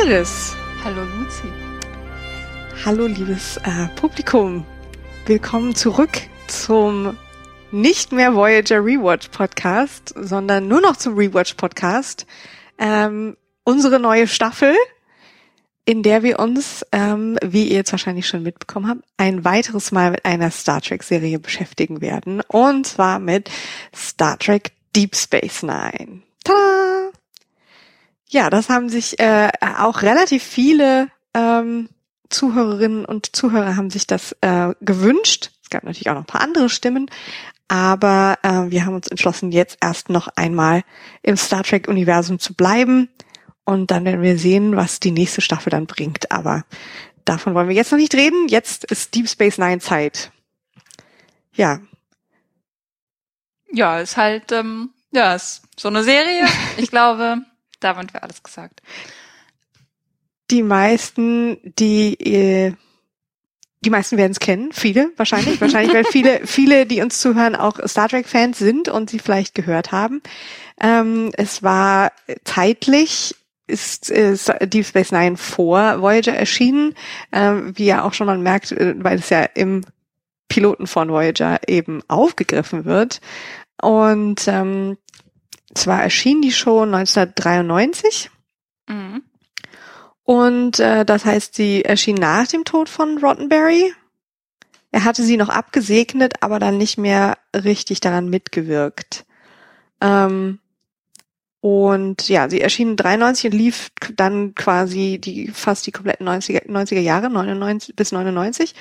Hallo Iris. Hallo Luzi. Hallo liebes äh, Publikum. Willkommen zurück zum nicht mehr Voyager Rewatch Podcast, sondern nur noch zum Rewatch Podcast. Ähm, unsere neue Staffel, in der wir uns, ähm, wie ihr jetzt wahrscheinlich schon mitbekommen habt, ein weiteres Mal mit einer Star Trek Serie beschäftigen werden. Und zwar mit Star Trek Deep Space Nine. Tada! Ja, das haben sich äh, auch relativ viele ähm, Zuhörerinnen und Zuhörer haben sich das äh, gewünscht. Es gab natürlich auch noch ein paar andere Stimmen, aber äh, wir haben uns entschlossen, jetzt erst noch einmal im Star Trek-Universum zu bleiben und dann werden wir sehen, was die nächste Staffel dann bringt. Aber davon wollen wir jetzt noch nicht reden. Jetzt ist Deep Space Nine Zeit. Ja. Ja, ist halt, ähm, ja, ist so eine Serie. Ich glaube, damit wäre alles gesagt. Die meisten, die äh, die meisten werden es kennen, viele wahrscheinlich, wahrscheinlich, weil viele, viele, die uns zuhören, auch Star Trek-Fans sind und sie vielleicht gehört haben. Ähm, es war zeitlich ist, ist Deep Space Nine vor Voyager erschienen, ähm, wie ja auch schon man merkt, äh, weil es ja im Piloten von Voyager eben aufgegriffen wird. Und ähm, zwar erschien die Show 1993. Mhm. Und äh, das heißt, sie erschien nach dem Tod von Rottenberry. Er hatte sie noch abgesegnet, aber dann nicht mehr richtig daran mitgewirkt. Ähm, und ja, sie erschien 93 und lief dann quasi die fast die kompletten 90er, 90er Jahre, 99 bis 99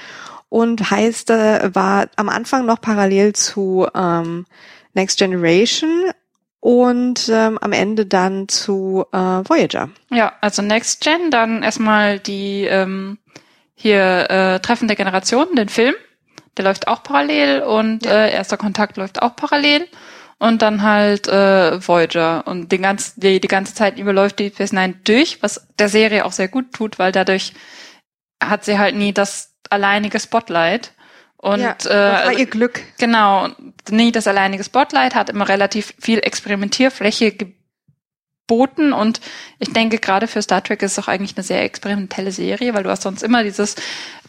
und heißt, äh, war am Anfang noch parallel zu ähm, Next Generation und ähm, am Ende dann zu äh, Voyager. Ja, also Next Gen, dann erstmal die ähm, hier äh, Treffen der Generationen, den Film, der läuft auch parallel und ja. äh, Erster Kontakt läuft auch parallel und dann halt äh, Voyager und den ganzen, die, die ganze Zeit über läuft die Space Nine durch, was der Serie auch sehr gut tut, weil dadurch hat sie halt nie das alleinige Spotlight und ja, äh, war also ihr Glück. Genau, nie das alleinige Spotlight, hat immer relativ viel Experimentierfläche geboten und ich denke gerade für Star Trek ist es auch eigentlich eine sehr experimentelle Serie, weil du hast sonst immer dieses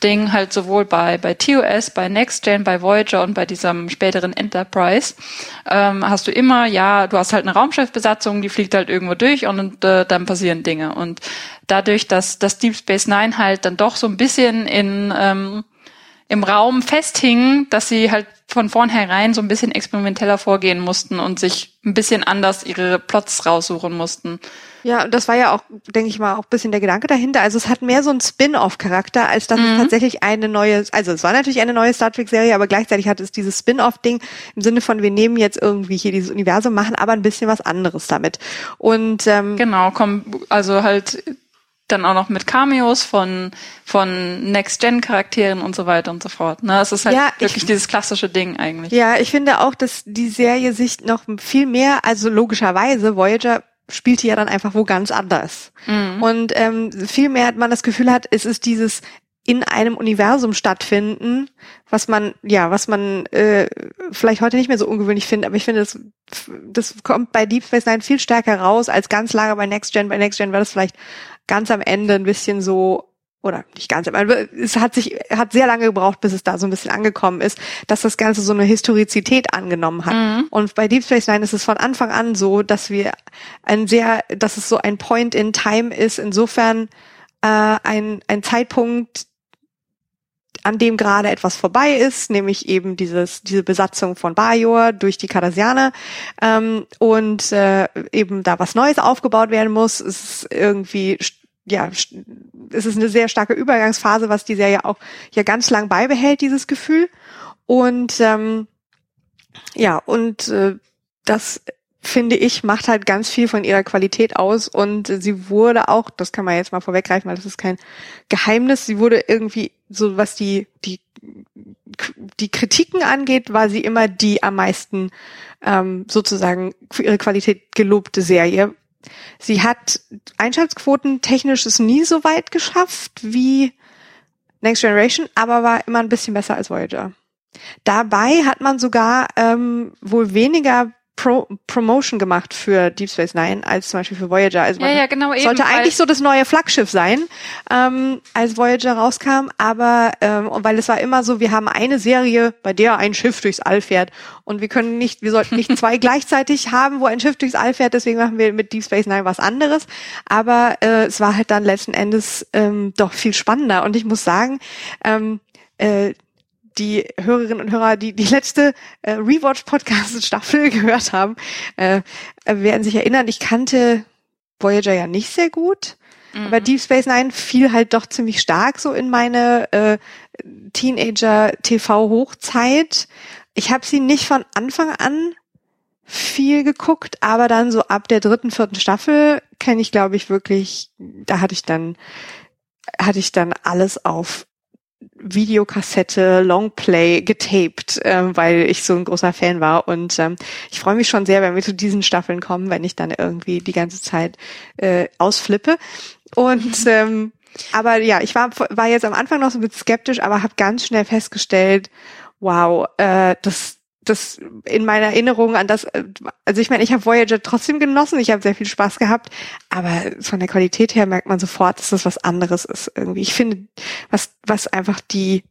Ding halt sowohl bei bei TOS, bei Next Gen, bei Voyager und bei diesem späteren Enterprise ähm, hast du immer ja, du hast halt eine Raumschiffbesatzung, die fliegt halt irgendwo durch und, und äh, dann passieren Dinge und dadurch, dass das Deep Space Nine halt dann doch so ein bisschen in ähm, im Raum festhingen, dass sie halt von vornherein so ein bisschen experimenteller vorgehen mussten und sich ein bisschen anders ihre Plots raussuchen mussten. Ja, und das war ja auch, denke ich mal, auch ein bisschen der Gedanke dahinter. Also es hat mehr so einen Spin-off-Charakter, als dass mhm. es tatsächlich eine neue, also es war natürlich eine neue Star Trek-Serie, aber gleichzeitig hat es dieses Spin-off-Ding im Sinne von, wir nehmen jetzt irgendwie hier dieses Universum, machen aber ein bisschen was anderes damit. Und ähm, genau, komm, also halt dann auch noch mit Cameos von von Next-Gen-Charakteren und so weiter und so fort. Ne? Es ist halt ja, wirklich ich, dieses klassische Ding eigentlich. Ja, ich finde auch, dass die Serie sich noch viel mehr, also logischerweise, Voyager spielte ja dann einfach wo ganz anders. Mhm. Und ähm, viel mehr hat man das Gefühl hat, es ist dieses in einem Universum stattfinden, was man, ja, was man äh, vielleicht heute nicht mehr so ungewöhnlich findet, aber ich finde, das, das kommt bei Deep Space Nine viel stärker raus als ganz lange bei Next Gen. Bei Next Gen war das vielleicht ganz am Ende ein bisschen so oder nicht ganz, aber es hat sich, hat sehr lange gebraucht, bis es da so ein bisschen angekommen ist, dass das Ganze so eine Historizität angenommen hat. Mhm. Und bei Deep Space Nine ist es von Anfang an so, dass wir ein sehr, dass es so ein Point in Time ist, insofern äh, ein, ein Zeitpunkt, an dem gerade etwas vorbei ist, nämlich eben dieses, diese Besatzung von Bajor durch die Cardassianer ähm, und äh, eben da was Neues aufgebaut werden muss. Es ist irgendwie ja, es ist eine sehr starke Übergangsphase, was die Serie auch ja ganz lang beibehält, dieses Gefühl. Und ähm, ja, und äh, das finde ich, macht halt ganz viel von ihrer Qualität aus und sie wurde auch, das kann man jetzt mal vorweggreifen, weil das ist kein Geheimnis, sie wurde irgendwie so, was die, die, die Kritiken angeht, war sie immer die am meisten ähm, sozusagen für ihre Qualität gelobte Serie, Sie hat Einschaltquoten technisch es nie so weit geschafft wie Next Generation, aber war immer ein bisschen besser als Voyager. Dabei hat man sogar ähm, wohl weniger Pro Promotion gemacht für Deep Space Nine als zum Beispiel für Voyager. Also ja, ja, genau. Eben, sollte eigentlich so das neue Flaggschiff sein, ähm, als Voyager rauskam. Aber ähm, weil es war immer so, wir haben eine Serie, bei der ein Schiff durchs All fährt und wir können nicht, wir sollten nicht zwei gleichzeitig haben, wo ein Schiff durchs All fährt. Deswegen machen wir mit Deep Space Nine was anderes. Aber äh, es war halt dann letzten Endes ähm, doch viel spannender. Und ich muss sagen, ähm, äh, die Hörerinnen und Hörer, die die letzte äh, Rewatch-Podcast-Staffel gehört haben, äh, werden sich erinnern, ich kannte Voyager ja nicht sehr gut. Mhm. Aber Deep Space Nine fiel halt doch ziemlich stark so in meine äh, Teenager-TV-Hochzeit. Ich habe sie nicht von Anfang an viel geguckt, aber dann so ab der dritten, vierten Staffel kenne ich, glaube ich, wirklich, da hatte ich dann, hatte ich dann alles auf Videokassette, Longplay getaped, äh, weil ich so ein großer Fan war. Und ähm, ich freue mich schon sehr, wenn wir zu diesen Staffeln kommen, wenn ich dann irgendwie die ganze Zeit äh, ausflippe. Und ähm, aber ja, ich war, war jetzt am Anfang noch so ein bisschen skeptisch, aber habe ganz schnell festgestellt, wow, äh, das, das in meiner Erinnerung an das, also ich meine, ich habe Voyager trotzdem genossen, ich habe sehr viel Spaß gehabt, aber von der Qualität her merkt man sofort, dass das was anderes ist irgendwie. Ich finde, was, was einfach die,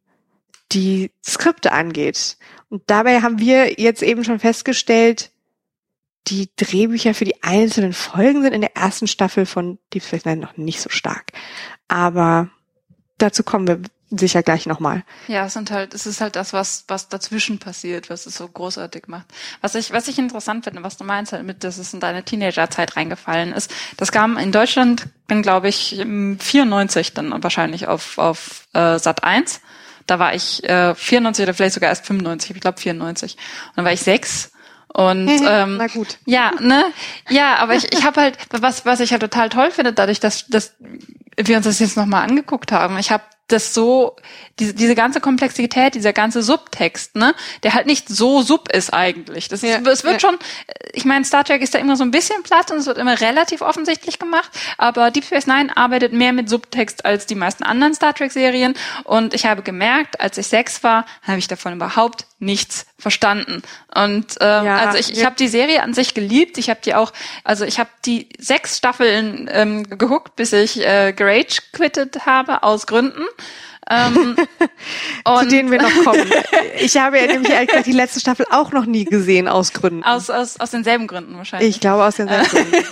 die Skripte angeht. Und dabei haben wir jetzt eben schon festgestellt, die Drehbücher für die einzelnen Folgen sind in der ersten Staffel von Deep Space Nine noch nicht so stark. Aber dazu kommen wir sicher gleich nochmal. Ja, es sind halt, es ist halt das, was, was dazwischen passiert, was es so großartig macht. Was ich, was ich interessant finde, was du meinst halt mit, dass es in deine Teenagerzeit reingefallen ist. Das kam in Deutschland, bin glaube ich 94 dann wahrscheinlich auf, auf äh, Sat 1. Da war ich äh, 94 oder vielleicht sogar erst 95, ich glaube 94. Und dann war ich sechs. Und ähm, Na gut. ja, ne? Ja, aber ich, ich habe halt, was, was ich halt total toll finde, dadurch, dass, dass wir uns das jetzt nochmal angeguckt haben, ich habe das so, diese, diese ganze Komplexität, dieser ganze Subtext, ne, der halt nicht so sub ist eigentlich. Das ist, es wird ja. schon, ich meine, Star Trek ist da immer so ein bisschen platt und es wird immer relativ offensichtlich gemacht, aber Deep Space Nine arbeitet mehr mit Subtext als die meisten anderen Star Trek Serien und ich habe gemerkt, als ich sechs war, habe ich davon überhaupt nichts verstanden. Und ähm, ja, also ich, ich habe die Serie an sich geliebt. Ich habe die auch, also ich habe die sechs Staffeln ähm, geguckt, bis ich äh, Garage quittet habe aus Gründen. Ähm, Zu denen wir noch kommen. Ich habe ja nämlich ehrlich gesagt die letzte Staffel auch noch nie gesehen aus Gründen. Aus, aus, aus denselben Gründen wahrscheinlich. Ich glaube aus denselben Gründen.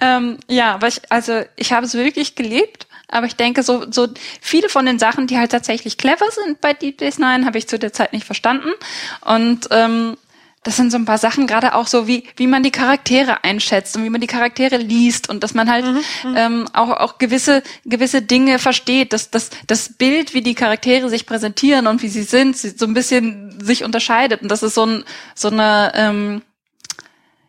ähm, ja, aber ich, also ich habe es wirklich geliebt. Aber ich denke, so, so viele von den Sachen, die halt tatsächlich clever sind bei Deep Space Nine, habe ich zu der Zeit nicht verstanden. Und ähm, das sind so ein paar Sachen, gerade auch so, wie, wie man die Charaktere einschätzt und wie man die Charaktere liest und dass man halt mhm, mhm, ähm, auch, auch gewisse, gewisse Dinge versteht, dass dass das Bild, wie die Charaktere sich präsentieren und wie sie sind, so ein bisschen sich unterscheidet. Und das ist so, ein, so eine ähm,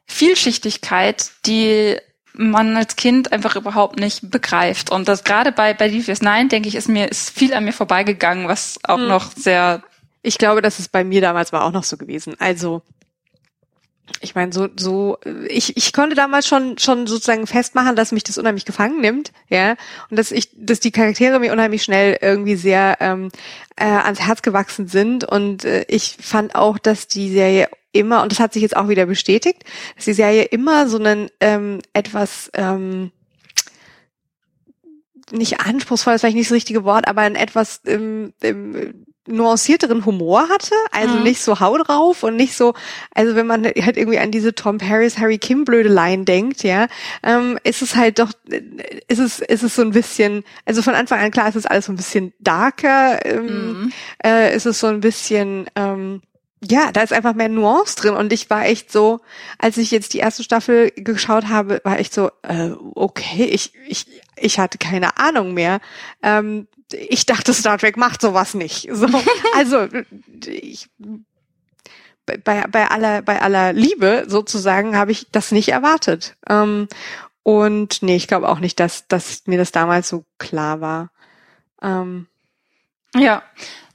Vielschichtigkeit, die man als Kind einfach überhaupt nicht begreift. Und das gerade bei, bei Devious Nine, denke ich, ist mir, ist viel an mir vorbeigegangen, was auch mhm. noch sehr ich glaube, das ist bei mir damals war auch noch so gewesen. Also ich meine, so, so, ich, ich konnte damals schon, schon sozusagen festmachen, dass mich das unheimlich gefangen nimmt, ja, und dass ich, dass die Charaktere mir unheimlich schnell irgendwie sehr ähm, äh, ans Herz gewachsen sind und äh, ich fand auch, dass die Serie immer, und das hat sich jetzt auch wieder bestätigt, dass die Serie immer so einen ähm, etwas ähm, nicht anspruchsvoll, ist vielleicht nicht das richtige Wort, aber ein etwas ähm, ähm, nuancierteren Humor hatte, also mhm. nicht so hau drauf und nicht so, also wenn man halt irgendwie an diese Tom Paris, Harry Kim Blödeleien denkt, ja, ähm, ist es halt doch, ist es, ist es so ein bisschen, also von Anfang an klar, ist es alles so ein bisschen darker, ähm, mhm. äh, ist es so ein bisschen, ähm, ja, da ist einfach mehr Nuance drin und ich war echt so, als ich jetzt die erste Staffel geschaut habe, war echt so, äh, okay, ich, ich, ich hatte keine Ahnung mehr. Ähm, ich dachte, Star Trek macht sowas nicht. So, also ich, bei, bei aller bei aller Liebe sozusagen habe ich das nicht erwartet. Ähm, und nee, ich glaube auch nicht, dass dass mir das damals so klar war. Ähm, ja,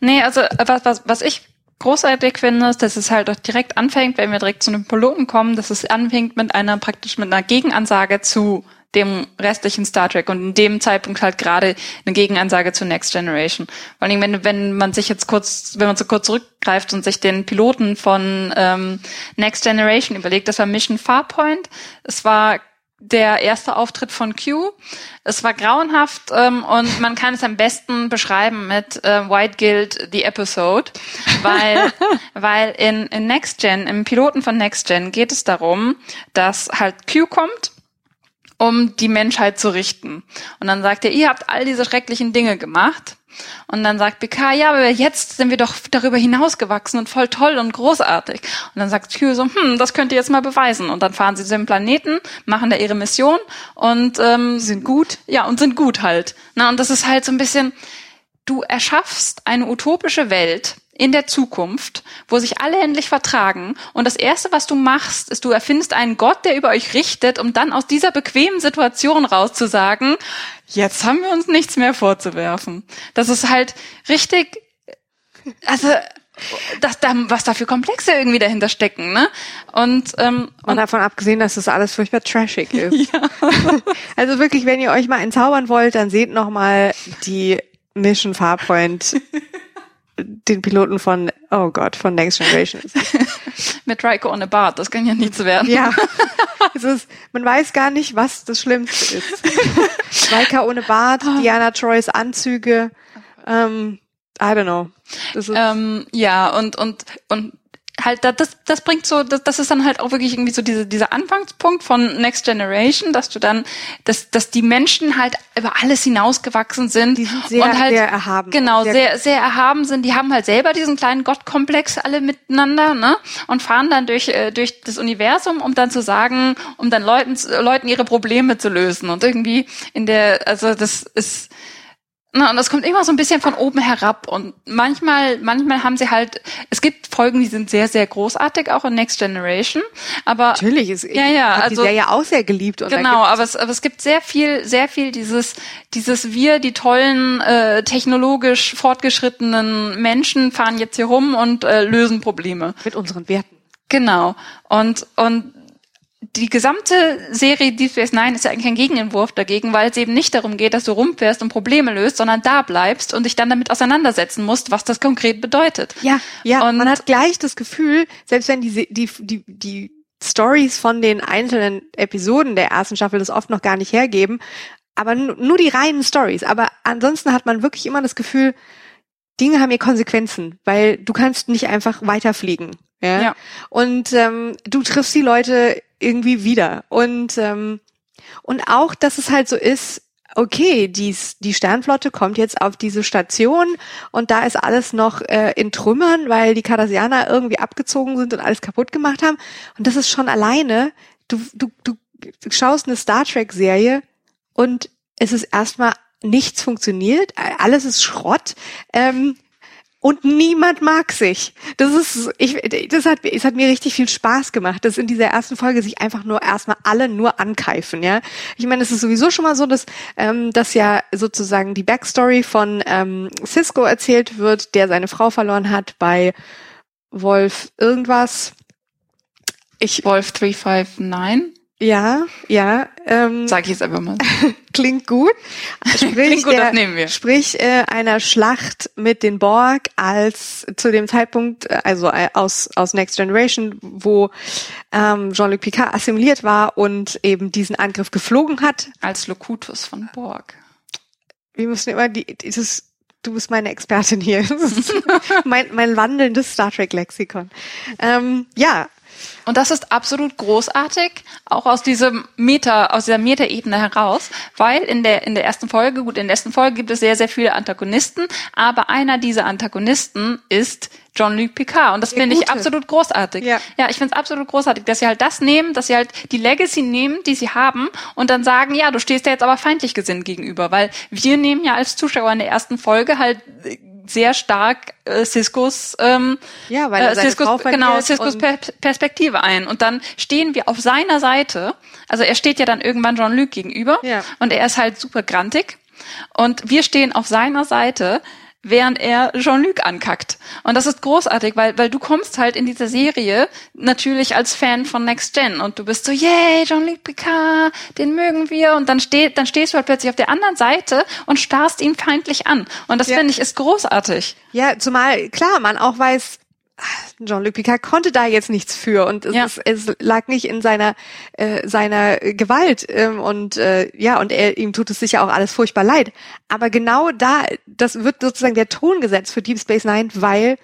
nee, also was was was ich großartig finde, ist, dass es halt auch direkt anfängt, wenn wir direkt zu einem Piloten kommen, dass es anfängt mit einer praktisch mit einer Gegenansage zu dem restlichen Star Trek und in dem Zeitpunkt halt gerade eine Gegenansage zu Next Generation. Vor allem, wenn, wenn man sich jetzt kurz, wenn man so kurz zurückgreift und sich den Piloten von ähm, Next Generation überlegt, das war Mission Farpoint. Es war der erste Auftritt von Q. Es war grauenhaft ähm, und man kann es am besten beschreiben mit äh, White Guild The Episode, weil weil in, in Next Gen, im Piloten von Next Gen geht es darum, dass halt Q kommt um die Menschheit zu richten. Und dann sagt er, ihr habt all diese schrecklichen Dinge gemacht. Und dann sagt BK, ja, aber jetzt sind wir doch darüber hinausgewachsen und voll toll und großartig. Und dann sagt Q so, hm, das könnt ihr jetzt mal beweisen. Und dann fahren sie zu dem Planeten, machen da ihre Mission und ähm, sind gut. Ja, und sind gut halt. Na, und das ist halt so ein bisschen, du erschaffst eine utopische Welt, in der Zukunft, wo sich alle endlich vertragen. Und das Erste, was du machst, ist, du erfindest einen Gott, der über euch richtet, um dann aus dieser bequemen Situation rauszusagen, jetzt haben wir uns nichts mehr vorzuwerfen. Das ist halt richtig, also das, was da für Komplexe irgendwie dahinter stecken, ne? Und, ähm, und davon abgesehen, dass das alles furchtbar trashig ist. Ja. also wirklich, wenn ihr euch mal entzaubern wollt, dann seht noch mal die Mission Farpoint den Piloten von, oh Gott, von Next Generation ist. Mit Riker ohne Bart, das kann ja nichts werden. Ja. Es ist, man weiß gar nicht, was das Schlimmste ist. Riker ohne Bart, ah. Diana Troys Anzüge, ähm, I don't know. Ähm, ja, und, und, und halt, das, das bringt so, das, das ist dann halt auch wirklich irgendwie so diese, dieser Anfangspunkt von Next Generation, dass du dann, dass, dass die Menschen halt über alles hinausgewachsen sind. Die sind sehr, und halt, sehr erhaben. Genau, sehr, sehr, sehr erhaben sind. Die haben halt selber diesen kleinen Gottkomplex alle miteinander, ne? Und fahren dann durch, äh, durch das Universum, um dann zu sagen, um dann Leuten, Leuten ihre Probleme zu lösen. Und irgendwie in der, also das ist, na, und das kommt immer so ein bisschen von oben herab. Und manchmal, manchmal haben sie halt, es gibt Folgen, die sind sehr, sehr großartig, auch in Next Generation. Aber natürlich ist ja, ja, also die ja auch sehr geliebt. Und genau, aber es, aber es gibt sehr viel, sehr viel dieses, dieses wir, die tollen äh, technologisch fortgeschrittenen Menschen fahren jetzt hier rum und äh, lösen Probleme mit unseren Werten. Genau. Und und die gesamte Serie Deep Space Nine ist ja eigentlich ein Gegenentwurf dagegen, weil es eben nicht darum geht, dass du rumfährst und Probleme löst, sondern da bleibst und dich dann damit auseinandersetzen musst, was das konkret bedeutet. Ja, ja. Und man hat gleich das Gefühl, selbst wenn die, die, die, die Stories von den einzelnen Episoden der ersten Staffel das oft noch gar nicht hergeben, aber nur die reinen Stories. Aber ansonsten hat man wirklich immer das Gefühl, Dinge haben hier Konsequenzen, weil du kannst nicht einfach weiterfliegen. Ja. ja. Und ähm, du triffst die Leute irgendwie wieder. Und, ähm, und auch, dass es halt so ist, okay, dies, die Sternflotte kommt jetzt auf diese Station und da ist alles noch äh, in Trümmern, weil die Cardassianer irgendwie abgezogen sind und alles kaputt gemacht haben. Und das ist schon alleine, du, du, du schaust eine Star Trek-Serie und es ist erstmal nichts funktioniert, alles ist Schrott. Ähm, und niemand mag sich. Das ist, ich, das hat, es hat mir richtig viel Spaß gemacht, dass in dieser ersten Folge sich einfach nur erstmal alle nur ankeifen, ja. Ich meine, es ist sowieso schon mal so, dass, ähm, dass ja sozusagen die Backstory von ähm, Cisco erzählt wird, der seine Frau verloren hat bei Wolf irgendwas. Ich, Wolf 359? Ja, ja. Ähm, Sag ich jetzt einfach mal. klingt gut. Sprich, klingt gut, der, das nehmen wir. Sprich äh, einer Schlacht mit den Borg als zu dem Zeitpunkt, äh, also äh, aus, aus Next Generation, wo ähm, Jean-Luc Picard assimiliert war und eben diesen Angriff geflogen hat. Als Locutus von Borg. Wir müssen immer die, dieses du bist meine Expertin hier. mein, mein wandelndes Star Trek Lexikon. Ähm, ja, und das ist absolut großartig, auch aus diesem Meta, aus dieser Meta-Ebene heraus, weil in der, in der ersten Folge, gut, in der ersten Folge gibt es sehr, sehr viele Antagonisten, aber einer dieser Antagonisten ist Jean-Luc Picard. Und das finde ich absolut großartig. Ja, ja ich finde es absolut großartig, dass sie halt das nehmen, dass sie halt die Legacy nehmen, die sie haben und dann sagen, ja, du stehst ja jetzt aber feindlich gesinnt gegenüber, weil wir nehmen ja als Zuschauer in der ersten Folge halt sehr stark äh, Ciscos ähm, ja, weil er äh, Ciscos, genau Ciscos per Perspektive ein und dann stehen wir auf seiner Seite. Also er steht ja dann irgendwann Jean-Luc gegenüber ja. und er ist halt super grantig und wir stehen auf seiner Seite während er Jean-Luc ankackt. Und das ist großartig, weil, weil du kommst halt in diese Serie natürlich als Fan von Next Gen und du bist so, yay, Jean-Luc Picard, den mögen wir. Und dann, steht, dann stehst du halt plötzlich auf der anderen Seite und starrst ihn feindlich an. Und das ja. finde ich ist großartig. Ja, zumal, klar, man auch weiß, Jean-Luc Picard konnte da jetzt nichts für und es, ja. ist, es lag nicht in seiner äh, seiner Gewalt ähm, und äh, ja und er ihm tut es sicher auch alles furchtbar leid. Aber genau da, das wird sozusagen der Ton gesetzt für Deep Space Nine, weil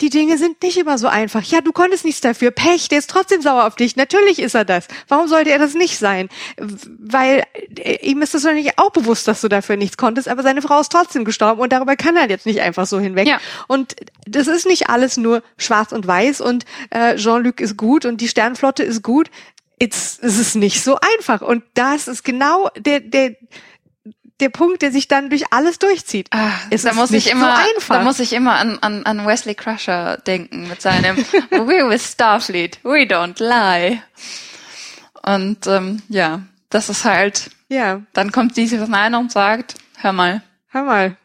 die Dinge sind nicht immer so einfach. Ja, du konntest nichts dafür. Pech, der ist trotzdem sauer auf dich. Natürlich ist er das. Warum sollte er das nicht sein? Weil äh, ihm ist das natürlich auch bewusst, dass du dafür nichts konntest, aber seine Frau ist trotzdem gestorben und darüber kann er jetzt nicht einfach so hinweg. Ja. Und das ist nicht alles nur schwarz und weiß und äh, Jean-Luc ist gut und die Sternflotte ist gut. It's, es ist nicht so einfach. Und das ist genau der, der, der Punkt, der sich dann durch alles durchzieht. Ah, ist da muss ich immer, so einfach. Da muss ich immer an, an, an Wesley Crusher denken mit seinem We're with Starfleet, we don't lie. Und ähm, ja, das ist halt. Ja. Dann kommt diese Meinung und sagt, hör mal. Hör mal.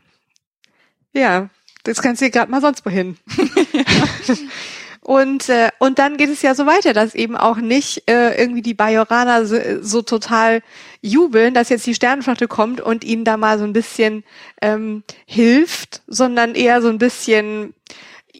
Ja, das kannst du dir gerade mal sonst wohin. Und, äh, und dann geht es ja so weiter, dass eben auch nicht äh, irgendwie die Bajoraner so, so total jubeln, dass jetzt die Sternenflotte kommt und ihnen da mal so ein bisschen ähm, hilft, sondern eher so ein bisschen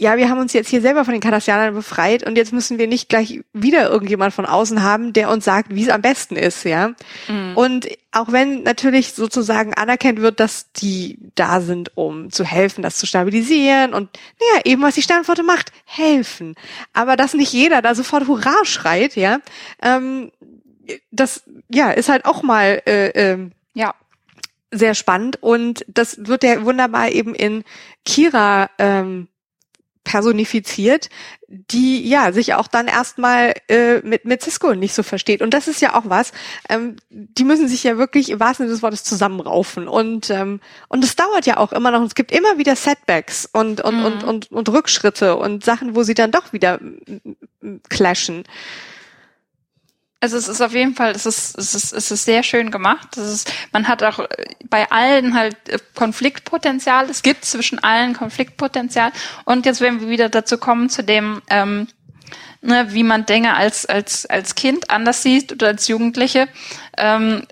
ja, wir haben uns jetzt hier selber von den Kardassianern befreit und jetzt müssen wir nicht gleich wieder irgendjemand von außen haben, der uns sagt, wie es am besten ist, ja. Mhm. Und auch wenn natürlich sozusagen anerkannt wird, dass die da sind, um zu helfen, das zu stabilisieren und naja, eben was die Sternflotte macht, helfen. Aber dass nicht jeder da sofort Hurra schreit, ja, ähm, das ja ist halt auch mal äh, äh, ja sehr spannend und das wird ja wunderbar eben in Kira ähm, personifiziert, die ja sich auch dann erstmal äh, mit mit Cisco nicht so versteht. Und das ist ja auch was. Ähm, die müssen sich ja wirklich im wahrsten Sinne des Wortes zusammenraufen und ähm, und es dauert ja auch immer noch. Es gibt immer wieder Setbacks und und mhm. und, und und Rückschritte und Sachen, wo sie dann doch wieder clashen. Also es ist auf jeden Fall, es ist, es ist, es ist sehr schön gemacht. Es ist, man hat auch bei allen halt äh, Konfliktpotenzial. Es gibt zwischen allen Konfliktpotenzial. Und jetzt werden wir wieder dazu kommen zu dem, ähm, ne, wie man Dinge als als als Kind anders sieht oder als Jugendliche. Ähm,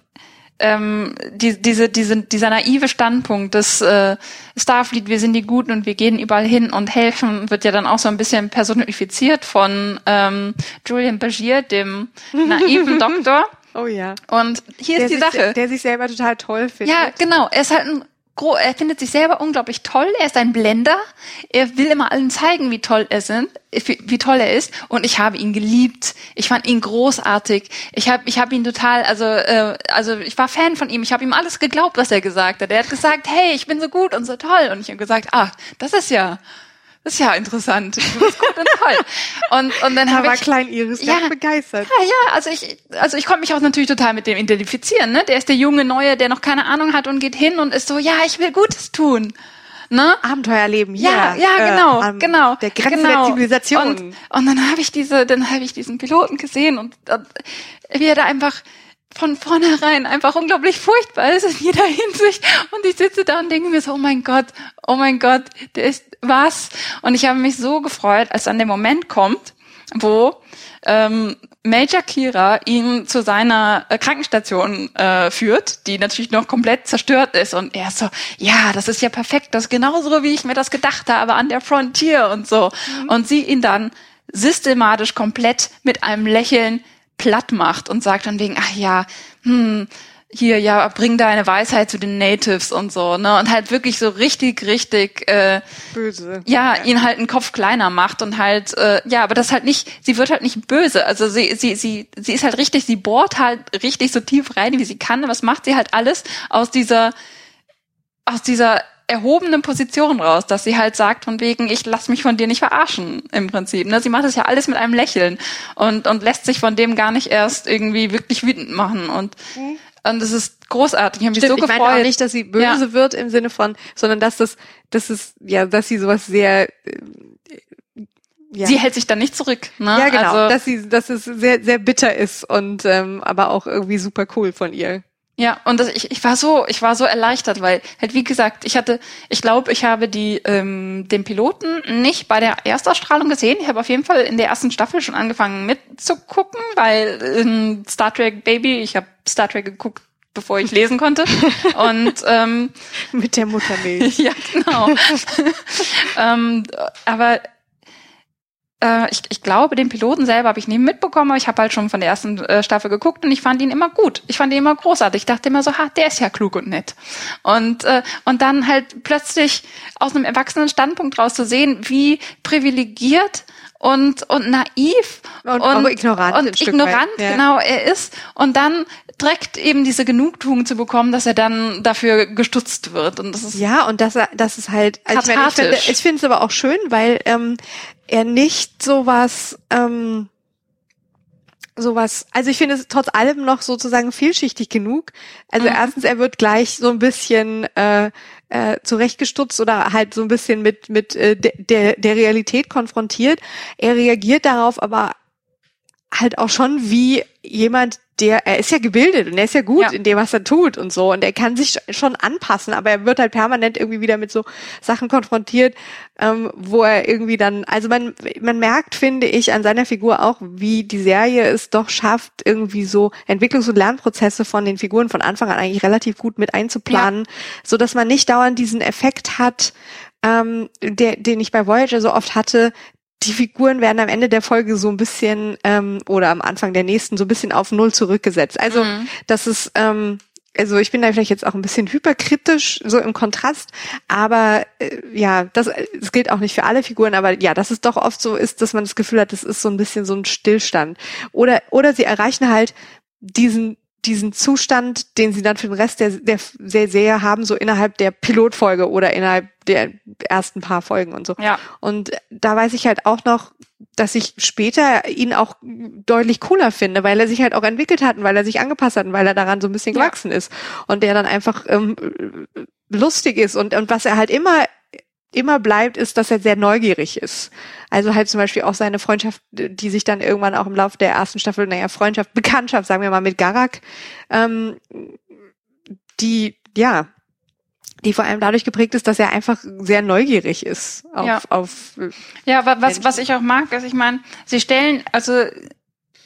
ähm, die, diese, diese, dieser naive Standpunkt des äh, Starfleet, wir sind die Guten und wir gehen überall hin und helfen, wird ja dann auch so ein bisschen personifiziert von ähm, Julian Bagier, dem naiven Doktor. Oh ja. Und hier der ist die sich, Sache. Der sich selber total toll findet. Ja, genau. Er ist halt ein er findet sich selber unglaublich toll. Er ist ein Blender. Er will immer allen zeigen, wie toll er sind, wie toll er ist. Und ich habe ihn geliebt. Ich fand ihn großartig. Ich habe, ich habe ihn total, also, äh, also ich war Fan von ihm. Ich habe ihm alles geglaubt, was er gesagt hat. Er hat gesagt, hey, ich bin so gut und so toll. Und ich habe gesagt, ah, das ist ja, ist ja interessant. Du bist gut und toll. Und, und dann habe ich Klein Iris ja, begeistert. Ja, ja, also ich, also ich konnte mich auch natürlich total mit dem identifizieren. Ne? Der ist der junge Neue, der noch keine Ahnung hat und geht hin und ist so, ja, ich will Gutes tun. Ne? Abenteuerleben, ja, ja, ja genau, äh, genau, der Grenze genau. der Zivilisation. Und, und dann habe ich diese, dann habe ich diesen Piloten gesehen und, und wie er da einfach von vornherein einfach unglaublich furchtbar ist in jeder Hinsicht. Und ich sitze da und denke mir so, oh mein Gott, oh mein Gott, der ist was? Und ich habe mich so gefreut, als dann der Moment kommt, wo ähm, Major Kira ihn zu seiner äh, Krankenstation äh, führt, die natürlich noch komplett zerstört ist. Und er ist so, ja, das ist ja perfekt, das ist genauso, wie ich mir das gedacht habe an der Frontier und so. Mhm. Und sie ihn dann systematisch komplett mit einem Lächeln platt macht und sagt dann wegen, ach ja, hm, hier, ja, bring deine Weisheit zu den Natives und so, ne? Und halt wirklich so richtig, richtig äh, böse. Ja, ja, ihn halt einen Kopf kleiner macht und halt, äh, ja, aber das halt nicht, sie wird halt nicht böse. Also sie, sie, sie, sie ist halt richtig, sie bohrt halt richtig so tief rein, wie sie kann, aber es macht sie halt alles aus dieser, aus dieser erhobenen Position raus, dass sie halt sagt von wegen, ich lass mich von dir nicht verarschen im Prinzip. Ne? Sie macht das ja alles mit einem Lächeln und, und lässt sich von dem gar nicht erst irgendwie wirklich wütend machen. Und, mhm. Und das ist großartig. Ich habe mich so gefreut. Ich meine auch nicht, dass sie böse ja. wird im Sinne von, sondern dass das, das ist, ja, dass sie sowas sehr äh, ja. sie hält sich dann nicht zurück. Ne? Ja, genau. Also, dass sie, dass es sehr, sehr bitter ist und ähm, aber auch irgendwie super cool von ihr. Ja, und das, ich, ich war so, ich war so erleichtert, weil halt wie gesagt, ich hatte, ich glaube, ich habe die ähm, den Piloten nicht bei der Erstausstrahlung gesehen. Ich habe auf jeden Fall in der ersten Staffel schon angefangen mitzugucken, weil in Star Trek Baby, ich habe Star Trek geguckt, bevor ich lesen konnte. Und ähm, mit der Muttermilch. ja, genau. ähm, aber äh, ich, ich glaube, den Piloten selber habe ich nie mitbekommen, aber ich habe halt schon von der ersten äh, Staffel geguckt und ich fand ihn immer gut. Ich fand ihn immer großartig. Ich dachte immer so, ha, der ist ja klug und nett. Und, äh, und dann halt plötzlich aus einem erwachsenen Standpunkt raus zu sehen, wie privilegiert und, und naiv und, und ignorant, und ignorant ja. genau er ist und dann direkt eben diese Genugtuung zu bekommen, dass er dann dafür gestutzt wird und das ist ja und dass er das ist halt also ich, meine, ich finde ich finde es aber auch schön, weil ähm, er nicht sowas ähm, sowas, also ich finde es trotz allem noch sozusagen vielschichtig genug. Also mhm. erstens, er wird gleich so ein bisschen äh, äh, zurechtgestutzt oder halt so ein bisschen mit mit äh, der der Realität konfrontiert. Er reagiert darauf aber halt auch schon wie jemand, der, er ist ja gebildet und er ist ja gut ja. in dem, was er tut und so. Und er kann sich schon anpassen, aber er wird halt permanent irgendwie wieder mit so Sachen konfrontiert, ähm, wo er irgendwie dann, also man, man merkt, finde ich, an seiner Figur auch, wie die Serie es doch schafft, irgendwie so Entwicklungs- und Lernprozesse von den Figuren von Anfang an eigentlich relativ gut mit einzuplanen, ja. so dass man nicht dauernd diesen Effekt hat, ähm, der, den ich bei Voyager so oft hatte, die Figuren werden am Ende der Folge so ein bisschen ähm, oder am Anfang der nächsten so ein bisschen auf Null zurückgesetzt. Also mhm. das ist ähm, also ich bin da vielleicht jetzt auch ein bisschen hyperkritisch, so im Kontrast, aber äh, ja, das, das gilt auch nicht für alle Figuren, aber ja, dass es doch oft so ist, dass man das Gefühl hat, das ist so ein bisschen so ein Stillstand. Oder, oder sie erreichen halt diesen diesen Zustand, den sie dann für den Rest der, der, der Serie haben, so innerhalb der Pilotfolge oder innerhalb der ersten paar Folgen und so. Ja. Und da weiß ich halt auch noch, dass ich später ihn auch deutlich cooler finde, weil er sich halt auch entwickelt hat und weil er sich angepasst hat und weil er daran so ein bisschen gewachsen ja. ist und der dann einfach ähm, lustig ist und, und was er halt immer immer bleibt, ist, dass er sehr neugierig ist. Also halt zum Beispiel auch seine Freundschaft, die sich dann irgendwann auch im Laufe der ersten Staffel, naja, Freundschaft, Bekanntschaft, sagen wir mal, mit Garak, ähm, die, ja, die vor allem dadurch geprägt ist, dass er einfach sehr neugierig ist auf, ja. auf ja, was, was ich auch mag, ist, ich meine, sie stellen, also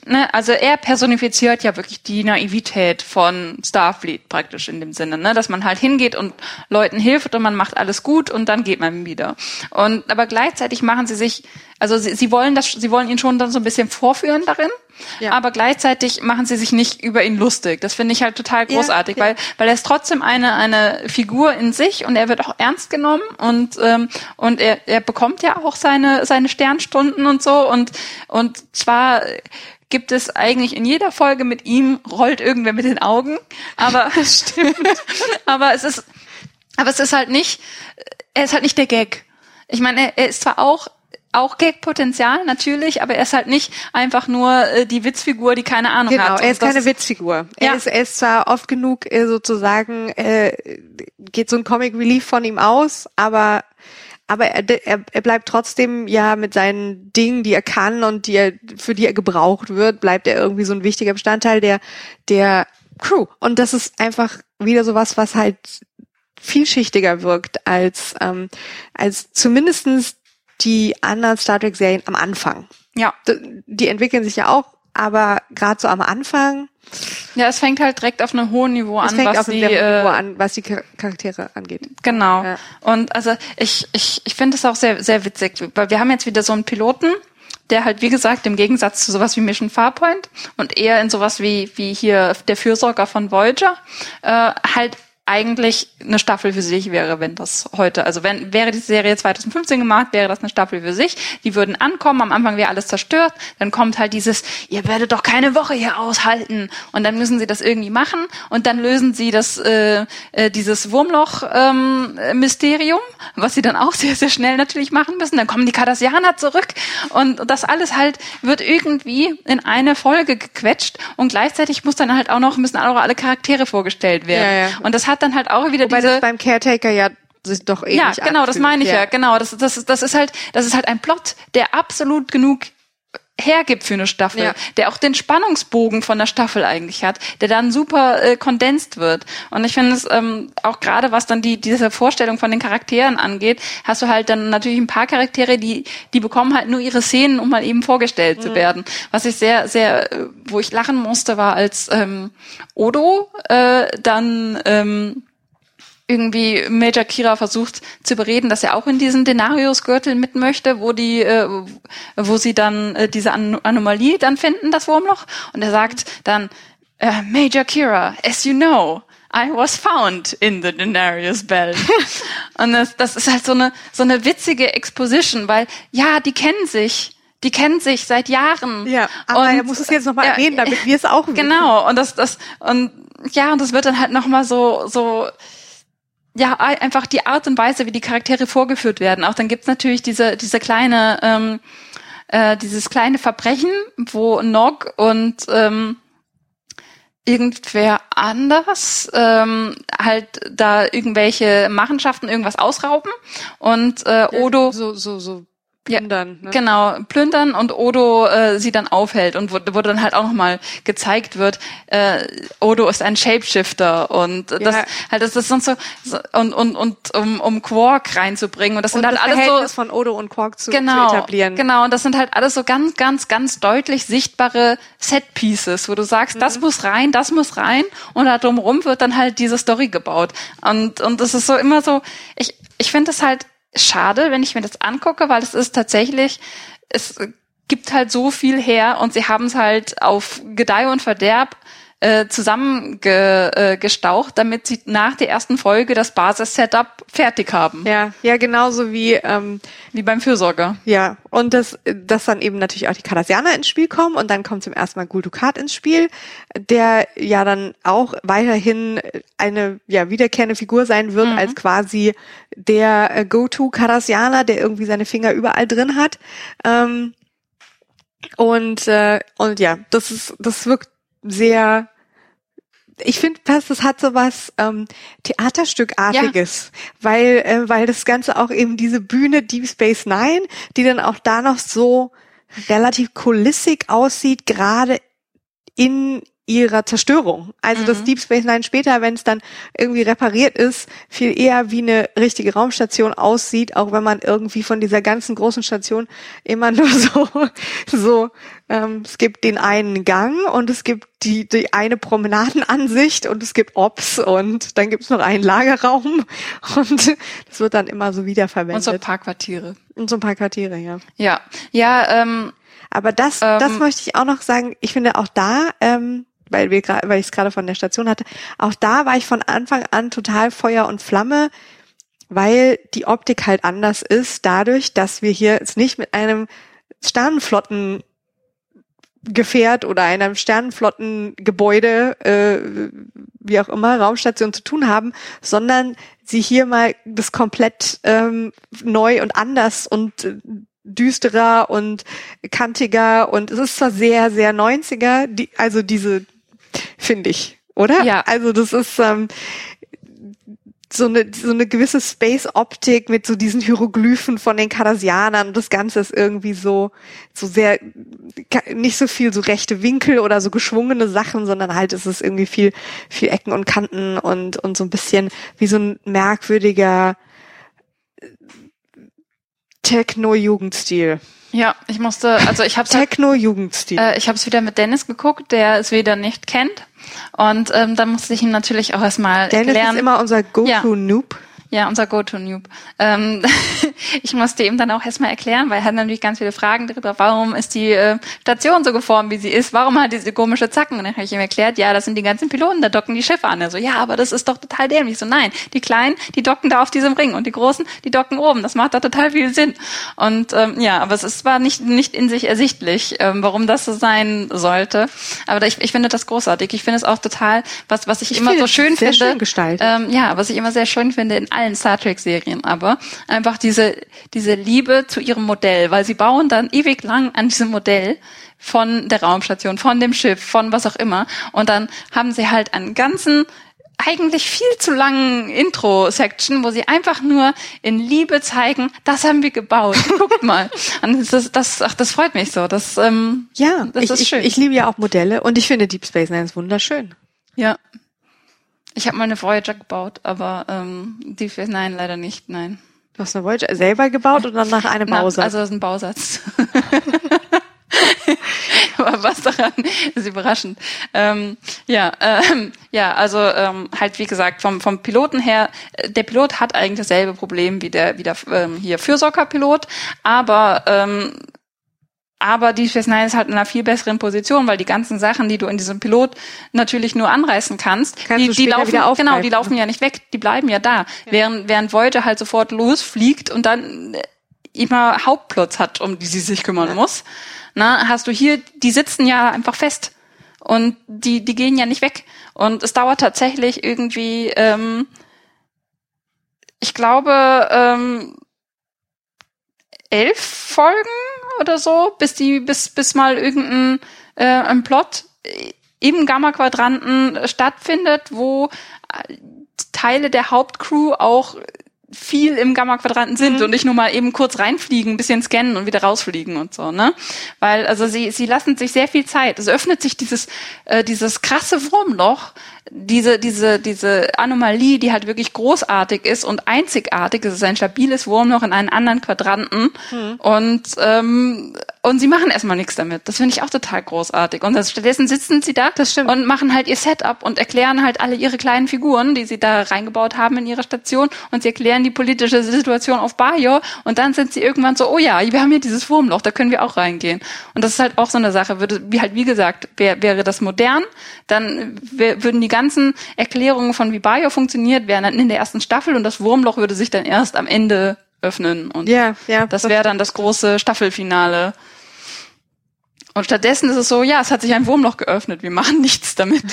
ne, also er personifiziert ja wirklich die Naivität von Starfleet praktisch in dem Sinne, ne, dass man halt hingeht und Leuten hilft und man macht alles gut und dann geht man wieder. Und aber gleichzeitig machen sie sich, also sie, sie wollen das, sie wollen ihn schon dann so ein bisschen vorführen darin. Ja. Aber gleichzeitig machen sie sich nicht über ihn lustig. Das finde ich halt total großartig, ja, ja. weil weil er ist trotzdem eine eine Figur in sich und er wird auch ernst genommen und ähm, und er er bekommt ja auch seine seine Sternstunden und so und und zwar gibt es eigentlich in jeder Folge mit ihm rollt irgendwer mit den Augen, aber stimmt. aber es ist aber es ist halt nicht er ist halt nicht der Gag. Ich meine, er, er ist zwar auch auch Gag-Potenzial natürlich, aber er ist halt nicht einfach nur äh, die Witzfigur, die keine Ahnung genau, hat. Genau, er ist keine Witzfigur. Er, ja. ist, er ist zwar oft genug äh, sozusagen, äh, geht so ein Comic Relief von ihm aus, aber aber er, er, er bleibt trotzdem ja mit seinen Dingen, die er kann und die er, für die er gebraucht wird, bleibt er irgendwie so ein wichtiger Bestandteil der, der Crew. Und das ist einfach wieder sowas, was halt vielschichtiger wirkt als, ähm, als zumindestens die anderen Star Trek Serien am Anfang. Ja. Die entwickeln sich ja auch, aber gerade so am Anfang ja, es fängt halt direkt auf einem hohen Niveau an, was die, äh, an, was die Charaktere angeht. Genau. Ja. Und also ich, ich, ich finde es auch sehr, sehr witzig, weil wir haben jetzt wieder so einen Piloten, der halt, wie gesagt, im Gegensatz zu sowas wie Mission Farpoint und eher in sowas wie, wie hier der Fürsorger von Voyager, äh, halt eigentlich eine Staffel für sich wäre, wenn das heute, also wenn wäre die Serie 2015 gemacht, wäre das eine Staffel für sich. Die würden ankommen, am Anfang wäre alles zerstört, dann kommt halt dieses, ihr werdet doch keine Woche hier aushalten und dann müssen sie das irgendwie machen und dann lösen sie das äh, äh, dieses Wurmloch-Mysterium, ähm, was sie dann auch sehr sehr schnell natürlich machen müssen. Dann kommen die Cardassianer zurück und das alles halt wird irgendwie in eine Folge gequetscht und gleichzeitig muss dann halt auch noch müssen auch alle Charaktere vorgestellt werden ja, ja. und das hat dann halt auch wieder Wobei diese. Das beim Caretaker ja sich doch ähnlich Ja, genau, das meine ich ja. ja. Genau, das, das, das ist halt, das ist halt ein Plot, der absolut genug hergibt für eine Staffel, Ja. der auch den Spannungsbogen von der Staffel eigentlich hat, der dann super äh, kondensiert wird. Und ich finde es ähm, auch gerade, was dann die diese Vorstellung von den Charakteren angeht, hast du halt dann natürlich ein paar Charaktere, die die bekommen halt nur ihre Szenen, um mal eben vorgestellt Mhm. zu werden. Was ich sehr sehr, äh, wo ich lachen musste, war als ähm, Odo äh, dann ähm, irgendwie Major Kira versucht zu überreden, dass er auch in diesen Denarius-Gürtel mit möchte, wo die, äh, wo sie dann äh, diese An Anomalie dann finden, das Wurmloch. Und er sagt dann, äh, Major Kira, as you know, I was found in the Denarius Belt. Und das, das ist halt so eine, so eine witzige Exposition, weil, ja, die kennen sich. Die kennen sich seit Jahren. Ja, aber Und- er muss es jetzt nochmal ja, erwähnen, damit wir es auch wissen. Genau, und das, das, und ja, und das wird dann halt nochmal so, so, ja, ei- einfach die Art und Weise, wie die Charaktere vorgeführt werden. Auch dann gibt's natürlich diese, diese kleine, ähm, äh, dieses kleine Verbrechen, wo Nog und ähm, irgendwer anders ähm, halt da irgendwelche Machenschaften, irgendwas ausrauben und äh, Odo So, so, so Ja, plündern. ne? Genau, plündern und Odo äh, sie dann aufhält und wo, wo dann halt auch nochmal gezeigt wird, äh, Odo ist ein Shapeshifter und das Ja. halt das ist sonst so, so und und und um, um Quark reinzubringen und das Und sind halt das alles Verhältnis so von Odo und Quark zu, genau zu etablieren. genau und das sind halt alles so ganz ganz ganz deutlich sichtbare Set Pieces, wo du sagst, das Mhm. muss rein, das muss rein und da drumherum wird dann halt diese Story gebaut und und das ist so immer so ich ich finde es halt schade, wenn ich mir das angucke, weil es ist tatsächlich, es gibt halt so viel her und sie haben es halt auf Gedeih und Verderb äh, zusammengestaucht, äh, gestaucht, damit sie nach der ersten Folge das Basis-Setup fertig haben. Ja, ja, genauso wie ähm, Wie beim Fürsorger. Ja, und dass, dass dann eben natürlich auch die Cardassianer ins Spiel kommen und dann kommt zum ersten Mal Gul Dukat ins Spiel, der ja dann auch weiterhin eine ja wiederkehrende Figur sein wird als quasi der äh, Go-To-Cardassianer, der irgendwie seine Finger überall drin hat. Ähm, und äh, und ja, das ist das wirkt sehr ich finde fast, das hat so was ähm, Theaterstückartiges, weil äh, weil das Ganze auch eben diese Bühne Deep Space Nine, die dann auch da noch so relativ kulissig aussieht, gerade in ihrer Zerstörung. Also das Deep Space Nine später, wenn es dann irgendwie repariert ist, viel eher wie eine richtige Raumstation aussieht, auch wenn man irgendwie von dieser ganzen großen Station immer nur so, so, ähm, es gibt den einen Gang und es gibt die, die eine Promenadenansicht und es gibt Ops und dann gibt es noch einen Lagerraum und das wird dann immer so Und wiederverwendet. so Parkquartiere. und so ein paar Quartiere, ja. Ja. Ja, ähm, Aber das, Ähm, das möchte ich auch noch sagen. Ich finde auch da, ähm, weil wir weil ich es gerade von der Station hatte, auch da war ich von Anfang an total Feuer und Flamme, weil die Optik halt anders ist, dadurch, dass wir hier jetzt nicht mit einem Sternenflotten Gefährt oder einem Sternenflottengebäude, äh, wie auch immer, Raumstation zu tun haben, sondern sie hier mal das komplett ähm, neu und anders und äh, düsterer und kantiger und es ist zwar sehr, sehr 90er, die, also diese, finde ich, oder? Ja. Also das ist ähm, so eine, so eine gewisse Space-Optik mit so diesen Hieroglyphen von den Cardassianern und das Ganze ist irgendwie so, so sehr, nicht so viel so rechte Winkel oder so geschwungene Sachen, sondern halt ist es irgendwie viel, viel Ecken und Kanten und, und so ein bisschen wie so ein merkwürdiger äh, Techno-Jugendstil. ja, ich musste, also ich hab's halt Techno-Jugendstil. Äh, ich habe es wieder mit Dennis geguckt, der es wieder nicht kennt. Und ähm, dann musste ich ihm natürlich auch erstmal Dennis erklären. ist immer unser Go-To-Noob. ja, unser Go-To-Noob. Ähm, ich musste ihm dann auch erstmal erklären, weil er hat natürlich ganz viele Fragen darüber, warum ist die äh, Station so geformt, wie sie ist, warum hat diese komische Zacken? Und dann habe ich ihm erklärt, ja, das sind die ganzen Piloten, da docken die Schiffe an. Er so, ja, aber das ist doch total dämlich. Ich So, nein, die Kleinen, die docken da auf diesem Ring und die Großen, die docken oben. Das macht da total viel Sinn. Und ähm, ja, aber es ist, war nicht, nicht in sich ersichtlich, ähm, warum das so sein sollte. Aber ich, ich finde das großartig. Ich finde es auch total, was, was ich, immer finde so schön sehr finde. schön gestaltet. Ähm, ja, was ich immer sehr schön finde in allen Star Trek Serien, aber einfach diese diese Liebe zu ihrem Modell, weil sie bauen dann ewig lang an diesem Modell von der Raumstation, von dem Schiff, von was auch immer und dann haben sie halt einen ganzen eigentlich viel zu langen Intro-Section, wo sie einfach nur in Liebe zeigen, das haben wir gebaut. Guckt mal. Und das, das, ach, das freut mich so. Das, ähm, ja, das ich, ist schön. Ich, ich liebe ja auch Modelle und ich finde Deep Space Nine wunderschön. Ja. Ich habe mal eine Voyager gebaut, aber ähm, Deep Space Nine leider nicht, nein. Du hast eine Voyager selber gebaut oder nach einem Bausatz? Na, also das ist ein Bausatz. Aber was daran ist überraschend. Ähm, ja, ähm, ja, also ähm, halt wie gesagt vom vom Piloten her, äh, der Pilot hat eigentlich dasselbe Problem wie der wie der ähm, hier Fürsorgerpilot, aber ähm, aber die Space Nine ist halt in einer viel besseren Position, weil die ganzen Sachen, die du in diesem Pilot natürlich nur anreißen kannst, kannst die, die laufen, genau, die laufen ja nicht weg, die bleiben ja da. Ja. Während, während Voyager halt sofort losfliegt und dann immer Hauptplots hat, um die sie sich kümmern ja. muss. Na, hast du hier, die sitzen ja einfach fest und die, die gehen ja nicht weg. Und es dauert tatsächlich irgendwie, ähm, ich glaube, ähm, elf Folgen oder so, bis die, bis, bis mal irgendein äh, ein Plot im Gamma-Quadranten stattfindet, wo äh, Teile der Hauptcrew auch viel im Gamma-Quadranten sind mhm. und nicht nur mal eben kurz reinfliegen, ein bisschen scannen und wieder rausfliegen und so, ne? Weil, also sie, sie lassen sich sehr viel Zeit. Es öffnet sich dieses, äh, dieses krasse Wurmloch, diese, diese, diese Anomalie, die halt wirklich großartig ist und einzigartig. Es ist ein stabiles Wurmloch in einen anderen Quadranten. Mhm. Und, ähm, und sie machen erstmal nichts damit. Das finde ich auch total großartig. Und stattdessen sitzen sie da und machen halt ihr Setup und erklären halt alle ihre kleinen Figuren, die sie da reingebaut haben in ihre Station. Und sie erklären die politische Situation auf Bajor. Und dann sind sie irgendwann so, oh ja, wir haben hier dieses Wurmloch, da können wir auch reingehen. Und das ist halt auch so eine Sache. Würde, wie halt, wie gesagt, wär, wäre das modern, dann würden die ganzen Erklärungen von wie Bio funktioniert, wären dann in der ersten Staffel und das Wurmloch würde sich dann erst am Ende öffnen. Und ja, ja, das wäre dann das große Staffelfinale. Und stattdessen ist es so, ja, es hat sich ein Wurmloch geöffnet, wir machen nichts damit.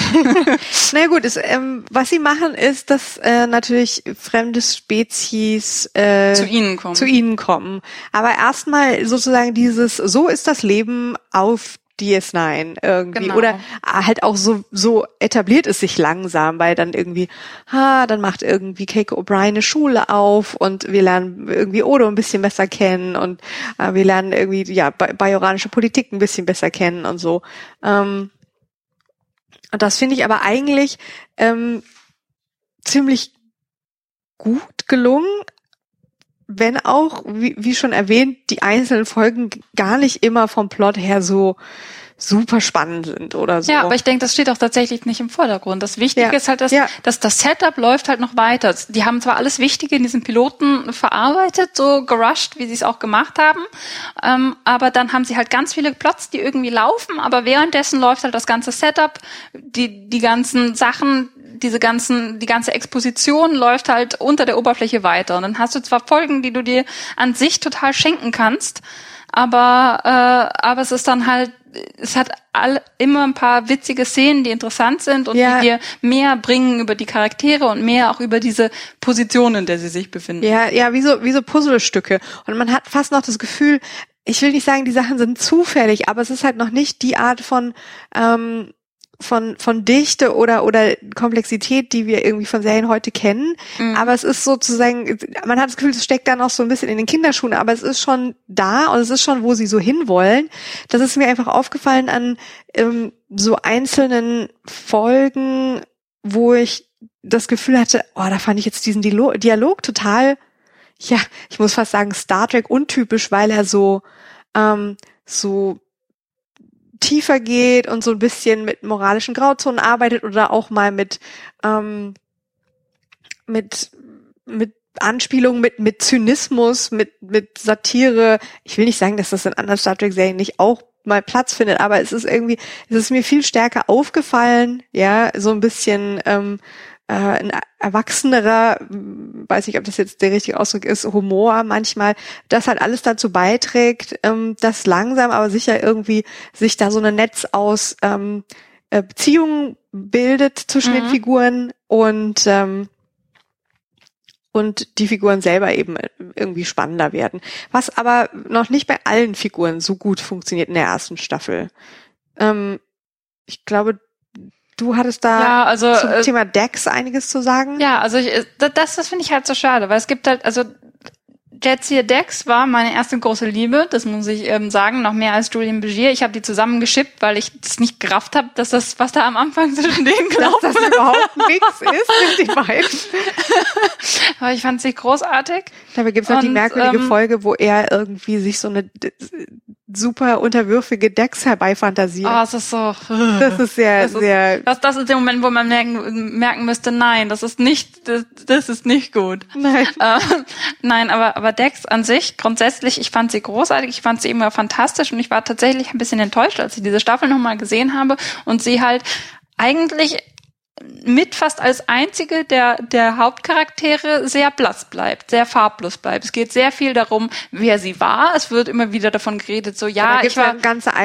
Na gut, es, ähm, was sie machen, ist, dass äh, natürlich fremde Spezies äh, zu ihnen kommen. Zu ihnen kommen. Aber erstmal sozusagen dieses, so ist das Leben auf DS9 irgendwie genau. oder halt auch so so etabliert es sich langsam, weil dann irgendwie ha, dann macht irgendwie Keiko O'Brien eine Schule auf und wir lernen irgendwie Odo ein bisschen besser kennen und äh, wir lernen irgendwie ja bajoranische Politik ein bisschen besser kennen und so. Ähm, und das finde ich aber eigentlich ähm, ziemlich gut gelungen, wenn auch, wie, wie schon erwähnt, die einzelnen Folgen gar nicht immer vom Plot her so super spannend sind oder so. Ja, aber ich denke, das steht auch tatsächlich nicht im Vordergrund. Das Wichtige ja. ist halt, dass, ja. dass das Setup läuft halt noch weiter. Die haben zwar alles Wichtige in diesem Piloten verarbeitet, so gerusht, wie sie es auch gemacht haben, ähm, aber dann haben sie halt ganz viele Plots, die irgendwie laufen, aber währenddessen läuft halt das ganze Setup, die, die ganzen Sachen, diese ganzen, die ganze Exposition läuft halt unter der Oberfläche weiter. Und dann hast du zwar Folgen, die du dir an sich total schenken kannst, aber, äh, aber es ist dann halt, es hat all, immer ein paar witzige Szenen, die interessant sind und ja. die dir mehr bringen über die Charaktere und mehr auch über diese Position, in der sie sich befinden. Ja, ja, wie so, wie so Puzzlestücke. Und man hat fast noch das Gefühl, ich will nicht sagen, die Sachen sind zufällig, aber es ist halt noch nicht die Art von ähm, von von Dichte oder oder Komplexität, die wir irgendwie von Serien heute kennen. Mhm. Aber es ist sozusagen, man hat das Gefühl, es steckt da noch so ein bisschen in den Kinderschuhen, aber es ist schon da und es ist schon, wo sie so hinwollen. Das ist mir einfach aufgefallen an ähm, so einzelnen Folgen, wo ich das Gefühl hatte, oh, da fand ich jetzt diesen Dialog total, ja, ich muss fast sagen Star Trek untypisch, weil er so ähm, so tiefer geht und so ein bisschen mit moralischen Grauzonen arbeitet oder auch mal mit ähm, mit mit Anspielungen, mit mit Zynismus, mit mit Satire. Ich will nicht sagen, dass das in anderen Star Trek Serien nicht auch mal Platz findet, aber es ist irgendwie, es ist mir viel stärker aufgefallen, ja, so ein bisschen ähm, äh, ein erwachsenerer, weiß nicht, ob das jetzt der richtige Ausdruck ist, Humor manchmal, das halt alles dazu beiträgt, ähm, dass langsam aber sicher irgendwie sich da so ein Netz aus ähm, äh, Beziehungen bildet zwischen mhm. den Figuren und ähm, und die Figuren selber eben irgendwie spannender werden. Was aber noch nicht bei allen Figuren so gut funktioniert in der ersten Staffel. Ähm, ich glaube, du hattest da ja, also, zum äh, Thema Decks einiges zu sagen. Ja, also ich, das, das finde ich halt so schade, weil es gibt halt, also Jetsia Dex war meine erste große Liebe, das muss ich ähm, sagen, noch mehr als Julian Begier. Ich habe die zusammengeschippt, weil ich das nicht gerafft habe, dass das, was da am Anfang zwischen denen glaubt, dass das überhaupt nichts ist den beiden. Aber ich fand sie großartig. Dabei gibt es noch die merkwürdige ähm, Folge, wo er irgendwie sich so eine super unterwürfige Dex herbeifantasiert. Oh, es ist so. das ist sehr, Das ist- sehr. Das, das ist der Moment, wo man merken, merken müsste, nein, das ist nicht, das, das ist nicht gut. Nein. Äh, nein, aber, aber Dex an sich, grundsätzlich, ich fand sie großartig, ich fand sie immer fantastisch und ich war tatsächlich ein bisschen enttäuscht, als ich diese Staffel nochmal gesehen habe und sie halt eigentlich mit fast als einzige der, der Hauptcharaktere sehr blass bleibt, sehr farblos bleibt. Es geht sehr viel darum, wer sie war. Es wird immer wieder davon geredet, so ja, ich war,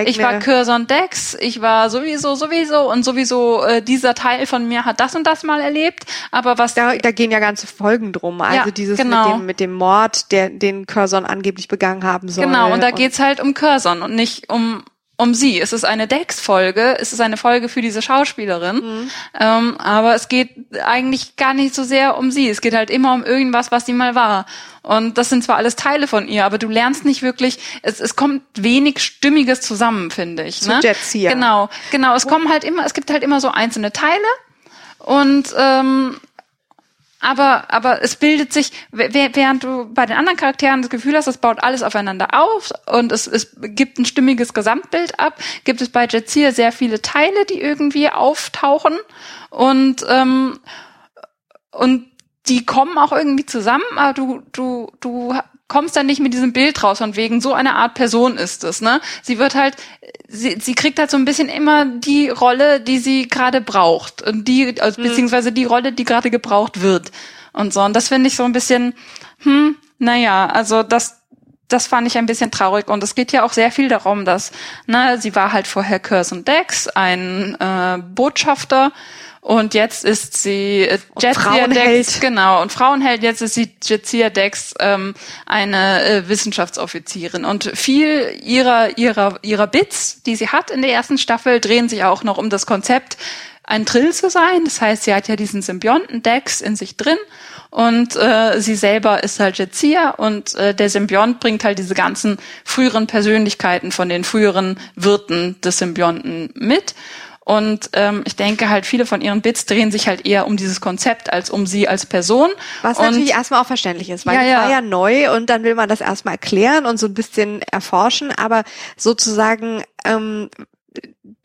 ich war Curzon Dex, ich war sowieso, sowieso und sowieso äh, dieser Teil von mir hat das und das mal erlebt. Aber was da, da gehen ja ganze Folgen drum. Also Ja, dieses genau. mit dem mit dem Mord, der den Curzon angeblich begangen haben soll. Genau, und da geht's halt um Curzon und nicht um um sie. Es ist eine Dex-Folge, es ist eine Folge für diese Schauspielerin, Mhm. ähm, aber es geht eigentlich gar nicht so sehr um sie. Es geht halt immer um irgendwas, was sie mal war. Und das sind zwar alles Teile von ihr, aber du lernst nicht wirklich, es, es kommt wenig Stimmiges zusammen, finde ich. Zu ne? Jetsia. Genau, genau. Es kommen halt immer, es gibt halt immer so einzelne Teile und ähm, aber, aber es bildet sich, während du bei den anderen Charakteren das Gefühl hast, es baut alles aufeinander auf und es, es gibt ein stimmiges Gesamtbild ab, gibt es bei Jetsia sehr viele Teile, die irgendwie auftauchen und, ähm, und die kommen auch irgendwie zusammen, aber du, du, du kommst dann nicht mit diesem Bild raus und wegen so eine Art Person ist es, ne? Sie wird halt, sie, sie kriegt halt so ein bisschen immer die Rolle, die sie gerade braucht und die, also beziehungsweise die Rolle, die gerade gebraucht wird und so. Und das finde ich so ein bisschen, hm, naja, also das, das fand ich ein bisschen traurig und es geht ja auch sehr viel darum, dass, ne, sie war halt vorher Curzon Dex, ein äh, Botschafter und jetzt ist sie äh, Jetsia. Dex, genau, und Frauenheld, jetzt ist sie Jetsia Dex ähm, eine äh, Wissenschaftsoffizierin und viel ihrer ihrer ihrer Bits, die sie hat in der ersten Staffel, drehen sich auch noch um das Konzept ein Trill zu sein. Das heißt, sie hat ja diesen Symbionten-Dex in sich drin und äh, sie selber ist halt Jetsia und äh, der Symbiont bringt halt diese ganzen früheren Persönlichkeiten von den früheren Wirten des Symbionten mit. Und ähm, ich denke halt, viele von ihren Bits drehen sich halt eher um dieses Konzept als um sie als Person. Was und natürlich erstmal auch verständlich ist, weil Ja, es ja. war ja neu und dann will man das erstmal erklären und so ein bisschen erforschen, aber sozusagen ähm,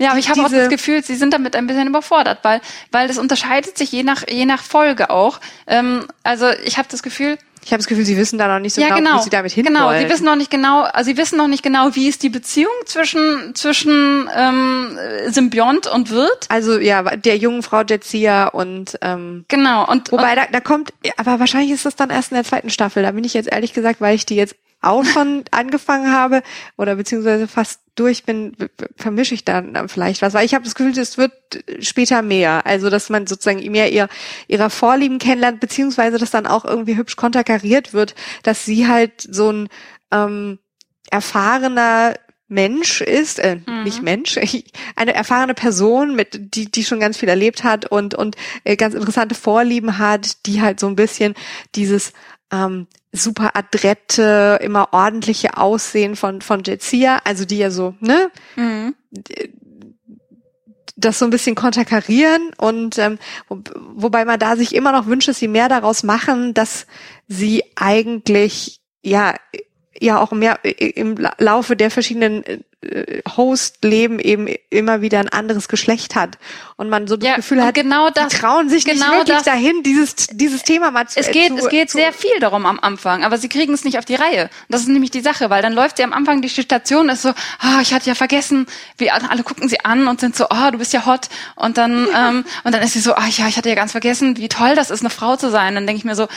Ja, aber ich habe auch das Gefühl, sie sind damit ein bisschen überfordert, weil weil das unterscheidet sich je nach je nach Folge auch. Ähm, also ich habe das Gefühl, ich habe das Gefühl, sie wissen da noch nicht so ja genau, genau, wo sie damit genau. hinwollen. Sie wissen noch nicht genau, also sie wissen noch nicht genau, wie ist die Beziehung zwischen zwischen ähm, Symbiont und Wirt. also ja, der jungen Frau Jetsia und ähm, Genau und wobei da, da kommt, aber wahrscheinlich ist das dann erst in der zweiten Staffel. Da bin ich jetzt ehrlich gesagt, weil ich die jetzt auch schon angefangen habe oder beziehungsweise fast durch bin, vermische ich dann vielleicht was. Weil ich habe das Gefühl, es wird später mehr. Also, dass man sozusagen mehr ihr, ihrer Vorlieben kennenlernt, beziehungsweise dass dann auch irgendwie hübsch konterkariert wird, dass sie halt so ein ähm, erfahrener Mensch ist, äh, Mhm. nicht Mensch, eine erfahrene Person, mit die die schon ganz viel erlebt hat und und äh, ganz interessante Vorlieben hat, die halt so ein bisschen dieses ähm, super adrette, immer ordentliche Aussehen von von Jetsia, also die ja so, ne, mhm. das so ein bisschen konterkarieren und ähm, wo, wobei man da sich immer noch wünscht, dass sie mehr daraus machen, dass sie eigentlich ja ja auch mehr im La- Laufe der verschiedenen äh, Host-Leben eben immer wieder ein anderes Geschlecht hat und man so das Ja, Gefühl hat, genau das- die trauen sich nicht genau wirklich das- dahin, dieses dieses Thema mal zu Es geht, zu, es geht zu, sehr viel darum am Anfang, aber sie kriegen es nicht auf die Reihe. Das ist nämlich die Sache, weil dann läuft sie am Anfang die Station, ist so, ah, ich hatte ja vergessen, wie alle gucken sie an und sind so, ah, du bist ja hot. Und dann, ähm, und dann ist sie so, ah ja, ich hatte ja ganz vergessen, wie toll das ist, eine Frau zu sein. Dann denke ich mir so,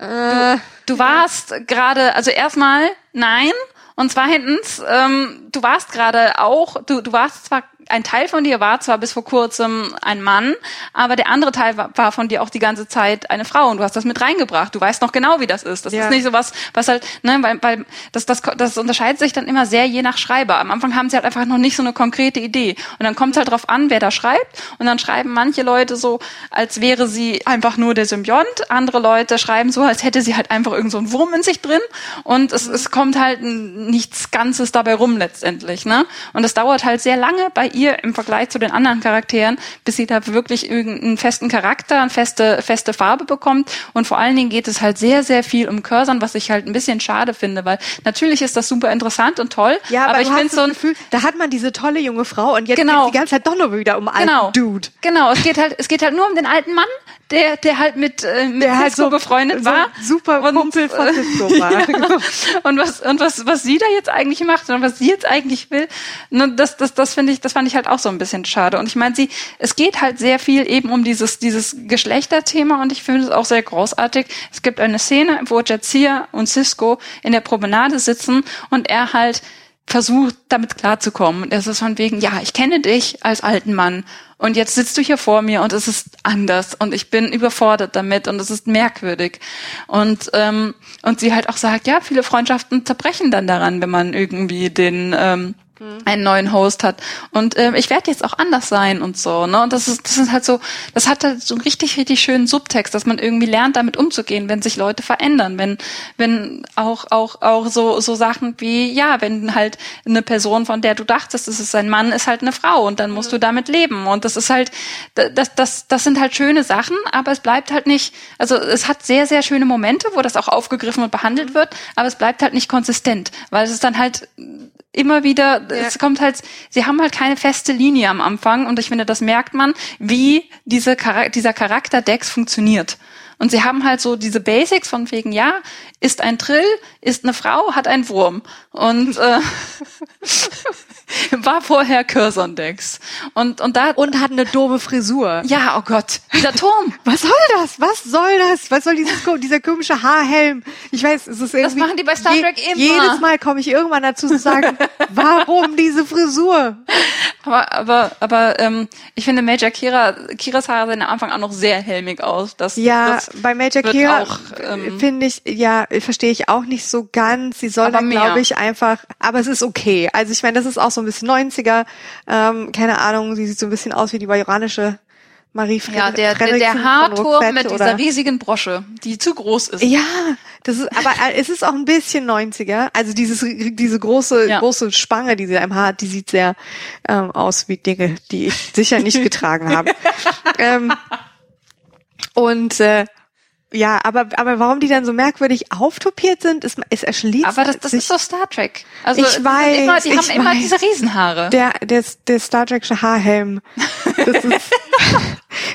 äh, du warst gerade, also erstmal nein. Und zweitens, ähm, du warst gerade auch, du, du warst zwar ein Teil von dir war zwar bis vor kurzem ein Mann, aber der andere Teil war, war von dir auch die ganze Zeit eine Frau und du hast das mit reingebracht. Du weißt noch genau, wie das ist. Das ja. ist nicht so was, was halt, ne, weil, weil das, das, das unterscheidet sich dann immer sehr je nach Schreiber. Am Anfang haben sie halt einfach noch nicht so eine konkrete Idee. Und dann kommt es halt drauf an, wer da schreibt. Und dann schreiben manche Leute so, als wäre sie einfach nur der Symbiont. Andere Leute schreiben so, als hätte sie halt einfach irgend so einen Wurm in sich drin. Und es, es kommt halt nichts Ganzes dabei rum letztendlich. Ne? Und es dauert halt sehr lange bei ihr im Vergleich zu den anderen Charakteren, bis sie da wirklich irgendeinen festen Charakter, eine feste, feste Farbe bekommt. Und vor allen Dingen geht es halt sehr, sehr viel um Cursern, was ich halt ein bisschen schade finde, weil natürlich ist das super interessant und toll. Ja, aber, aber ich finde so ein Gefühl, da hat man diese tolle junge Frau und jetzt genau. geht die ganze Zeit doch nur wieder um einen genau. Dude. Genau, es geht halt, es geht halt nur um den alten Mann, der, der halt mit, äh, mit der halt so, befreundet war. So super und, Kumpel von äh, Cisco war. und was, und was, was sie da jetzt eigentlich macht und was sie jetzt eigentlich will, ne, das, das, das finde ich, das fand ich halt auch so ein bisschen schade. Und ich meine, sie, es geht halt sehr viel eben um dieses, dieses Geschlechterthema und ich finde es auch sehr großartig. Es gibt eine Szene, wo Jadzia und Cisco in der Promenade sitzen und er halt versucht, damit klarzukommen. Und es ist von wegen, ja, ich kenne dich als alten Mann und jetzt sitzt du hier vor mir und es ist anders und ich bin überfordert damit und es ist merkwürdig. Und, ähm, und sie halt auch sagt, ja, viele Freundschaften zerbrechen dann daran, wenn man irgendwie den ähm. Einen neuen Host hat. Und ähm, ich werde jetzt auch anders sein und so. Ne? Und das ist, das ist halt so, das hat halt so einen richtig, richtig schönen Subtext, dass man irgendwie lernt, damit umzugehen, wenn sich Leute verändern, wenn, wenn auch, auch, auch so, so Sachen wie, ja, wenn halt eine Person, von der du dachtest, es ist ein Mann, ist halt eine Frau und dann musst mhm. du damit leben. Und das ist halt, das, das, das sind halt schöne Sachen, aber es bleibt halt nicht, also es hat sehr, sehr schöne Momente, wo das auch aufgegriffen und behandelt mhm. wird, aber es bleibt halt nicht konsistent, weil es ist dann halt immer wieder, ja. es kommt halt, sie haben halt keine feste Linie am Anfang und ich finde, das merkt man, wie diese, dieser Charakter Dex funktioniert. Und sie haben halt so diese Basics von wegen, ja, ist ein Trill, ist eine Frau, hat einen Wurm. Und äh, war vorher Cursor-Dex. Und, und da. Und hat eine doofe Frisur. Ja, oh Gott. Dieser Turm. Was soll das? Was soll das? Was soll dieses, dieser komische Haarhelm? Ich weiß, es ist irgendwie. Das machen die bei Star Trek je, immer. Jedes Mal komme ich irgendwann dazu zu sagen, warum diese Frisur? Aber, aber, aber, ähm, ich finde Major Kira, Kiras Haare sehen am Anfang auch noch sehr helmig aus. Das, ja, das bei Major Kira ähm, finde ich, ja, verstehe ich auch nicht so ganz. Sie soll dann, glaube ich, einfach, aber es ist okay. Also ich meine, das ist auch so ein bisschen 90er. Ähm, keine Ahnung, sie sieht so ein bisschen aus wie die bajoranische Marie Fred Ja, der, der, der Haarturm mit dieser riesigen Brosche, die zu groß ist. Ja, das ist, aber es ist auch ein bisschen 90er. Also dieses, diese große, ja. große Spange, die sie einem hat, die sieht sehr ähm, aus wie Dinge, die ich sicher nicht getragen habe. ähm, und äh, ja, aber, aber warum die dann so merkwürdig auftopiert sind, ist, ist erschließt Aber das, das sich. ist so Star Trek. Also ich weiß, immer, die ich haben weiß. immer diese Riesenhaare. Der, der, der Star Treksche Haarhelm. Das ist,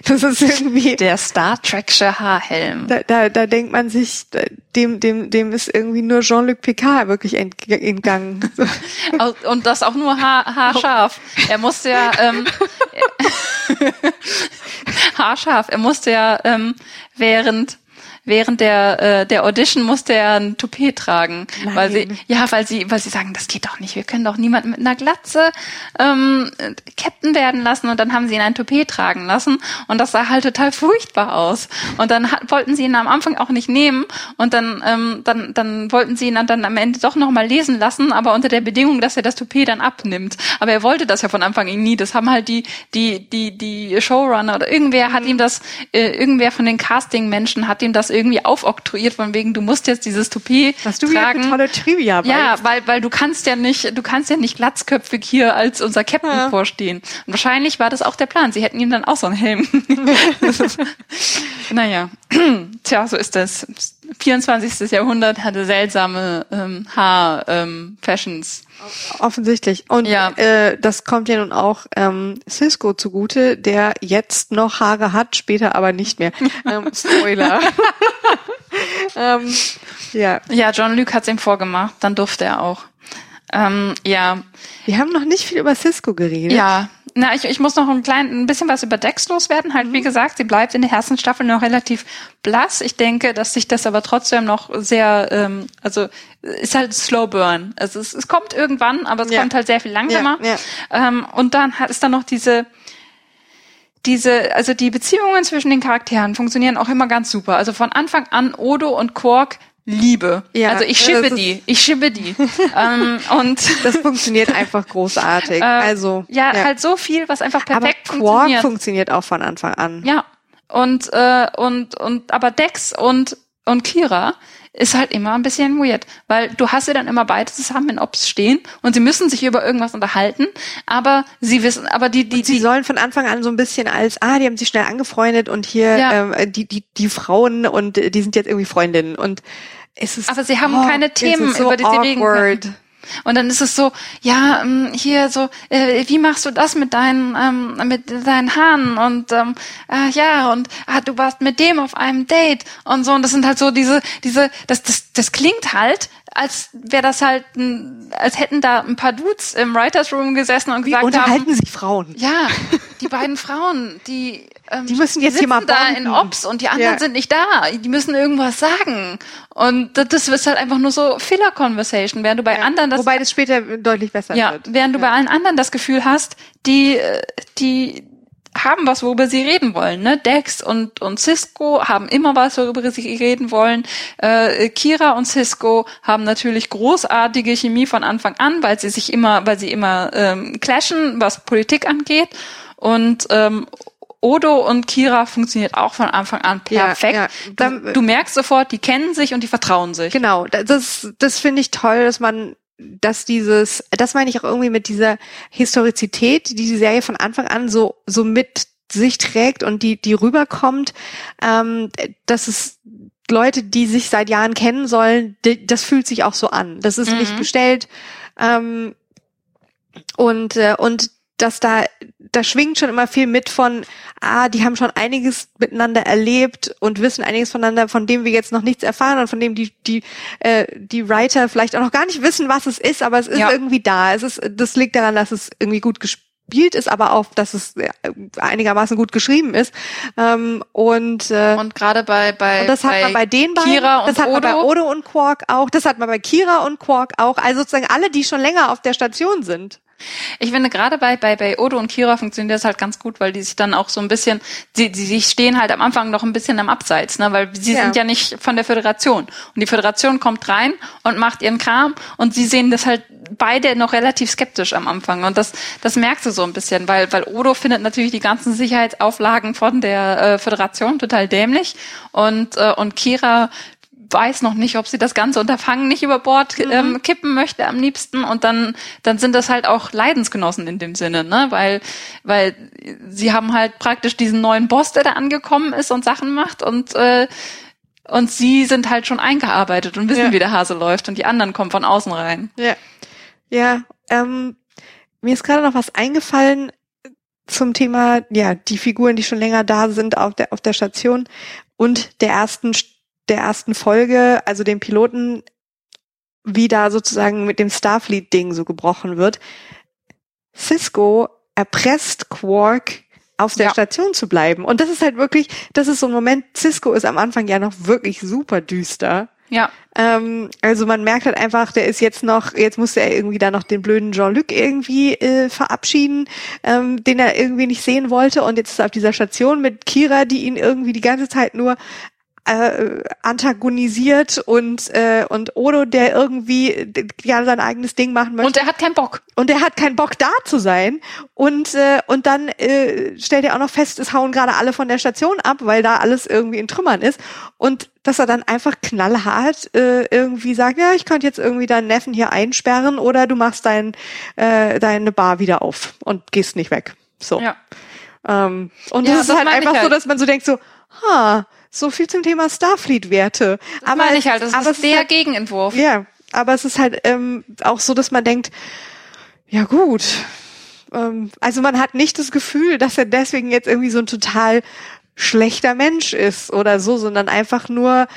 das ist irgendwie. Der Star Treksche Haarhelm. Da, da, da denkt man sich, dem, dem, dem ist irgendwie nur Jean-Luc Picard wirklich entgangen. Und das auch nur haar, haarscharf. Er musste ja, ähm, haarscharf. Er musste ja ähm, während während der äh, der Audition musste er ein Toupet tragen, Nein. weil sie ja, weil sie weil sie sagen, das geht doch nicht, wir können doch niemanden mit einer Glatze ähm, Captain werden lassen und dann haben sie ihn ein Toupet tragen lassen und das sah halt total furchtbar aus und dann hat, wollten sie ihn am Anfang auch nicht nehmen und dann ähm, dann dann wollten sie ihn dann, dann am Ende doch noch mal lesen lassen, aber unter der Bedingung, dass er das Toupet dann abnimmt. Aber er wollte das ja von Anfang an nie. Das haben halt die die die die Showrunner oder irgendwer hat ihm das äh, irgendwer von den Casting Menschen hat ihm das irgendwie aufoktroyiert von wegen, du musst jetzt dieses Toupet Was du tragen. Eine tolle Trivia weißt. Ja, weil, weil du kannst ja nicht, du kannst ja nicht glatzköpfig hier als unser Captain ja. vorstehen. Und wahrscheinlich war das auch der Plan. Sie hätten ihm dann auch so einen Helm. naja. Tja, so ist das. 24. Jahrhundert hatte seltsame ähm, Haar-Fashions. Ähm, Offensichtlich. Und ja. äh, das kommt ja nun auch ähm, Cisco zugute, der jetzt noch Haare hat, später aber nicht mehr. ähm, Spoiler. ähm, ja. Ja, John Luke hat's ihm vorgemacht, dann durfte er auch. Ähm, ja. Wir haben noch nicht viel über Cisco geredet. Ja, Na, ich, ich muss noch ein klein, ein bisschen was über Dex loswerden. Halt, mhm. wie gesagt, sie bleibt in der ersten Staffel noch relativ blass. Ich denke, dass sich das aber trotzdem noch sehr, ähm, also ist halt Slow Burn. Also es, es kommt irgendwann, aber es ja. kommt halt sehr viel langsamer. Ja, ja. Ähm, und dann hat es dann noch diese diese, also die Beziehungen zwischen den Charakteren funktionieren auch immer ganz super. Also von Anfang an Odo und Quark liebe. Ja, also ich schippe die, ich schippe die. ähm, und das funktioniert einfach großartig. Äh, also ja, ja, halt so viel, was einfach perfekt aber Quark funktioniert. funktioniert auch von Anfang an. Ja. Und äh, und und aber Dex und und Kira ist halt immer ein bisschen weird, weil du hast sie dann immer beide zusammen in Ops stehen und sie müssen sich über irgendwas unterhalten, aber sie wissen, aber die die und sie die, sollen von Anfang an so ein bisschen als ah, die haben sich schnell angefreundet und hier ja. ähm, die die die Frauen und die sind jetzt irgendwie Freundinnen und ist aber sie haben oh, keine Themen so über die sie reden können. Und dann ist es so, ja, ähm, hier so, äh, wie machst du das mit deinen, ähm, mit deinen Haaren und ähm, äh, ja und ah, du warst mit dem auf einem Date und so und das sind halt so diese, diese, das, das, das klingt halt, als wäre das halt, als hätten da ein paar Dudes im Writers Room gesessen und gesagt wie unterhalten haben, sich Frauen. Ja, die beiden Frauen, die ähm, die müssen jetzt hier mal da in Ops und die anderen ja. sind nicht da. Die müssen irgendwas sagen. Und das, das ist halt einfach nur so Filler-Conversation, während du bei ja. anderen das... Wobei das später deutlich besser ja, wird. Während du bei allen anderen das Gefühl hast, die, die haben was, worüber sie reden wollen. Ne? Dex und, und Cisco haben immer was, worüber sie reden wollen. Äh, Kira und Cisco haben natürlich großartige Chemie von Anfang an, weil sie sich immer, weil sie immer ähm, clashen, was Politik angeht. Und ähm, Odo und Kira funktioniert auch von Anfang an perfekt. Ja, ja. Du, du, merkst sofort, die kennen sich und die vertrauen sich. Genau, das, das finde ich toll, dass man, dass dieses, das meine ich auch irgendwie mit dieser Historizität, die die Serie von Anfang an so, so mit sich trägt und die, die rüberkommt, ähm, dass es Leute, die sich seit Jahren kennen sollen, die, das fühlt sich auch so an. Das ist mhm. nicht gestellt. Ähm, und, äh, und dass da, da schwingt schon immer viel mit von, ah, die haben schon einiges miteinander erlebt und wissen einiges voneinander, von dem wir jetzt noch nichts erfahren und von dem die, die, äh, die Writer vielleicht auch noch gar nicht wissen, was es ist, aber es ist ja. irgendwie da. Es ist, das liegt daran, dass es irgendwie gut gespielt ist, aber auch, dass es äh, einigermaßen gut geschrieben ist. Ähm, und äh, und gerade bei bei und das hat man bei den beiden, Kira und das hat Odo. man bei Odo und Quark auch, das hat man bei Kira und Quark auch, also sozusagen alle, die schon länger auf der Station sind. Ich finde gerade bei, bei, bei Odo und Kira funktioniert das halt ganz gut, weil die sich dann auch so ein bisschen, sie, sie, sie stehen halt am Anfang noch ein bisschen am Abseits, ne, weil sie ja. sind ja nicht von der Föderation. Und die Föderation kommt rein und macht ihren Kram und sie sehen das halt beide noch relativ skeptisch am Anfang. Und das, das merkst du so ein bisschen, weil, weil Odo findet natürlich die ganzen Sicherheitsauflagen von der äh, Föderation total dämlich und, äh, und Kira weiß noch nicht, ob sie das ganze Unterfangen nicht über Bord mhm. ähm, kippen möchte am liebsten und dann dann sind das halt auch Leidensgenossen in dem Sinne, ne, weil weil sie haben halt praktisch diesen neuen Boss, der da angekommen ist und Sachen macht und äh, und sie sind halt schon eingearbeitet und wissen, ja. wie der Hase läuft und die anderen kommen von außen rein. Ja, ja. Ähm, mir ist gerade noch was eingefallen zum Thema, ja, die Figuren, die schon länger da sind auf der auf der Station und der ersten der ersten Folge, also dem Piloten, wie da sozusagen mit dem Starfleet-Ding so gebrochen wird. Cisco erpresst Quark auf der ja. Station zu bleiben. Und das ist halt wirklich, das ist so ein Moment, Cisco ist am Anfang ja noch wirklich super düster. Ja. Ähm, also man merkt halt einfach, der ist jetzt noch, jetzt muss er irgendwie da noch den blöden Jean-Luc irgendwie äh, verabschieden, ähm, den er irgendwie nicht sehen wollte. Und jetzt ist er auf dieser Station mit Kira, die ihn irgendwie die ganze Zeit nur äh, antagonisiert und äh, und Odo, der irgendwie ja sein eigenes Ding machen möchte. Und er hat keinen Bock. Und er hat keinen Bock da zu sein. Und äh, und dann äh, stellt er auch noch fest, es hauen gerade alle von der Station ab, weil da alles irgendwie in Trümmern ist. Und dass er dann einfach knallhart äh, irgendwie sagt, ja, ich könnte jetzt irgendwie deinen Neffen hier einsperren oder du machst dein, äh, deine Bar wieder auf und gehst nicht weg. So. Ja. Ähm, und ja, das ist halt einfach halt. so, dass man so denkt so, ha, so viel zum Thema Starfleet-Werte. Aber ich halt, das aber ist der halt, Gegenentwurf. Ja, aber es ist halt ähm, auch so, dass man denkt, ja gut. Ähm, also man hat nicht das Gefühl, dass er deswegen jetzt irgendwie so ein total schlechter Mensch ist oder so, sondern einfach nur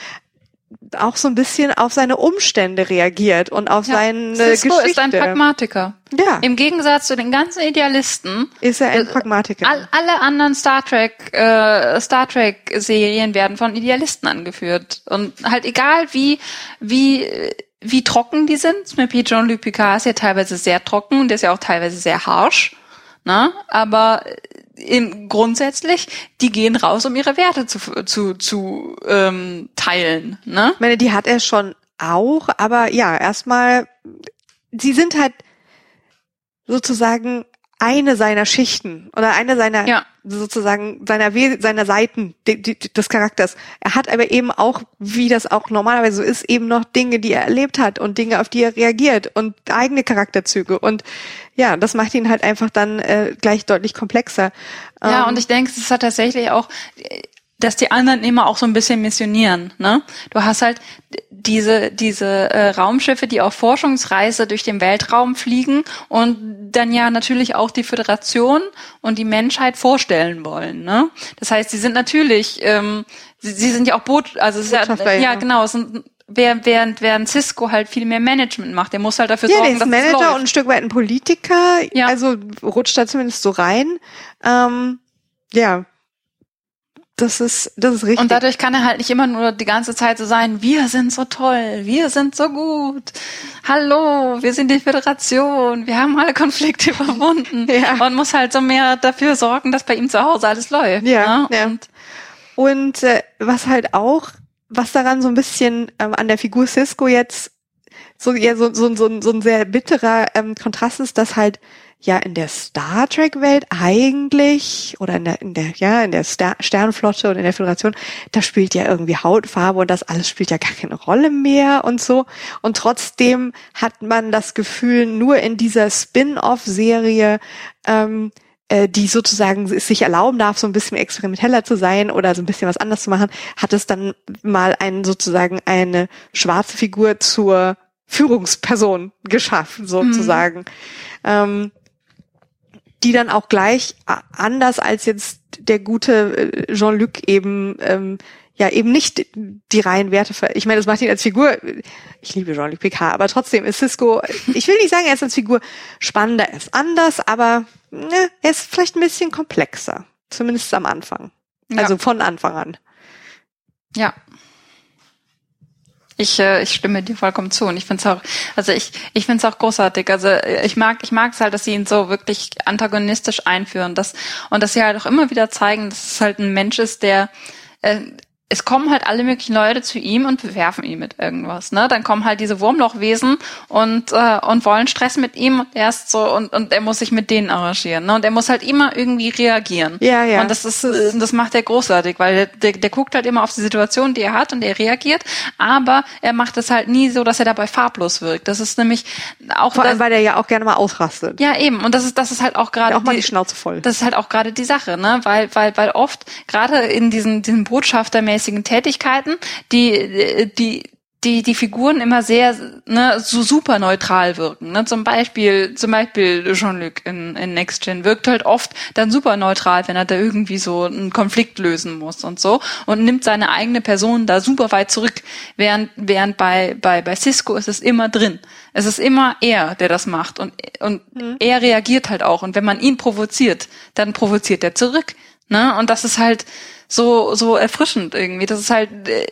auch so ein bisschen auf seine Umstände reagiert und auf Ja, seine Cisco Geschichte. ist ein Pragmatiker. ja, Im Gegensatz zu den ganzen Idealisten, ist er ein äh, Pragmatiker. all, alle anderen Star Trek, äh, Star Trek Serien werden von Idealisten angeführt. Und halt egal wie, wie, wie trocken die sind. Zum Beispiel Jean-Luc Picard ist ja teilweise sehr trocken und der ist ja auch teilweise sehr harsh. Ne? Aber im, grundsätzlich, die gehen raus, um ihre Werte zu, zu, zu ähm, teilen. Ne? Ich meine, die hat er schon auch, aber ja, erstmal, sie sind halt sozusagen eine seiner Schichten oder eine seiner Ja. sozusagen seiner We seiner Seiten die, die, des Charakters. Er hat aber eben auch, wie das auch normalerweise so ist, eben noch Dinge, die er erlebt hat und Dinge, auf die er reagiert und eigene Charakterzüge und ja, das macht ihn halt einfach dann äh, gleich deutlich komplexer. Ja, Ähm, und ich denke, es halt tatsächlich auch, dass die anderen immer auch so ein bisschen missionieren. Ne? Du hast halt diese diese äh, Raumschiffe, die auf Forschungsreise durch den Weltraum fliegen und dann ja natürlich auch die Föderation und die Menschheit vorstellen wollen. Ne? Das heißt, sie sind natürlich, ähm, sie, sie sind ja auch Boot, also es ist ja, ja genau, es sind während, während, während Cisco halt viel mehr Management macht. Der muss halt dafür Ja, der sorgen, ist dass Manager und ein Stück weit ein Politiker. Ja. Also rutscht da zumindest so rein. Ähm, ja. Das ist, das ist richtig. Und dadurch kann er halt nicht immer nur die ganze Zeit so sein, wir sind so toll, wir sind so gut, hallo, wir sind die Föderation, wir haben alle Konflikte überwunden. Ja. Und muss halt so mehr dafür sorgen, dass bei ihm zu Hause alles läuft. Ja, ne? ja. Und Und äh, was halt auch, was daran so ein bisschen ähm, an der Figur Cisco jetzt so ja so so so, so ein sehr bitterer ähm, Kontrast ist, dass halt ja in der Star Trek Welt eigentlich oder in der in der ja in der Ster Sternflotte oder in der Föderation, da spielt ja irgendwie Hautfarbe und das alles spielt ja gar keine Rolle mehr und so und trotzdem hat man das Gefühl nur in dieser Spin-off Serie ähm, äh, die sozusagen es sich erlauben darf, so ein bisschen experimenteller zu sein oder so ein bisschen was anders zu machen, hat es dann mal einen sozusagen eine schwarze Figur zur Führungsperson geschaffen, sozusagen. Ähm, die dann auch gleich anders als jetzt der gute äh, Jean-Luc eben ähm, ja eben nicht die reinen Werte ver ich meine das macht ihn als Figur ich liebe Jean-Luc Picard aber trotzdem ist Cisco ich will nicht sagen er ist als Figur spannender er ist anders aber ne, er ist vielleicht ein bisschen komplexer zumindest am Anfang Ja. also von Anfang an ja. Ich, äh, ich stimme dir vollkommen zu und ich finde es auch, also ich, ich finde es auch großartig. Also äh, ich mag, ich mag es halt, dass sie ihn so wirklich antagonistisch einführen, dass und dass sie halt auch immer wieder zeigen, dass es halt ein Mensch ist, der äh, es kommen halt alle möglichen Leute zu ihm und bewerfen ihn mit irgendwas. Ne? Dann kommen halt diese Wurmlochwesen und äh, und wollen Stress mit ihm und er ist so und und er muss sich mit denen arrangieren. Ne? Und er muss halt immer irgendwie reagieren. Ja, ja. Und das ist das macht er großartig, weil der, der, der guckt halt immer auf die Situation, die er hat und er reagiert, aber er macht es halt nie so, dass er dabei farblos wirkt. Das ist nämlich auch vor allem weil er ja auch gerne mal ausrastet ja eben und das ist das ist halt auch gerade auch mal die- die Schnauze voll das ist halt auch gerade die Sache, ne? Weil, weil, weil oft gerade in diesen, diesen botschaftermäßigen Tätigkeiten, die, die, die, die Figuren immer sehr, ne, so super neutral wirken, ne? Zum Beispiel, zum Beispiel Jean-Luc in, in Next Gen wirkt halt oft dann super neutral, wenn er da irgendwie so einen Konflikt lösen muss und so und nimmt seine eigene Person da super weit zurück, während, während bei, bei, bei Cisco ist es immer drin. Es ist immer er, der das macht und, und er reagiert halt auch und wenn man ihn provoziert, dann provoziert er zurück, ne? Und das ist halt, so so erfrischend irgendwie. Das ist halt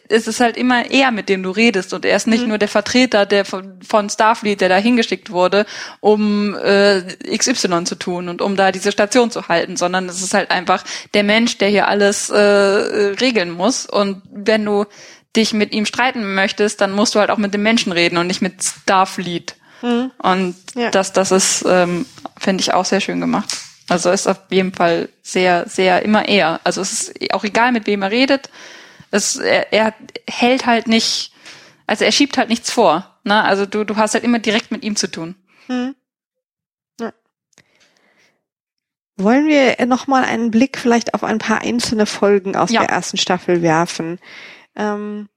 es ist halt immer er, mit dem du redest und er ist nicht nur der Vertreter der von, von Starfleet, der da hingeschickt wurde, um äh, XY zu tun und um da diese Station zu halten, sondern es ist halt einfach der Mensch, der hier alles äh, regeln muss und wenn du dich mit ihm streiten möchtest, dann musst du halt auch mit dem Menschen reden und nicht mit Starfleet. Und Ja. das, das ist, ähm, finde ich, auch sehr schön gemacht. Also ist auf jeden Fall sehr, sehr immer er. Also es ist auch egal, mit wem er redet. Es, er, er hält halt nicht, also er schiebt halt nichts vor. Ne? Also du, du hast halt immer direkt mit ihm zu tun. Wollen wir noch mal einen Blick vielleicht auf ein paar einzelne Folgen aus Ja. der ersten Staffel werfen? Ähm,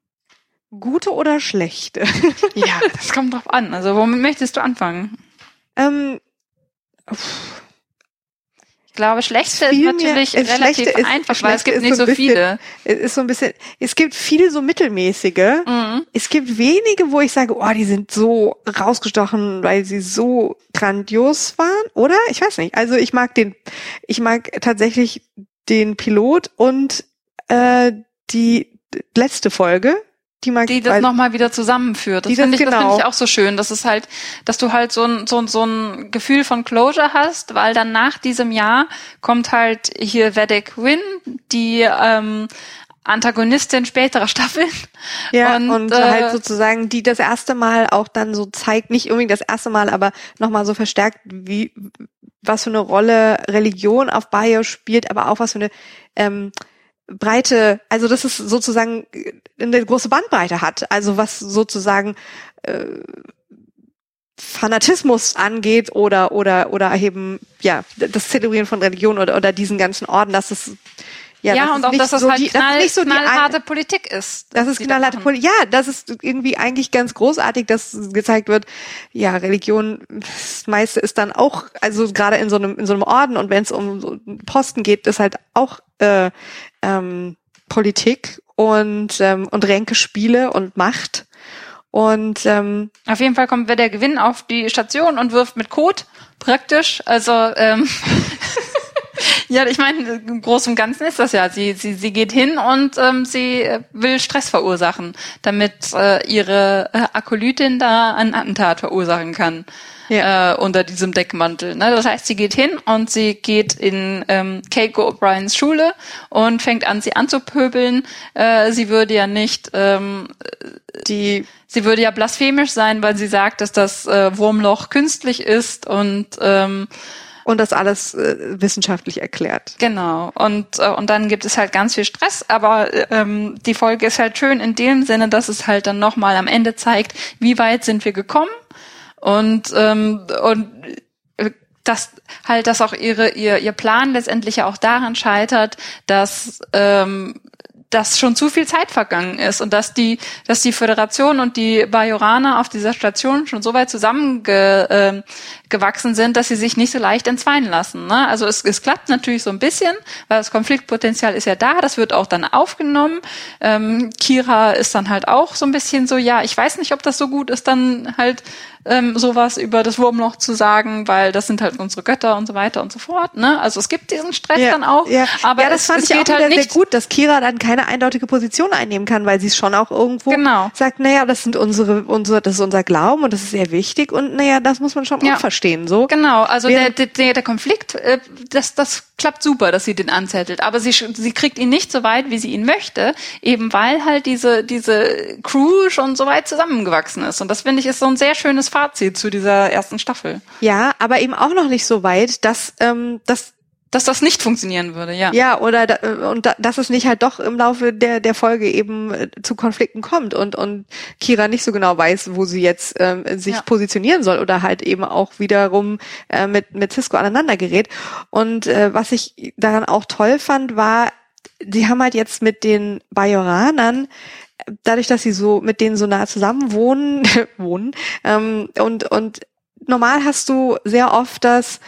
gute oder schlechte? Ja, das kommt drauf an. Also womit möchtest du anfangen? ähm, pff, glaube, schlechte ist natürlich mehr, relativ ist, einfach, weil es gibt nicht so, so viele. Es ist so ein bisschen, es gibt viele so mittelmäßige. Mhm. Es gibt wenige, wo ich sage, oh, die sind so rausgestochen, weil sie so grandios waren, oder? Ich weiß nicht. Also ich mag den, ich mag tatsächlich den Pilot und äh, die letzte Folge, die, mag, die das nochmal wieder zusammenführt. Das finde ich, genau. das find ich auch so schön. Das ist halt, dass du halt so ein, so, so ein Gefühl von Closure hast, weil dann nach diesem Jahr kommt halt hier Vedek Win, die ähm, Antagonistin späterer Staffeln. Ja, und, und äh, halt sozusagen, die das erste Mal auch dann so zeigt, nicht unbedingt das erste Mal, aber nochmal so verstärkt, wie was für eine Rolle Religion auf Bio spielt, aber auch was für eine ähm, breite, also dass es sozusagen eine große Bandbreite hat. Also was sozusagen äh, Fanatismus angeht oder oder oder eben ja das Zelebrieren von Religion oder oder diesen ganzen Orden, dass es ja, ja und auch, dass das so halt die, knall, das nicht so knallharte Politik ist. Das ist knallharte Politik. Ja, das ist irgendwie eigentlich ganz großartig, dass gezeigt wird, ja, Religion, das meiste ist dann auch, also gerade in so einem, in so einem Orden und wenn es um so Posten geht, ist halt auch äh, ähm, Politik und, ähm, und Ränkespiele und Macht. Und ähm, auf jeden Fall kommt wer der Gewinn auf die Station und wirft mit Code praktisch. Also ähm, Ja, ich meine, im Großen und Ganzen ist das ja. Sie, sie, sie geht hin und ähm, sie will Stress verursachen, damit äh, ihre äh, Akolytin da ein Attentat verursachen kann. Ja. Äh, unter diesem Deckmantel. Ne? Das heißt, sie geht hin und sie geht in ähm, Keiko O'Briens Schule und fängt an, sie anzupöbeln. Äh, sie würde ja nicht ähm, die sie würde ja blasphemisch sein, weil sie sagt, dass das äh, Wurmloch künstlich ist und ähm, und das alles äh, wissenschaftlich erklärt. Genau. Und, äh, und dann gibt es halt ganz viel Stress, aber ähm, die Folge ist halt schön in dem Sinne, dass es halt dann nochmal am Ende zeigt, wie weit sind wir gekommen und, ähm, und äh, dass halt, dass auch ihre, ihr, ihr Plan letztendlich ja auch daran scheitert, dass ähm, dass schon zu viel Zeit vergangen ist und dass die, dass die Föderation und die Bajoraner auf dieser Station schon so weit zusammengewachsen äh, sind, dass sie sich nicht so leicht entzweien lassen. Ne? Also es, es klappt natürlich so ein bisschen, weil das Konfliktpotenzial ist ja da, das wird auch dann aufgenommen. Ähm, Kira ist dann halt auch so ein bisschen so, ja, ich weiß nicht, ob das so gut ist, dann halt ähm, sowas über das Wurmloch zu sagen, weil das sind halt unsere Götter und so weiter und so fort. Ne? Also es gibt diesen Stress ja, dann auch. Ja, aber ja, das es, fand es ich auch halt nicht sehr gut, dass Kira dann keine eindeutige Position einnehmen kann, weil sie es schon auch irgendwo genau. sagt, naja, das sind unsere, unsere, das ist unser Glauben und das ist sehr wichtig und naja, das muss man schon ja. auch verstehen. So. Genau, also der, der, der Konflikt, äh, das, das klappt super, dass sie den anzettelt, aber sie, sie kriegt ihn nicht so weit, wie sie ihn möchte, eben weil halt diese, diese Crew schon so weit zusammengewachsen ist. Und das finde ich ist so ein sehr schönes Fazit zu dieser ersten Staffel. Ja, aber eben auch noch nicht so weit, dass, ähm, dass dass das nicht funktionieren würde, ja. Ja, oder da, und da, dass es nicht halt doch im Laufe der der Folge eben äh, zu Konflikten kommt und und Kira nicht so genau weiß, wo sie jetzt ähm, sich ja. positionieren soll oder halt eben auch wiederum äh, mit mit Cisco aneinander gerät. Und äh, was ich daran auch toll fand, war, sie haben halt jetzt mit den Bajoranern dadurch, dass sie so mit denen so nah zusammen wohnen, wohnen ähm, und und normal hast du sehr oft das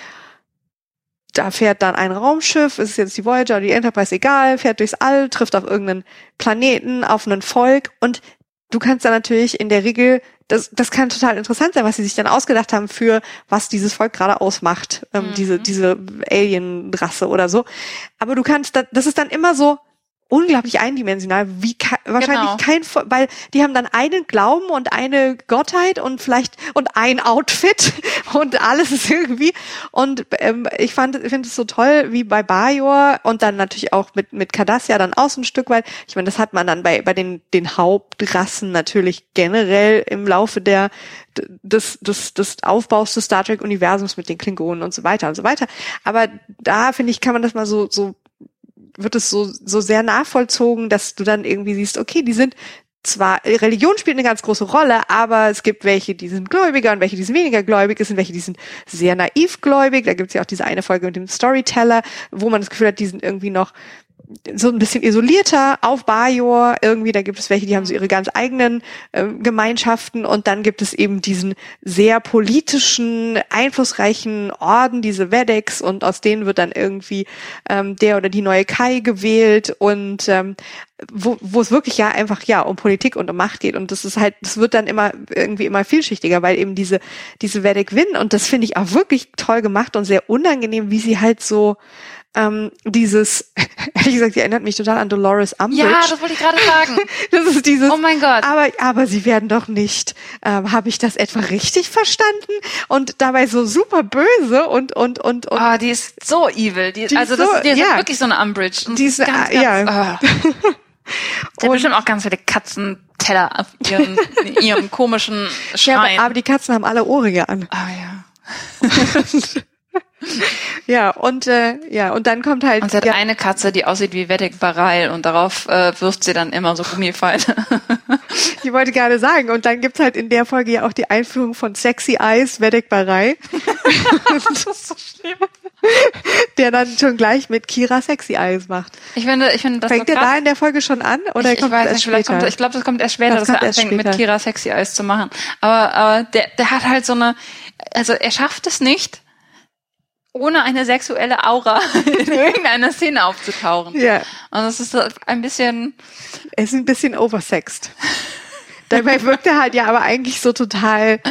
da fährt dann ein Raumschiff, ist jetzt die Voyager oder die Enterprise, egal, fährt durchs All, trifft auf irgendeinen Planeten, auf einen Volk und du kannst dann natürlich in der Regel, das, das kann total interessant sein, was sie sich dann ausgedacht haben für, was dieses Volk gerade ausmacht, ähm, mhm. diese, diese Alien-Rasse oder so. Aber du kannst, das ist dann immer so, unglaublich eindimensional, wie wahrscheinlich genau. kein, weil die haben dann einen Glauben und eine Gottheit und vielleicht und ein Outfit und alles ist irgendwie und ähm, ich fand finde es so toll wie bei Bajor und dann natürlich auch mit mit Cardassia dann auch so ein Stück weit. Ich meine, das hat man dann bei bei den den Hauptrassen natürlich generell im Laufe der des, des, des Aufbaus des Star Trek Universums mit den Klingonen und so weiter und so weiter. Aber da finde ich, kann man das mal so, so wird es so, so sehr nachvollzogen, dass du dann irgendwie siehst, okay, die sind zwar, Religion spielt eine ganz große Rolle, aber es gibt welche, die sind gläubiger und welche, die sind weniger gläubig, es sind welche, die sind sehr naiv gläubig. Da gibt es ja auch diese eine Folge mit dem Storyteller, wo man das Gefühl hat, die sind irgendwie noch so ein bisschen isolierter auf Bajor. Irgendwie, da gibt es welche, die haben so ihre ganz eigenen äh, Gemeinschaften. Und dann gibt es eben diesen sehr politischen, einflussreichen Orden, diese Vedex und aus denen wird dann irgendwie ähm, der oder die neue Kai gewählt. Und ähm, wo, wo es wirklich ja einfach ja um Politik und um Macht geht. Und das ist halt das wird dann immer irgendwie immer vielschichtiger weil eben diese diese Vedic Win. Und das finde ich auch wirklich toll gemacht und sehr unangenehm wie sie halt so ähm, dieses, ehrlich gesagt, sie erinnert mich total an Dolores Umbridge. Ja, das wollte ich gerade sagen. das ist dieses. Oh mein Gott. Aber, aber sie werden doch nicht. Ähm, Habe ich das etwa richtig verstanden? Und dabei so super böse und und und und. Ah, oh, die ist so evil. Die, die also das, so, die ist ja. wirklich so eine Umbridge. Und Diese, ganz, ganz, ja. Oh. Sie hat bestimmt auch ganz viele Katzenteller auf ihren, ihrem komischen Schrein. Ja, aber, aber die Katzen haben alle Ohrringe an. Ah ja. Ja, und äh, ja, und dann kommt halt. Und sie hat ja, eine Katze, die aussieht wie Vedek Bareil und darauf äh, wirft sie dann immer so Gummipfeile. ich wollte gerade sagen, und dann gibt's halt in der Folge ja auch die Einführung von Sexy Eyes Vedek Bareil. das ist so schlimm. Der dann schon gleich mit Kira Sexy Eyes macht. Ich finde, ich finde das Fängt so der da in der Folge schon an oder ich, kommt ich weiß das nicht, später? Kommt, ich glaube, das kommt erst später, das dass er erst anfängt mit Kira Sexy Eyes zu machen. Aber, aber der, der hat halt so eine, also er schafft es nicht, ohne eine sexuelle Aura in irgendeiner Szene aufzutauchen. Ja. Und das ist ein bisschen. Er ist ein bisschen oversext. Dabei wirkt er halt ja aber eigentlich so total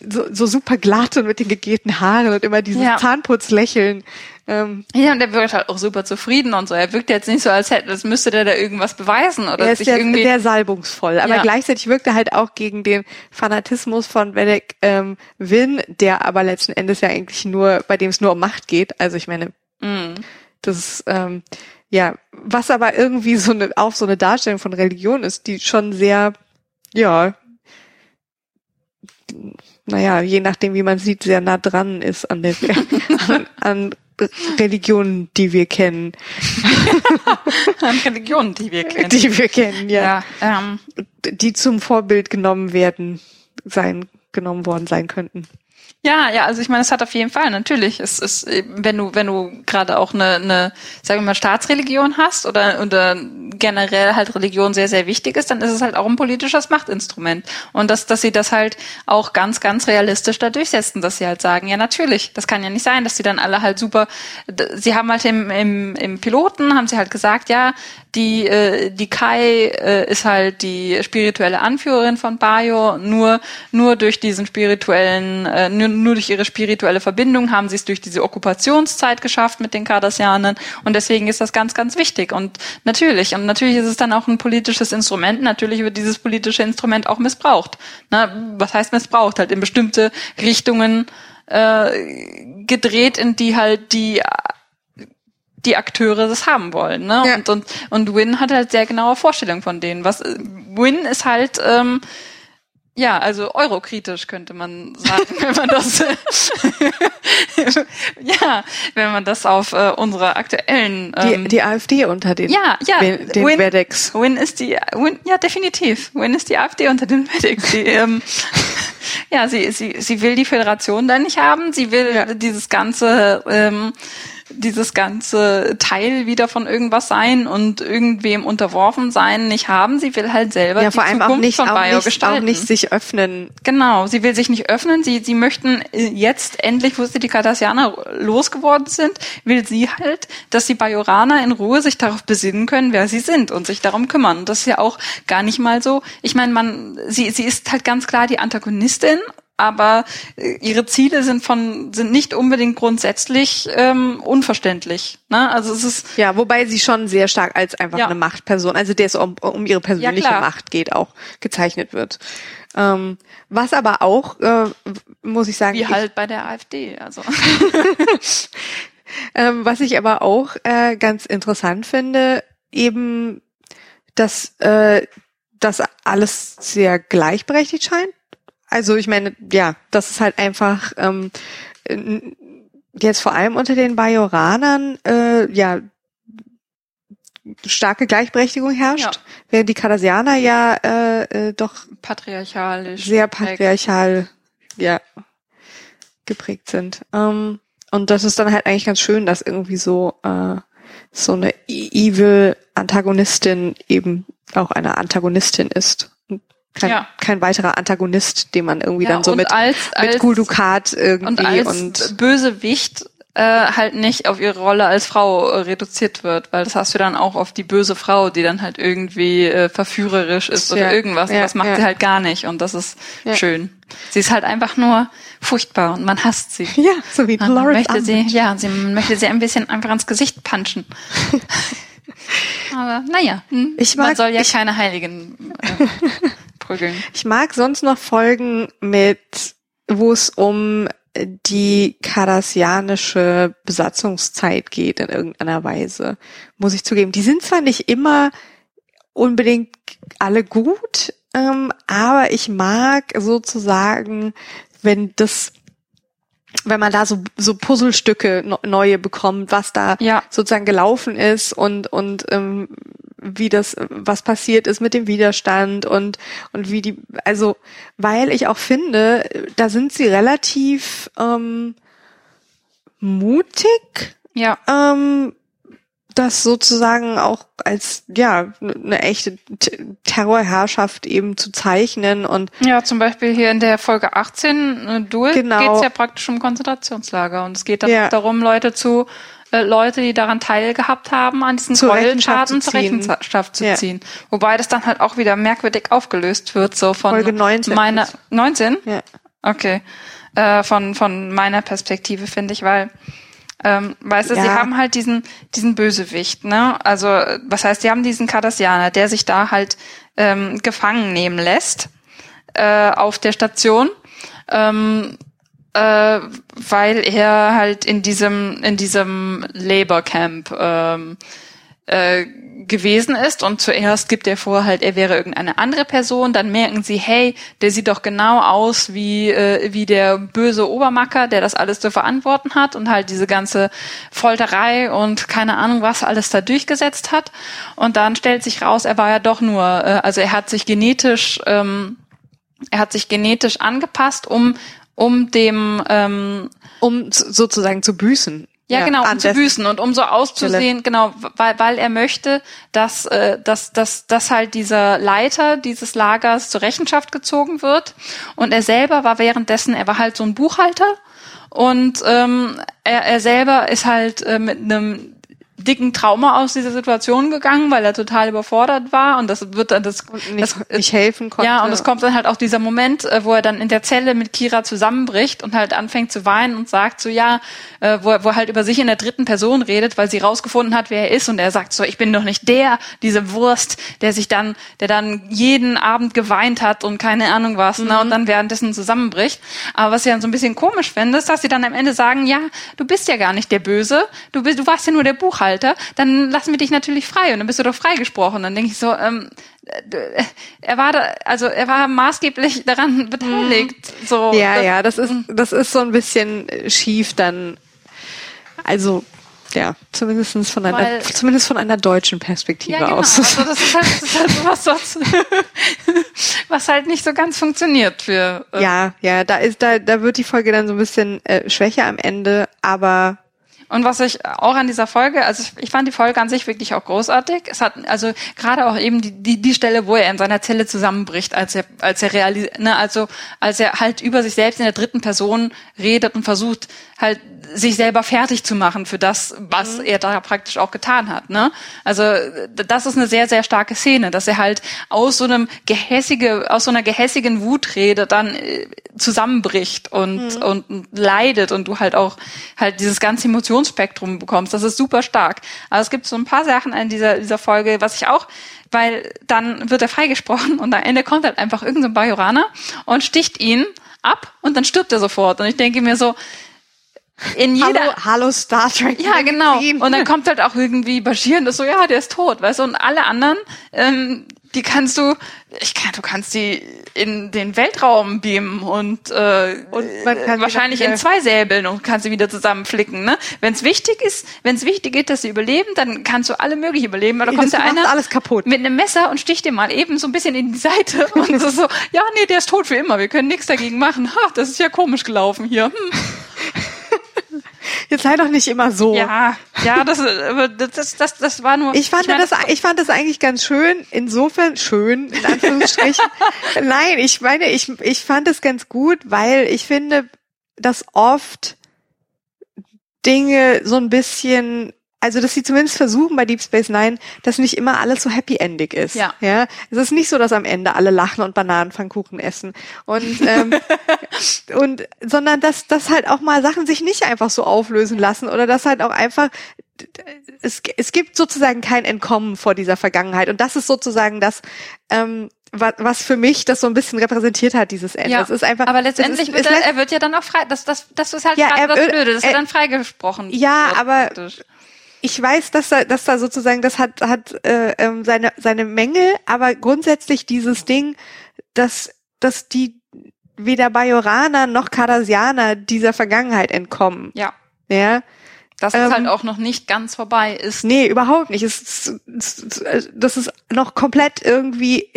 so, so super glatt und mit den gegelten Haaren und immer dieses Ja. Zahnputzlächeln. Ähm, Ja, und der wirkt halt auch super zufrieden und so. Er wirkt jetzt nicht so, als hätte, als müsste der da irgendwas beweisen oder er ist sich sehr, irgendwie. sehr salbungsvoll, aber Ja. gleichzeitig wirkt er halt auch gegen den Fanatismus von Vedek ähm, Win, der aber letzten Endes ja eigentlich nur, bei dem es nur um Macht geht. Also ich meine, Mm. das ist, ähm, ja, was aber irgendwie so eine, auch so eine Darstellung von Religion ist, die schon sehr, ja, naja, je nachdem, wie man sieht, sehr nah dran ist an der, an, an Religionen, die wir kennen, An Religionen, die wir kennen. die wir kennen, ja, ja, ähm, die zum Vorbild genommen werden, sein, genommen worden sein könnten. Ja, ja, also ich meine, es hat auf jeden Fall natürlich. Es ist, wenn du, wenn du gerade auch eine, eine, sagen wir mal, Staatsreligion hast oder oder generell halt Religion sehr, sehr wichtig ist, dann ist es halt auch ein politisches Machtinstrument. Und dass, dass sie das halt auch ganz, ganz realistisch da durchsetzen, dass sie halt sagen, ja natürlich, das kann ja nicht sein, dass sie dann alle halt super. Sie haben halt im, im, im Piloten haben sie halt gesagt, ja, die äh, die Kai äh, ist halt die spirituelle Anführerin von Bayo. Nur nur durch diesen spirituellen, äh, nur, nur durch ihre spirituelle Verbindung haben sie es durch diese Okkupationszeit geschafft mit den Cardassianern. Und deswegen ist das ganz, ganz wichtig. Und natürlich und natürlich ist es dann auch ein politisches Instrument. Natürlich wird dieses politische Instrument auch missbraucht. Na, was heißt missbraucht? Halt in bestimmte Richtungen äh, gedreht, in die halt die die Akteure das haben wollen. Ne? Ja. Und, und, und Win hat halt sehr genaue Vorstellungen von denen. Was Win ist halt ähm, ja, also eurokritisch könnte man sagen, wenn man das ja, wenn man das auf äh, unsere aktuellen Die, ähm, die AfD unter den, ja, ja, den, Win, Vedex. Win ist die Win, ja definitiv. Win ist die AfD unter den Medics. Die, ähm, ja, sie, sie, sie will die Föderation da nicht haben. Sie will Ja. dieses ganze ähm, dieses ganze Teil wieder von irgendwas sein und irgendwem unterworfen sein nicht haben. Sie will halt selber Ja, die vor allem Zukunft auch nicht, von auch Bio nicht, auch gestalten. nicht sich öffnen. Genau, sie will sich nicht öffnen. Sie, sie möchten äh, jetzt endlich, wo sie die Cardassianer losgeworden sind, will sie halt, dass die Bajoraner in Ruhe sich darauf besinnen können, wer sie sind und sich darum kümmern. Und das ist ja auch gar nicht mal so. Ich meine, man, sie, sie ist halt ganz klar die Antagonistin. Aber äh, ihre Ziele sind von sind nicht unbedingt grundsätzlich ähm, unverständlich. Ne? Also es ist Ja, wobei sie schon sehr stark als einfach Ja. eine Machtperson, also der es um, um ihre persönliche klar. Macht geht, auch gezeichnet wird. Ähm, was aber auch, äh, muss ich sagen, wie ich, halt bei der AfD. Also ähm, was ich aber auch äh, ganz interessant finde, eben, dass äh, das alles sehr gleichberechtigt scheint. Also ich meine, ja, das ist halt einfach ähm, jetzt vor allem unter den Bajoranern äh, ja starke Gleichberechtigung herrscht, Ja. während die Cardassianer ja äh, äh, doch patriarchalisch. sehr patriarchal ja geprägt sind. Ähm, und das ist dann halt eigentlich ganz schön, dass irgendwie so äh, so eine e-, evil Antagonistin eben auch eine Antagonistin ist. Kein, ja. kein weiterer Antagonist, den man irgendwie ja, dann so mit, als, mit Gul Dukat irgendwie und, als und Bösewicht äh, halt nicht auf ihre Rolle als Frau äh, reduziert wird, weil das hast du dann auch auf die böse Frau, die dann halt irgendwie äh, verführerisch ist ja, oder irgendwas. Ja, das macht ja. sie halt gar nicht und das ist schön. Sie ist halt einfach nur furchtbar und man hasst sie. Ja, so wie man Dolores möchte sie, Ja, sie man möchte sie ein bisschen einfach ans Gesicht punchen. Aber naja, hm, ich mag, man soll ja ich, keine Heiligen äh, prügeln. Ich mag sonst noch Folgen mit, wo es um die kardassianische Besatzungszeit geht in irgendeiner Weise, muss ich zugeben. Die sind zwar nicht immer unbedingt alle gut, ähm, aber ich mag sozusagen, wenn das wenn man da so, so Puzzlestücke neue bekommt, was da ja. sozusagen gelaufen ist und, und ähm, wie das, was passiert ist mit dem Widerstand und, und wie die, also, weil ich auch finde, da sind sie relativ ähm, mutig. Ja. Ähm, das sozusagen auch als ja eine echte Terrorherrschaft eben zu zeichnen und ja zum Beispiel hier in der Folge 18 äh, Duel genau. geht es ja praktisch um Konzentrationslager und es geht ja. darum Leute zu äh, Leute, die daran teilgehabt haben, an diesen zur Gräueltaten zur Rechenschaft zu ziehen. Wobei das dann halt auch wieder merkwürdig aufgelöst wird, so von Folge 19 meiner 19? Ja. Okay. Äh, von von meiner Perspektive finde ich, weil ähm, weißt du, ja. sie haben halt diesen, diesen Bösewicht, ne? Also, was heißt, sie haben diesen Cardassianer, der sich da halt ähm, gefangen nehmen lässt äh, auf der Station. Ähm, äh, weil er halt in diesem in diesem Labor Camp ähm, äh, gewesen ist und zuerst gibt er vor, halt er wäre irgendeine andere Person, dann merken sie, hey, der sieht doch genau aus wie äh, wie der böse Obermacker, der das alles zu verantworten hat und halt diese ganze Folterei und keine Ahnung was alles da durchgesetzt hat. Und dann stellt sich raus, er war ja doch nur, äh, also er hat sich genetisch ähm, er hat sich genetisch angepasst, um um dem ähm, um sozusagen zu büßen. Ja, ja, genau, um zu büßen und um so auszusehen, genau, weil, weil er möchte, dass, äh, dass, dass, dass halt dieser Leiter dieses Lagers zur Rechenschaft gezogen wird. Und er selber war währenddessen, er war halt so ein Buchhalter und ähm, er, er selber ist halt äh, mit einem dicken Trauma aus dieser Situation gegangen, weil er total überfordert war und das wird dann das, nicht, das nicht helfen konnte. Ja, und es kommt dann halt auch dieser Moment, äh, wo er dann in der Zelle mit Kira zusammenbricht und halt anfängt zu weinen und sagt so ja, äh, wo, er, wo er halt über sich in der dritten Person redet, weil sie rausgefunden hat, wer er ist und er sagt so, ich bin doch nicht der, diese Wurst, der sich dann, der dann jeden Abend geweint hat und keine Ahnung was, mhm. ne, und dann währenddessen zusammenbricht. Aber was ich dann so ein bisschen komisch finde, ist, dass sie dann am Ende sagen, ja, du bist ja gar nicht der Böse, du bist, du warst ja nur der Buchhalter Buchhalter, dann lassen wir dich natürlich frei und dann bist du doch freigesprochen. Dann denke ich so, ähm, äh, er war da, also er war maßgeblich daran beteiligt. Mhm. So, ja, das, ja, das ist, das ist so ein bisschen schief dann. Also ja, zumindest von einer, Weil, zumindest von einer deutschen Perspektive ja, genau. aus. Also das ist halt, das ist halt was, was, was halt nicht so ganz funktioniert für. Äh ja, ja, da ist, da, da wird die Folge dann so ein bisschen äh, schwächer am Ende, aber und was ich auch an dieser Folge, also ich, fand die Folge an sich wirklich auch großartig. Es hat also gerade auch eben die, die, die Stelle, wo er in seiner Zelle zusammenbricht, als er, als er realis ne, also als er halt über sich selbst in der dritten Person redet und versucht, halt sich selber fertig zu machen für das, was mhm. er da praktisch auch getan hat. Ne? Also das ist eine sehr, sehr starke Szene, dass er halt aus so einem gehässige, aus so einer gehässigen Wutrede dann äh, zusammenbricht und, mhm. und, und leidet und du halt auch halt dieses ganze Emotionsspektrum bekommst. Das ist super stark. Aber es gibt so ein paar Sachen in dieser, dieser Folge, was ich auch weil dann wird er freigesprochen und am Ende kommt halt einfach irgendein so Bajoraner und sticht ihn ab und dann stirbt er sofort. Und ich denke mir so, in jeder hallo, hallo Star Trek. Ja, genau. Und dann kommt halt auch irgendwie Bashir und ist so, ja, der ist tot, weißt du, und alle anderen, ähm, die kannst du, ich kann, du kannst die in den Weltraum beamen und, äh, und wahrscheinlich in zwei Säbeln und kannst sie wieder zusammenflicken. Ne? Wenn es wichtig ist, wenn es wichtig ist, dass sie überleben, dann kannst du alle möglich überleben. Aber da kommt ja einer alles kaputt. mit einem Messer und sticht dir mal eben so ein bisschen in die Seite und so, so ja, nee, der ist tot für immer. Wir können nichts dagegen machen. Ha, das ist ja komisch gelaufen hier. Hm. Jetzt sei doch nicht immer so. Ja, ja, das, das, das, das war nur. Ich fand ich meine, das, ich fand das eigentlich ganz schön. Insofern schön, in Anführungsstrichen. Nein, ich meine, ich, ich fand es ganz gut, weil ich finde, dass oft Dinge so ein bisschen also dass sie zumindest versuchen bei Deep Space Nine, dass nicht immer alles so happy endig ist. Ja. ja. Es ist nicht so, dass am Ende alle lachen und Bananenpfannkuchen essen. Und, ähm, und sondern dass, dass halt auch mal Sachen sich nicht einfach so auflösen lassen oder dass halt auch einfach es, es gibt sozusagen kein Entkommen vor dieser Vergangenheit. Und das ist sozusagen das, ähm, was, was für mich das so ein bisschen repräsentiert hat, dieses Ende. Ja, es ist einfach, aber letztendlich ist, wird er, er wird ja dann auch frei. Das, das, das ist halt ja, er, das Blöde, das er, wird dann freigesprochen. Ja, aber praktisch ich weiß, dass da, dass da sozusagen, das hat, hat äh, ähm, seine, seine Mängel, aber grundsätzlich dieses Ding, dass, dass die weder Bajoraner noch Cardassianer dieser Vergangenheit entkommen. Ja. Ja. Dass es halt ähm, halt auch noch nicht ganz vorbei ist. Nee, überhaupt nicht. Es, es, es, das ist noch komplett irgendwie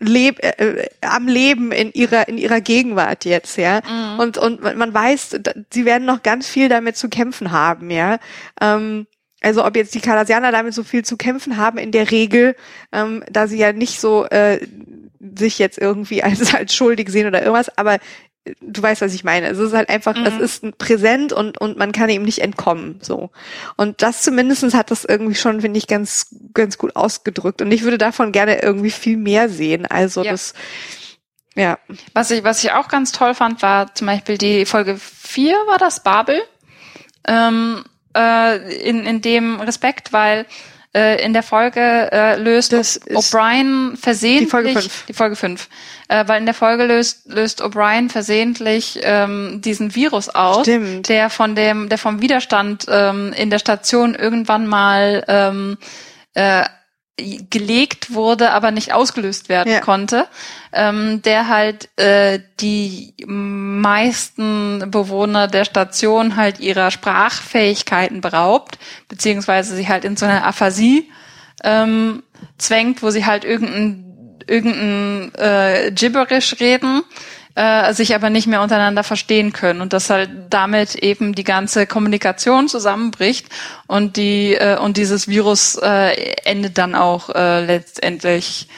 leb, äh, äh, am Leben in ihrer in ihrer Gegenwart jetzt, ja. Mhm. Und und man weiß, sie werden noch ganz viel damit zu kämpfen haben, ja. Ähm, also ob jetzt die Cardassianer damit so viel zu kämpfen haben in der Regel, ähm, da sie ja nicht so äh, sich jetzt irgendwie als als schuldig sehen oder irgendwas, aber du weißt, was ich meine. Es ist halt einfach, mhm. es ist präsent und, und man kann ihm nicht entkommen, so. Und das zumindestens hat das irgendwie schon, finde ich, ganz, ganz gut ausgedrückt. Und ich würde davon gerne irgendwie viel mehr sehen. Also ja. das, ja. Was ich, was ich auch ganz toll fand, war zum Beispiel die Folge 4 war das Babel. Ähm, äh, in, in dem Respekt, weil äh, in der Folge äh, löst O'Brien versehentlich die Folge 5, die Folge 5 äh, weil in der Folge löst, löst O'Brien versehentlich ähm, diesen Virus aus, Stimmt. der von dem, der vom Widerstand ähm, in der Station irgendwann mal ähm, äh, gelegt wurde, aber nicht ausgelöst werden ja. konnte, ähm, der halt äh, die meisten Bewohner der Station halt ihrer Sprachfähigkeiten beraubt, beziehungsweise sie halt in so eine Aphasie ähm, zwängt, wo sie halt irgendein irgendein äh, Gibberish reden, äh, sich aber nicht mehr untereinander verstehen können und dass halt damit eben die ganze Kommunikation zusammenbricht und die äh, und dieses Virus äh, endet dann auch äh, letztendlich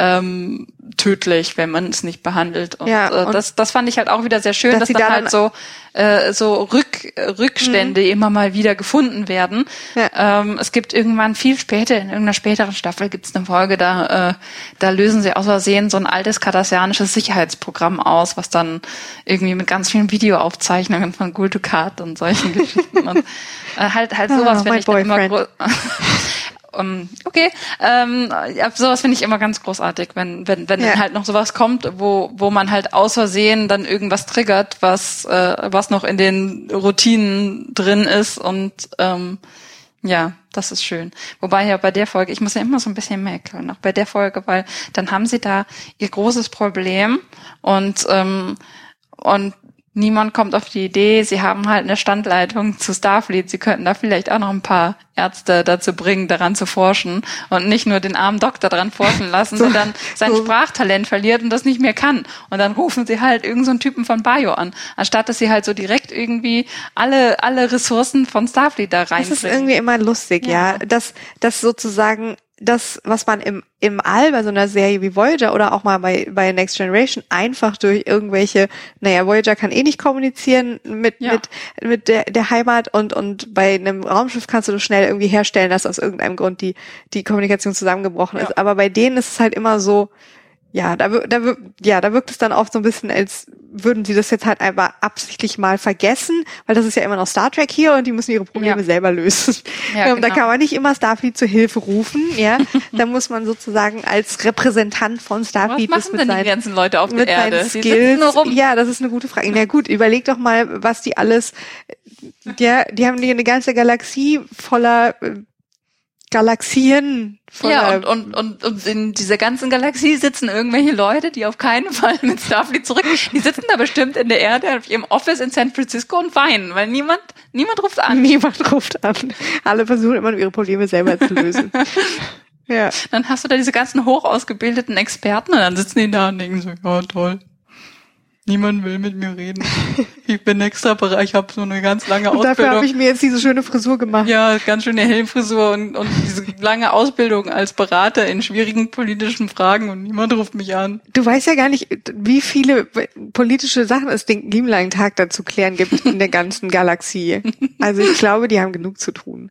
ähm, tödlich, wenn man es nicht behandelt. Und, ja, äh, und äh, das, das fand ich halt auch wieder sehr schön, dass, dass dann halt so, äh, so Rück, Rückstände mhm. immer mal wieder gefunden werden. Ja. Ähm, es gibt irgendwann viel später, in irgendeiner späteren Staffel gibt es eine Folge, da, äh, da lösen sie aus Versehen so ein altes kardassianisches Sicherheitsprogramm aus, was dann irgendwie mit ganz vielen Videoaufzeichnungen von Guldukat und solchen Geschichten und äh, halt halt sowas oh, finde ich immer um, okay, ähm, sowas finde ich immer ganz großartig, wenn wenn wenn ja. halt noch sowas kommt, wo wo man halt aus Versehen dann irgendwas triggert, was äh, was noch in den Routinen drin ist und ähm, ja, das ist schön. Wobei ja bei der Folge, ich muss ja immer so ein bisschen meckern, auch bei der Folge, weil dann haben sie da ihr großes Problem und ähm, und niemand kommt auf die Idee, sie haben halt eine Standleitung zu Starfleet, sie könnten da vielleicht auch noch ein paar Ärzte dazu bringen, daran zu forschen und nicht nur den armen Doktor daran forschen lassen, so, sondern sein so. Sprachtalent verliert und das nicht mehr kann. Und dann rufen sie halt irgendeinen so Typen von Bio an, anstatt dass sie halt so direkt irgendwie alle, alle Ressourcen von Starfleet da reinbringen. Das ist irgendwie immer lustig, ja, ja dass, dass sozusagen das, was man im, im All bei so einer Serie wie Voyager oder auch mal bei, bei Next Generation einfach durch irgendwelche, naja, Voyager kann eh nicht kommunizieren mit, ja. mit, mit der, der Heimat und, und bei einem Raumschiff kannst du schnell irgendwie herstellen, dass aus irgendeinem Grund die, die Kommunikation zusammengebrochen ja. ist. Aber bei denen ist es halt immer so, ja, da, da, ja, da wirkt es dann oft so ein bisschen, als würden sie das jetzt halt einfach absichtlich mal vergessen, weil das ist ja immer noch Star Trek hier und die müssen ihre Probleme ja. selber lösen. Ja, genau. Da kann man nicht immer Starfleet zur Hilfe rufen, ja. da muss man sozusagen als Repräsentant von Starfleet was machen denn seinen, die ganzen Leute auf der Erde? Skills, ja, das ist eine gute Frage. Na gut, überleg doch mal, was die alles, ja, die haben eine ganze Galaxie voller Galaxien. Ja, und, und, und, und in dieser ganzen Galaxie sitzen irgendwelche Leute, die auf keinen Fall mit Starfleet zurück, die sitzen da bestimmt in der Erde auf ihrem Office in San Francisco und weinen, weil niemand, niemand ruft an. Niemand ruft an. Alle versuchen immer ihre Probleme selber zu lösen. ja. Dann hast du da diese ganzen hochausgebildeten Experten und dann sitzen die da und denken so, ja, toll. Niemand will mit mir reden. Ich bin extra Bereich, ich habe so eine ganz lange Ausbildung. Und dafür habe ich mir jetzt diese schöne Frisur gemacht. Ja, ganz schöne Helmfrisur und, und diese lange Ausbildung als Berater in schwierigen politischen Fragen und niemand ruft mich an. Du weißt ja gar nicht, wie viele politische Sachen es den lieben langen Tag da zu klären gibt in der ganzen Galaxie. Also ich glaube, die haben genug zu tun.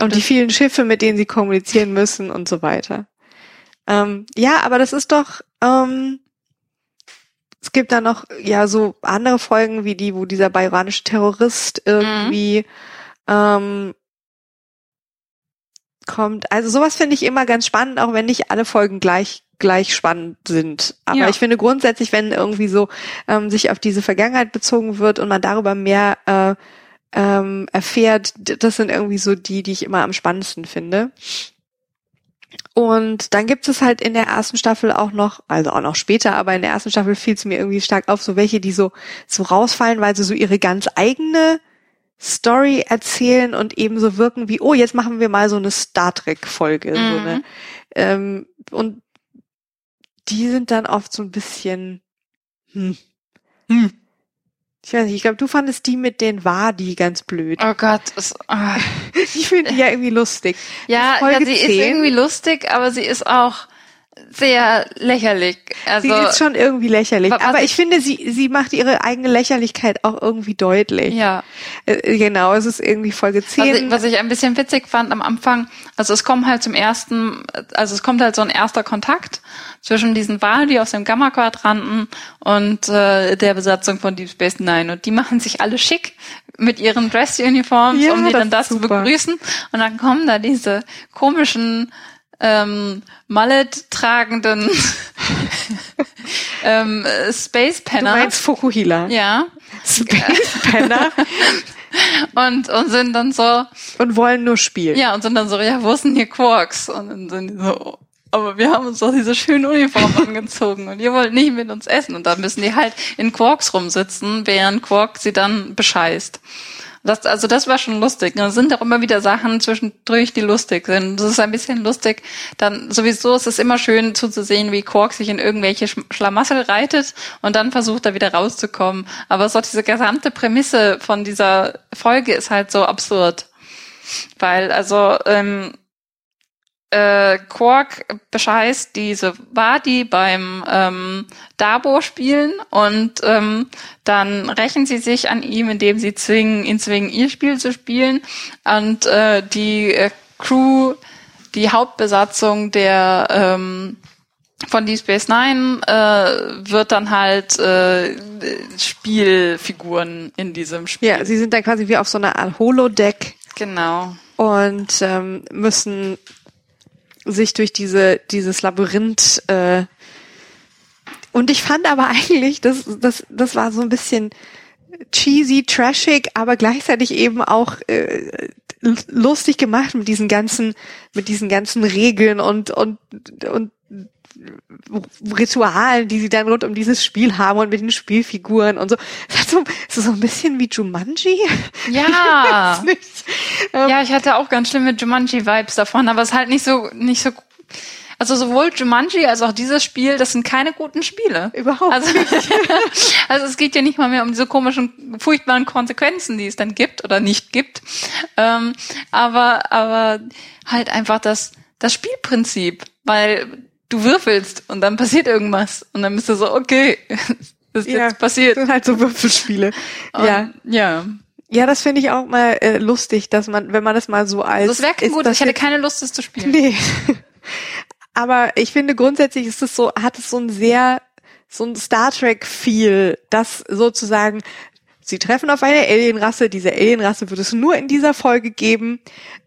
Und die vielen Schiffe, mit denen sie kommunizieren müssen und so weiter. Ähm, ja, aber das ist doch, ähm, es gibt da noch ja so andere Folgen wie die, wo dieser bayranische Terrorist irgendwie mhm. ähm, kommt. Also sowas finde ich immer ganz spannend, auch wenn nicht alle Folgen gleich gleich spannend sind. Aber ja. ich finde grundsätzlich, wenn irgendwie so ähm, sich auf diese Vergangenheit bezogen wird und man darüber mehr äh, ähm, erfährt, das sind irgendwie so die, die ich immer am spannendsten finde. Und dann gibt es halt in der ersten Staffel auch noch, also auch noch später, aber in der ersten Staffel fiel es mir irgendwie stark auf, so welche, die so, so rausfallen, weil sie so ihre ganz eigene Story erzählen und eben so wirken wie, oh, jetzt machen wir mal so eine Star Trek-Folge. Mhm. So eine, ähm, und die sind dann oft so ein bisschen, hm, hm, ich weiß nicht, ich glaube, du fandest die mit den Wadi ganz blöd. Oh Gott, es, oh. ich finde die ja irgendwie lustig. Ja, ja sie 10. ist irgendwie lustig, aber sie ist auch sehr lächerlich. Also, sie ist schon irgendwie lächerlich, aber ich, ich, finde, sie sie macht ihre eigene Lächerlichkeit auch irgendwie deutlich. Ja. Äh, genau, es ist irgendwie Folge 10. Was ich, was ich ein bisschen witzig fand am Anfang, also es kommt halt zum ersten, also es kommt halt so ein erster Kontakt zwischen diesen Wahlen, aus dem Gamma-Quadranten und äh, der Besatzung von Deep Space Nine. Und die machen sich alle schick mit ihren Dress-Uniforms, ja, um die dann das zu begrüßen. Und dann kommen da diese komischen ähm, Mallet tragenden ähm, Space Penner. Du meinst Fukuhila? Ja. Space Penner. und, und sind dann so. Und wollen nur spielen. Ja, und sind dann so, ja, wo sind hier Quarks? Und dann sind die so, aber wir haben uns doch diese schöne Uniform angezogen und ihr wollt nicht mit uns essen. Und dann müssen die halt in Quarks rumsitzen, während Quark sie dann bescheißt. Das, also das war schon lustig. Da sind auch immer wieder Sachen zwischendurch, die lustig sind. Das ist ein bisschen lustig. Dann sowieso ist es immer schön zuzusehen, wie Quark sich in irgendwelche Schlamassel reitet und dann versucht er wieder rauszukommen. Aber so diese gesamte Prämisse von dieser Folge ist halt so absurd. Weil, also, ähm, äh, Quark bescheißt diese Wadi beim ähm, Dabo spielen und ähm, dann rächen sie sich an ihm, indem sie zwingen, ihn zwingen, ihr Spiel zu spielen und äh, die äh, Crew, die Hauptbesatzung der ähm, von Deep Space Nine äh, wird dann halt äh, Spielfiguren in diesem Spiel. Ja, sie sind dann quasi wie auf so einer Art Holodeck. Genau. Und ähm, müssen sich durch diese dieses Labyrinth äh, und ich fand aber eigentlich, das, das, das war so ein bisschen cheesy, trashig, aber gleichzeitig eben auch äh, lustig gemacht mit diesen ganzen, mit diesen ganzen Regeln und und und Ritualen, die sie dann rund um dieses Spiel haben und mit den Spielfiguren und so. Es hat so, ist so ein bisschen wie Jumanji. Ja. ähm, ja, ich hatte auch ganz schlimme Jumanji-Vibes davon, aber es ist halt nicht so, nicht so also sowohl Jumanji als auch dieses Spiel, das sind keine guten Spiele. Überhaupt also, also es geht ja nicht mal mehr um diese komischen, furchtbaren Konsequenzen, die es dann gibt oder nicht gibt. Ähm, aber, aber halt einfach das, das Spielprinzip, weil du würfelst und dann passiert irgendwas und dann bist du so, okay, das ist ja, jetzt passiert. Das sind halt so Würfelspiele. Und, ja. Ja. Ja, das finde ich auch mal äh, lustig, dass man, wenn man das mal so als. Das wäre gut, ich hätte keine Lust, das zu spielen. Nee. Aber ich finde grundsätzlich ist es so, hat es so ein sehr, so ein Star Trek Feel, dass sozusagen Sie treffen auf eine Alienrasse. Diese Alienrasse wird es nur in dieser Folge geben.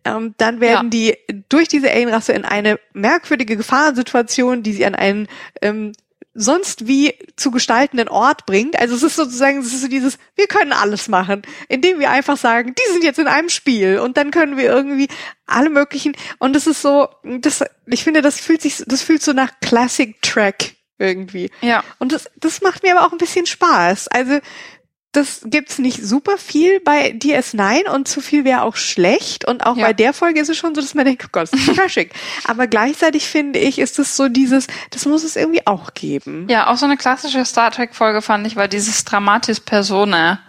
Ähm, dann werden ja. die durch diese Alienrasse in eine merkwürdige Gefahrensituation, die sie an einen ähm, sonst wie zu gestaltenden Ort bringt. Also es ist sozusagen, es ist so dieses, wir können alles machen, indem wir einfach sagen, die sind jetzt in einem Spiel und dann können wir irgendwie alle möglichen und es ist so, das, ich finde, das fühlt sich, das fühlt so nach Classic Track irgendwie. Ja. Und das, das macht mir aber auch ein bisschen Spaß. Also das gibt's nicht super viel bei DS9 und zu viel wäre auch schlecht. Und auch Ja. bei der Folge ist es schon so, dass man denkt, oh Gott, das ist schick. Aber gleichzeitig finde ich, ist es so dieses, das muss es irgendwie auch geben. Ja, auch so eine klassische Star Trek-Folge fand ich, weil dieses Dramatis Persona.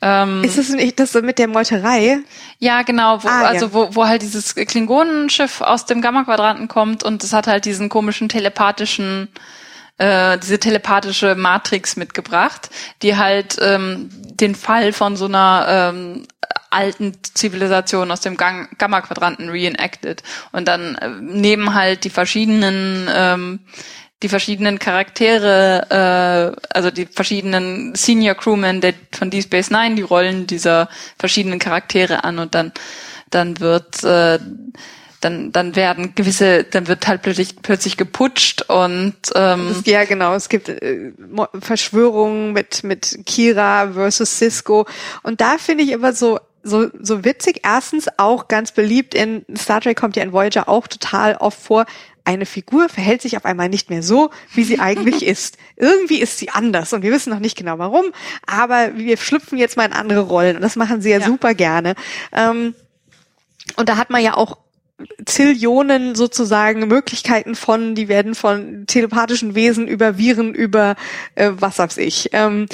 Ähm, Ist es nicht das so mit der Meuterei? ja, genau, wo, Ah, ja. also wo, wo halt dieses Klingonenschiff aus dem Gamma-Quadranten kommt und es hat halt diesen komischen telepathischen äh, diese telepathische Matrix mitgebracht, die halt ähm, den Fall von so einer ähm, alten Zivilisation aus dem Gamma-Quadranten reenacted. Und dann äh, nehmen halt die verschiedenen ähm, die verschiedenen Charaktere, äh, also die verschiedenen Senior Crewmen der, von Deep Space Nine, die Rollen dieser verschiedenen Charaktere an und dann dann wird äh, dann dann werden gewisse dann wird halt plötzlich plötzlich geputscht und ähm, Es- Ja, genau. Es gibt äh, Verschwörungen mit, mit Kira versus Cisco. Und da finde ich immer so, so, so witzig. Erstens auch ganz beliebt in Star Trek kommt ja in Voyager auch total oft vor. Eine Figur verhält sich auf einmal nicht mehr so, wie sie eigentlich ist. Irgendwie ist sie anders und wir wissen noch nicht genau warum, aber wir schlüpfen jetzt mal in andere Rollen und das machen sie ja, Ja. super gerne. Ähm, und da hat man ja auch Zillionen sozusagen Möglichkeiten von, die werden von telepathischen Wesen über Viren, über äh, was weiß ich. Ähm,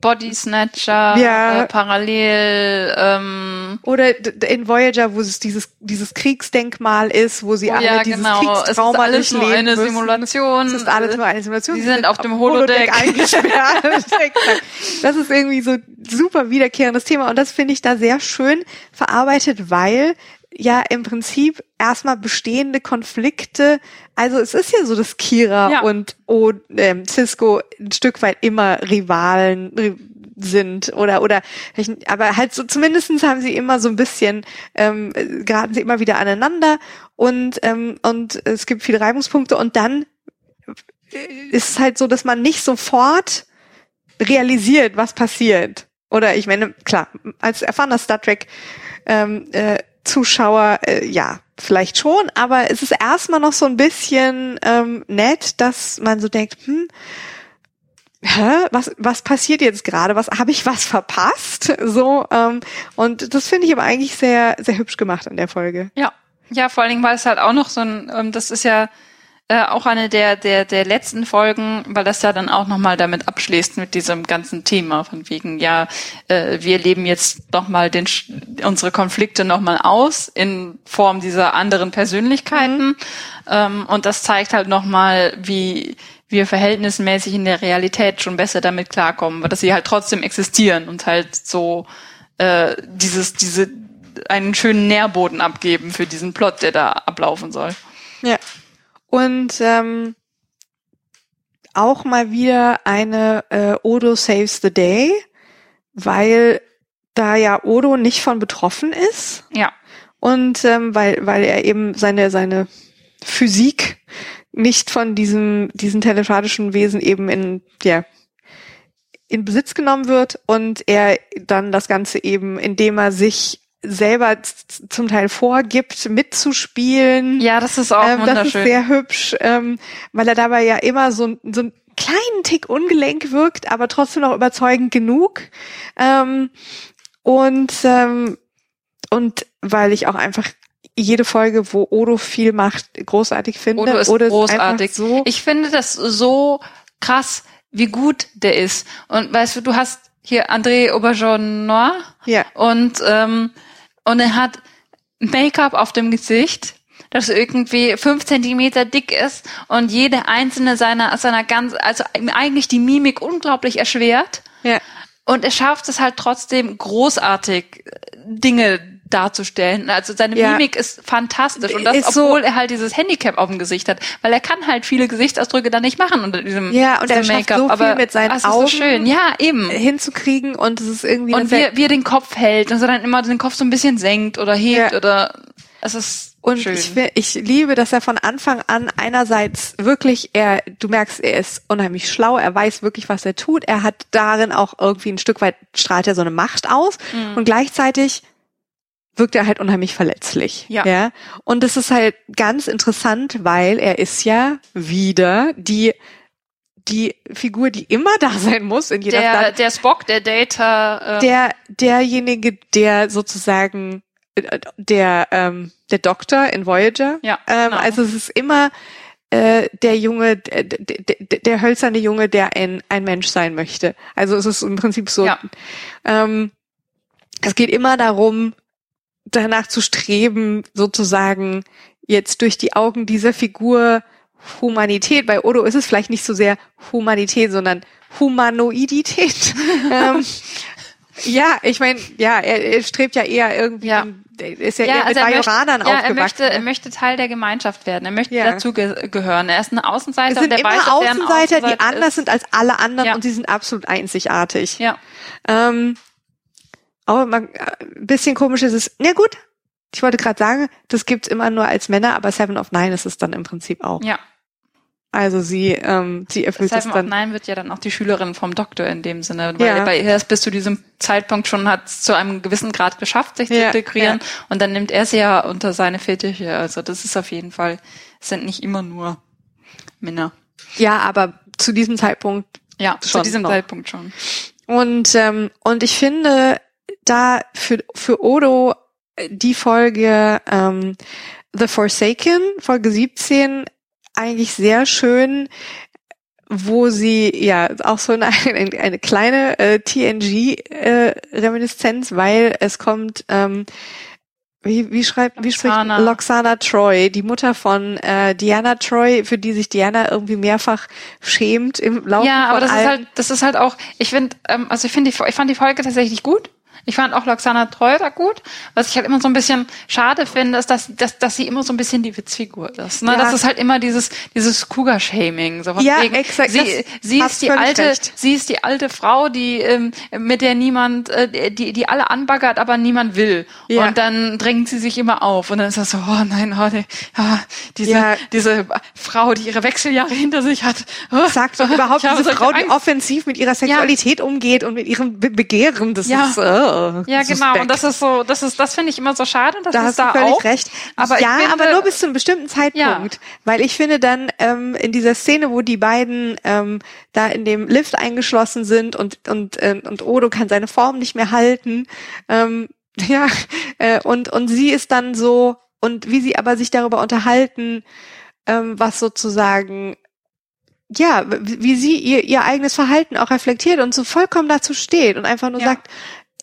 Body Snatcher Ja. äh, parallel ähm, oder in Voyager, wo es dieses, dieses Kriegsdenkmal ist, wo sie alle ja dieses genau es ist Kriegstrauma alles nur eine müssen. Simulation Es ist alles nur eine Simulation. Sie sind auf dem Holodeck. eingesperrt. das ist irgendwie so super wiederkehrendes Thema und das finde ich da sehr schön verarbeitet, weil ja im Prinzip erstmal bestehende Konflikte, also es ist ja so, dass Kira Ja. und o, ähm, Cisco ein Stück weit immer Rivalen ri- sind oder oder aber halt so zumindestens haben sie immer so ein bisschen ähm, äh, geraten sie immer wieder aneinander und ähm, und es gibt viele Reibungspunkte und dann ist es halt so, dass man nicht sofort realisiert, was passiert. Oder ich meine, klar, als erfahrener Star Trek ähm, äh, Zuschauer, äh, ja, vielleicht schon, aber es ist erstmal noch so ein bisschen ähm, nett, dass man so denkt, hm, hä, was, was passiert jetzt gerade? Was habe ich was verpasst? So, ähm, und das finde ich aber eigentlich sehr, sehr hübsch gemacht an der Folge. Ja, ja, vor allen Dingen, weil es halt auch noch so ein, ähm, das ist ja äh, auch eine der, der, der letzten Folgen, weil das ja dann auch nochmal damit abschließt mit diesem ganzen Thema von wegen, ja, äh, wir leben jetzt nochmal den, unsere Konflikte nochmal aus in Form dieser anderen Persönlichkeiten. Ähm, und das zeigt halt nochmal, wie wir verhältnismäßig in der Realität schon besser damit klarkommen, weil dass sie halt trotzdem existieren und halt so äh, dieses, diese einen schönen Nährboden abgeben für diesen Plot, der da ablaufen soll. Ja. Und ähm, auch mal wieder eine äh, Odo Saves the Day, weil da ja Odo nicht von betroffen ist Ja. und ähm, weil weil er eben seine seine Physik nicht von diesem diesen telepathischen Wesen eben in ja in Besitz genommen wird und er dann das Ganze eben, indem er sich selber zum Teil vorgibt, mitzuspielen. Ja, das ist auch Ähm, das ist wunderschön. sehr hübsch, ähm, weil er dabei ja immer so, so einen kleinen Tick ungelenk wirkt, aber trotzdem noch überzeugend genug. Ähm, und, ähm, und weil ich auch einfach jede Folge, wo Odo viel macht, großartig finde. Odo ist einfach großartig. so, Ich finde das so krass, wie gut der ist. Und weißt du, du hast hier André Auberjonois ja, und ähm, und er hat Make-up auf dem Gesicht, das irgendwie fünf Zentimeter dick ist und jede einzelne seiner seiner ganz also eigentlich die Mimik unglaublich erschwert. ja. Und er schafft es halt trotzdem großartig, Dinge darzustellen. Also seine Ja. Mimik ist fantastisch. Und das, Ist so- obwohl er halt dieses Handicap auf dem Gesicht hat. Weil er kann halt viele Gesichtsausdrücke dann nicht machen unter diesem, Ja, und er schafft so viel mit seinen ist Augen. so schön. Ja, eben. hinzukriegen und es ist irgendwie Und wie, er- wie er den Kopf hält und so dann immer den Kopf so ein bisschen senkt oder hebt Ja. oder es ist Und schön. ich, ich liebe, dass er von Anfang an einerseits wirklich, er, du merkst, er ist unheimlich schlau, er weiß wirklich, was er tut. Er hat darin auch irgendwie ein Stück weit strahlt er so eine Macht aus Mhm. und gleichzeitig wirkt er halt unheimlich verletzlich. Ja. ja. Und das ist halt ganz interessant, weil er ist ja wieder die die Figur, die immer da sein muss in jeder Der, Stadt. der Spock, der Data, äh, Der, derjenige, der sozusagen äh, der ähm, der Doktor in Voyager. Ja, Ähm, genau. Also es ist immer äh, der Junge, der, der, der hölzerne Junge, der ein ein Mensch sein möchte. Also es ist im Prinzip so. Ja. Ähm, es geht immer darum, danach zu streben, sozusagen jetzt durch die Augen dieser Figur Humanität. Bei Odo ist es vielleicht nicht so sehr Humanität, sondern Humanoidität. ähm, ja, ich meine, ja, er, er strebt ja eher irgendwie, Ja. er ist ja, Ja, eher mit also er möchte, Bajoranern ja, er möchte, er möchte Teil der Gemeinschaft werden. Er möchte Ja. dazu ge gehören. Er ist ein Außenseiter es sind der immer weiß, er ein Außenseiter, die Außenseiter anders ist. sind als alle anderen und sie sind absolut einzigartig. Ja, Ähm, aber man, äh, ein bisschen komisch ist es. Na gut, ich wollte gerade sagen, das gibt's immer nur als Männer, aber Seven of Nine ist es dann im Prinzip auch. ja. Also sie, ähm, sie erfüllt es Seven of dann. Nine wird ja dann auch die Schülerin vom Doktor in dem Sinne, weil Ja. bei ihr ist bis zu diesem Zeitpunkt schon hat es zu einem gewissen Grad geschafft, sich zu Ja, integrieren und dann nimmt er sie ja unter seine Fittiche. Also das ist auf jeden Fall, es sind nicht immer nur Männer. Ja, aber zu diesem Zeitpunkt Ja, zu Schon diesem noch. Zeitpunkt schon. Und, ähm, und ich finde da für, für Odo äh, die Folge ähm, The Forsaken, Folge 17, eigentlich sehr schön, wo sie ja auch so eine, eine, eine kleine äh, TNG-Reminiszenz, weil es kommt, ähm, wie, wie schreibt, wie spricht Loxana. Loxana Troy, die Mutter von äh, Diana Troy, für die sich Diana irgendwie mehrfach schämt im Laufe Ja, von aber das ist halt, das ist halt auch, ich finde, ähm, also ich finde, die- ich fand die Folge tatsächlich gut. Ich fand auch Loxana Treu da gut. Was ich halt immer so ein bisschen schade finde, ist, dass, dass, dass sie immer so ein bisschen die Witzfigur ist. Ne? Ja. Das ist halt immer dieses, dieses Cougar-Shaming. So Ja, wegen, exakt, Sie, sie ist die alte, recht. sie ist die alte Frau, die, ähm, mit der niemand, äh, die, die alle anbaggert, aber niemand will. Ja. Und dann drängt sie sich immer auf. Und dann ist das so, oh nein, oh, nee, ah, diese, Ja. diese Frau, die ihre Wechseljahre hinter sich hat. Oh, sagt doch überhaupt diese Frau, die offensiv mit ihrer Sexualität umgeht und mit ihrem Be Begehren. Das ist oh, Ja, genau. suspekt. Und das ist so, das ist, das finde ich immer so schade. Das da ist hast du da völlig auch. recht. Aber ja, finde, aber nur bis zu einem bestimmten Zeitpunkt. Weil ich finde dann ähm, in dieser Szene, wo die beiden ähm, da in dem Lift eingeschlossen sind und und äh, und Odo kann seine Form nicht mehr halten. Ähm, ja, äh, und und sie ist dann so und wie sie aber sich darüber unterhalten, ähm, was sozusagen ja, wie wie sie ihr, ihr eigenes Verhalten auch reflektiert und so vollkommen dazu steht und einfach nur Ja. sagt,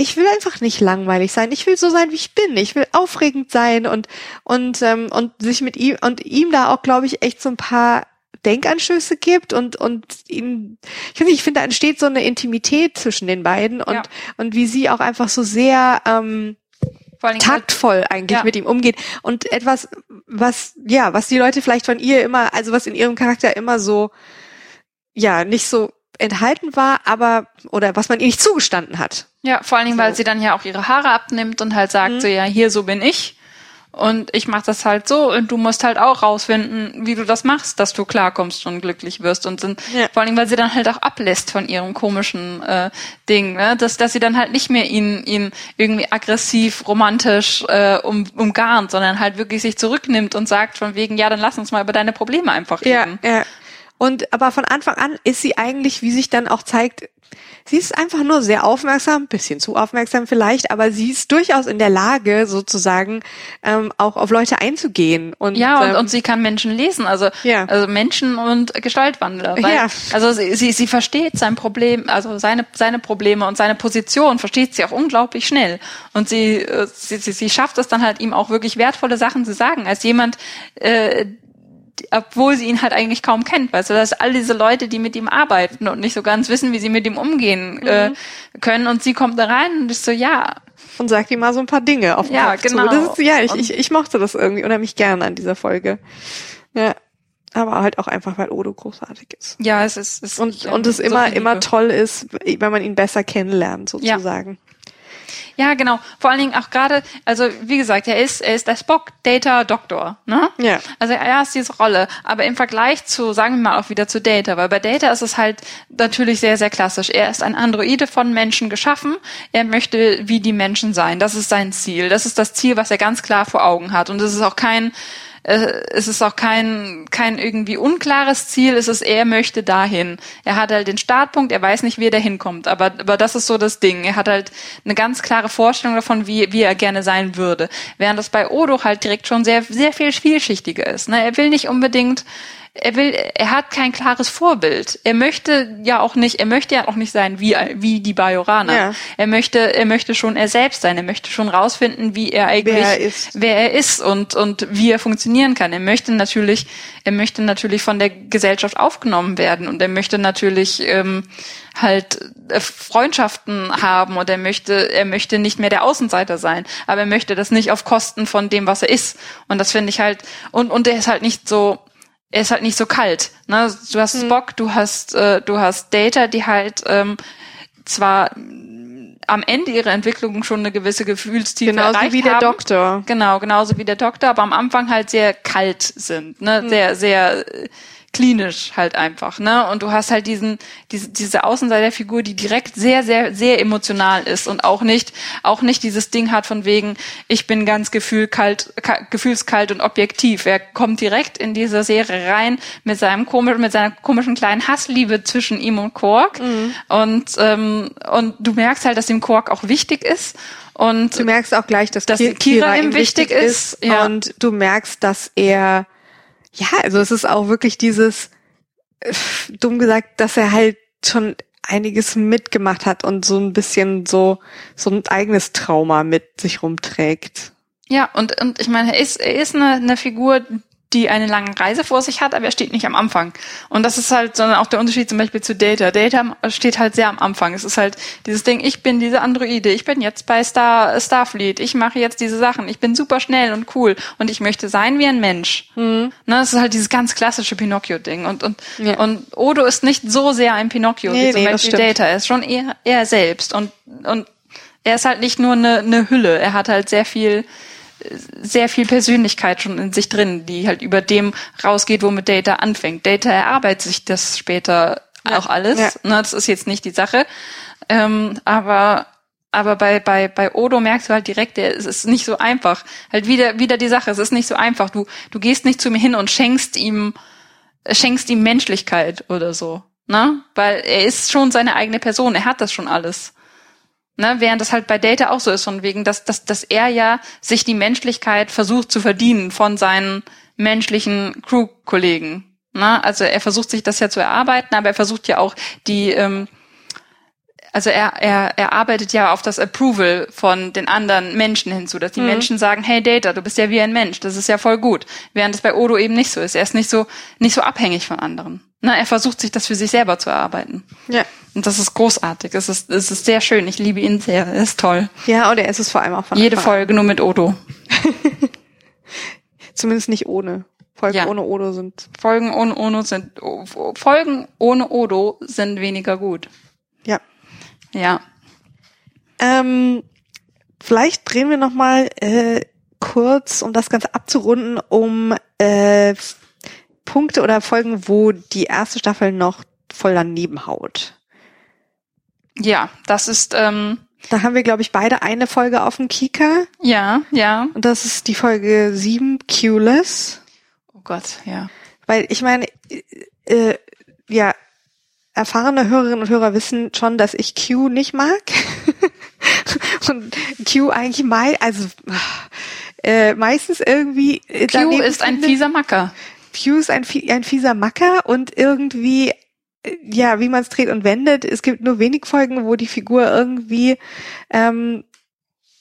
ich will einfach nicht langweilig sein. Ich will so sein, wie ich bin. Ich will aufregend sein und und ähm, und sich mit ihm und ihm da auch, glaube ich, echt so ein paar Denkanstöße gibt und und ihn, ich weiß nicht, ich finde, da entsteht so eine Intimität zwischen den beiden und Ja. und wie sie auch einfach so sehr ähm, halt- taktvoll eigentlich Ja. mit ihm umgeht und etwas, was ja, was die Leute vielleicht von ihr immer, also was in ihrem Charakter immer so ja nicht so enthalten war, aber oder was man ihr nicht zugestanden hat. Ja, vor allen Dingen, weil So. sie dann ja auch ihre Haare abnimmt und halt sagt Mhm. so, ja, hier, so bin ich. Und ich mach das halt so und du musst halt auch rausfinden, wie du das machst, dass du klarkommst und glücklich wirst und sind Ja. vor allen Dingen, weil sie dann halt auch ablässt von ihrem komischen äh, Ding, ne? dass dass sie dann halt nicht mehr ihn ihn irgendwie aggressiv, romantisch äh, um, umgarnt, sondern halt wirklich sich zurücknimmt und sagt von wegen, ja, dann lass uns mal über deine Probleme einfach reden. Ja, ja. Und aber von Anfang an ist sie eigentlich, wie sich dann auch zeigt, sie ist einfach nur sehr aufmerksam, bisschen zu aufmerksam vielleicht, aber sie ist durchaus in der Lage, sozusagen ähm, auch auf Leute einzugehen. Und, Ja, und, ähm, und sie kann Menschen lesen, also, Ja. also Menschen und Gestaltwandler. Weil, Ja. Also sie, sie, sie versteht sein Problem, also seine, seine Probleme und seine Position versteht sie auch unglaublich schnell. Und sie, äh, sie, sie, sie schafft es dann halt ihm auch wirklich wertvolle Sachen zu sagen, als jemand, äh, obwohl sie ihn halt eigentlich kaum kennt, weißt du, dass all diese Leute, die mit ihm arbeiten und nicht so ganz wissen, wie sie mit ihm umgehen äh, können und sie kommt da rein und ist so, ja, und sagt ihm mal so ein paar Dinge auf den Ja, Kopf genau. zu. Das ist, ja, ich, ich, ich mochte das irgendwie unheimlich gern an dieser Folge. Ja. Aber halt auch einfach, weil Odo großartig ist. ja, es ist, es Und, ich, und es so immer, immer toll ist, wenn man ihn besser kennenlernt, sozusagen. Ja, genau. Vor allen Dingen auch gerade, also wie gesagt, er ist, er ist der Spock Data Doktor, ne? Ja. Also er ist diese Rolle, aber im Vergleich zu, sagen wir mal auch wieder zu Data, weil bei Data ist es halt natürlich sehr, sehr klassisch. Er ist ein Androide von Menschen geschaffen. Er möchte wie die Menschen sein. Das ist sein Ziel. Das ist das Ziel, was er ganz klar vor Augen hat. Und es ist auch kein es ist auch kein, kein irgendwie unklares Ziel, es ist, er möchte dahin. Er hat halt den Startpunkt, er weiß nicht, wie er da hinkommt, aber, aber das ist so das Ding. Er hat halt eine ganz klare Vorstellung davon, wie, wie er gerne sein würde. Während das bei Odo halt direkt schon sehr, sehr viel vielschichtiger ist. Ne? Er will nicht unbedingt er will, er hat kein klares Vorbild. Er möchte ja auch nicht, er möchte ja auch nicht sein wie, wie die Bajoraner. Ja. Er möchte, er möchte schon er selbst sein. Er möchte schon rausfinden, wie er eigentlich, wer er ist, wer er ist und, und wie er funktionieren kann. Er möchte natürlich, er möchte natürlich von der Gesellschaft aufgenommen werden und er möchte natürlich, ähm, halt äh, Freundschaften haben und er möchte, er möchte nicht mehr der Außenseiter sein, aber er möchte das nicht auf Kosten von dem, was er ist. Und das finde ich halt, und, und er ist halt nicht so, er ist halt nicht so kalt. Ne? Du hast hm. Spock, du hast, äh, du hast Data, die halt ähm, zwar am Ende ihrer Entwicklung schon eine gewisse Gefühlstiefe genauso erreicht wie der haben. Doktor. Genau, genauso wie der Doktor, aber am Anfang halt sehr kalt sind, ne? Hm. Sehr, sehr klinisch halt einfach, ne? Und du hast halt diesen, diese, diese Außenseiterfigur, die direkt sehr, sehr, sehr emotional ist und auch nicht, auch nicht dieses Ding hat von wegen, ich bin ganz gefühlkalt, gefühlskalt und objektiv. Er kommt direkt in diese Serie rein mit seinem komischen, mit seiner komischen kleinen Hassliebe zwischen ihm und Quark. Mhm. Und, ähm, und du merkst halt, dass ihm Quark auch wichtig ist. Und du merkst auch gleich, dass, dass Kira, Kira ihm wichtig, wichtig ist. ist ja. Und du merkst, dass er ja, also es ist auch wirklich dieses, dumm gesagt, dass er halt schon einiges mitgemacht hat und so ein bisschen so, so ein eigenes Trauma mit sich rumträgt. Ja, und, und ich meine, er ist, er ist eine, eine Figur, die eine lange Reise vor sich hat, aber er steht nicht am Anfang. Und das ist halt sondern auch der Unterschied zum Beispiel zu Data. Data steht halt sehr am Anfang. Es ist halt dieses Ding, ich bin diese Androide, ich bin jetzt bei Star, Starfleet, ich mache jetzt diese Sachen, ich bin super schnell und cool und ich möchte sein wie ein Mensch. Mhm. Ne, das ist halt dieses ganz klassische Pinocchio-Ding. Und, und, ja. und Odo ist nicht so sehr ein Pinocchio nee, wie zum nee, Beispiel Data. Er ist schon eher er selbst. Und, und er ist halt nicht nur eine, eine Hülle, er hat halt sehr viel sehr viel Persönlichkeit schon in sich drin, die halt über dem rausgeht, womit Data anfängt. Data erarbeitet sich das später ja. auch alles. Ja. Ne, das ist jetzt nicht die Sache. Ähm, aber aber bei, bei, bei Odo merkst du halt direkt, es ist nicht so einfach. Halt wieder, wieder die Sache, es ist nicht so einfach. Du, du gehst nicht zu mir hin und schenkst ihm, schenkst ihm Menschlichkeit oder so. Ne? Weil er ist schon seine eigene Person, er hat das schon alles. Ne, während das halt bei Data auch so ist, von wegen, dass, dass, dass er ja sich die Menschlichkeit versucht zu verdienen von seinen menschlichen Crew-Kollegen. Ne? Also er versucht sich das ja zu erarbeiten, aber er versucht ja auch die, ähm, also er, er, er arbeitet ja auf das Approval von den anderen Menschen hinzu, dass die mhm. Menschen sagen, hey Data, du bist ja wie ein Mensch, das ist ja voll gut. Während es bei Odo eben nicht so ist. Er ist nicht so, nicht so abhängig von anderen. Na, er versucht sich das für sich selber zu erarbeiten. Ja. Und das ist großartig. Es ist, es ist sehr schön. Ich liebe ihn sehr. Er ist toll. Ja, und er ist es vor allem auch von Jede Anfang. Folge nur mit Odo. Zumindest nicht ohne. Folgen ja. ohne Odo sind. Folgen ohne Odo sind, Folgen ohne Odo sind weniger gut. Ja. Ja. Ähm, vielleicht drehen wir nochmal äh, kurz, um das Ganze abzurunden, um äh, Punkte oder Folgen, wo die erste Staffel noch voll daneben haut. Ja, das ist. Ähm, da haben wir, glaube ich, beide eine Folge auf dem Kika. Ja, ja. Und das ist die Folge 7, Q-less. Oh Gott, ja. Weil ich meine, äh, ja, erfahrene Hörerinnen und Hörer wissen schon, dass ich Q nicht mag. und Q eigentlich mal, also äh, meistens irgendwie. Q ist ein fieser Macker. Q ist ein, ein fieser Macker und irgendwie, äh, ja, wie man es dreht und wendet, es gibt nur wenig Folgen, wo die Figur irgendwie, ähm,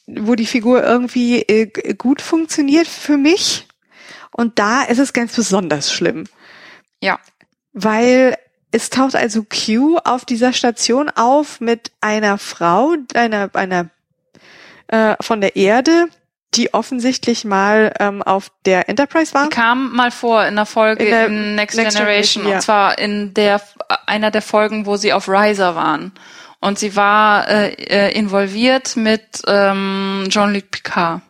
wo die Figur irgendwie äh, gut funktioniert für mich. Und da ist es ganz besonders schlimm. Ja. Weil es taucht also Q auf dieser Station auf mit einer Frau, einer, einer äh, von der Erde, die offensichtlich mal ähm, auf der Enterprise war. Die kam mal vor in der Folge in, der in Next, Next, Generation, Generation ja. und zwar in der einer der Folgen, wo sie auf Riser waren. Und sie war äh, äh involviert mit ähm, Jean-Luc Picard.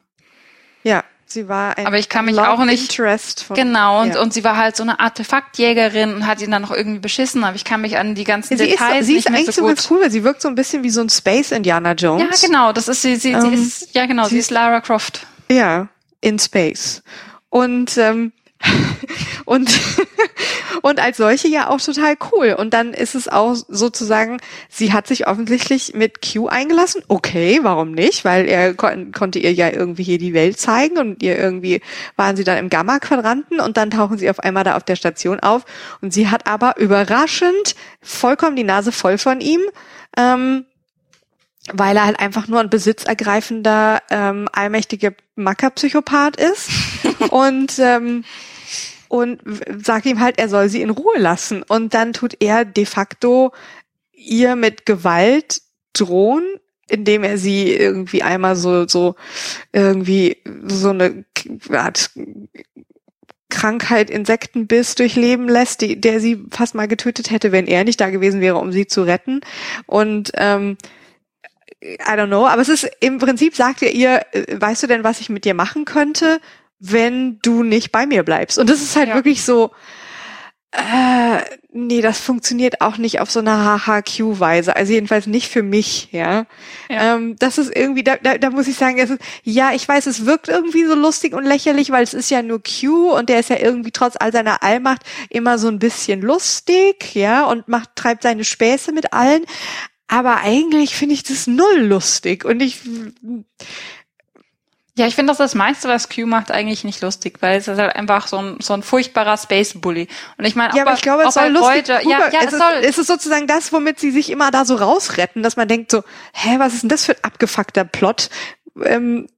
Ja, Sie war ein Aber ich kann mich Love auch nicht Interest von, genau und ja. und sie war halt so eine Artefaktjägerin und hat ihn dann noch irgendwie beschissen, aber ich kann mich an die ganzen sie Details ist, sie ist eigentlich so, so ganz cool, weil sie wirkt so ein bisschen wie so ein Space Indiana Jones. Ja, genau, das ist sie sie, um, sie ähm, ist ja genau, sie, sie ist Lara Croft. Ja, in Space. Und ähm, und und als solche ja auch total cool. Und dann ist es auch sozusagen, sie hat sich offensichtlich mit Q eingelassen. Okay, warum nicht? Weil er kon konnte ihr ja irgendwie hier die Welt zeigen und ihr irgendwie waren sie dann im Gamma-Quadranten und dann tauchen sie auf einmal da auf der Station auf. Und sie hat aber überraschend vollkommen die Nase voll von ihm. Ähm, weil er halt einfach nur ein besitzergreifender, ähm, allmächtiger Mackerpsychopath ist. und ähm, und sagt ihm halt, er soll sie in Ruhe lassen. Und dann tut er de facto ihr mit Gewalt drohen, indem er sie irgendwie einmal so, so irgendwie so eine Art Krankheit, Insektenbiss durchleben lässt, die, der sie fast mal getötet hätte, wenn er nicht da gewesen wäre, um sie zu retten. Und ähm, I don't know, aber es ist im Prinzip sagt er ihr, äh, weißt du denn, was ich mit dir machen könnte? Wenn du nicht bei mir bleibst. Und das ist halt ja. wirklich so, äh, nee, das funktioniert auch nicht auf so einer HHQ-Weise. Also jedenfalls nicht für mich, ja. ja. Ähm, das ist irgendwie, da, da, da muss ich sagen, es ist, ja, ich weiß, es wirkt irgendwie so lustig und lächerlich, weil es ist ja nur Q und der ist ja irgendwie trotz all seiner Allmacht immer so ein bisschen lustig, ja, und macht, treibt seine Späße mit allen. Aber eigentlich finde ich das null lustig und ich, ja, ich finde, dass das meiste, was Q macht, eigentlich nicht lustig, weil es ist halt einfach so ein, so ein furchtbarer Space Bully. Und ich meine, ja, aber ich glaube, es soll lustig Voyager, ja, ja, es, es soll. Es ist sozusagen das, womit sie sich immer da so rausretten, dass man denkt so, hä, was ist denn das für ein abgefuckter Plot? Ähm,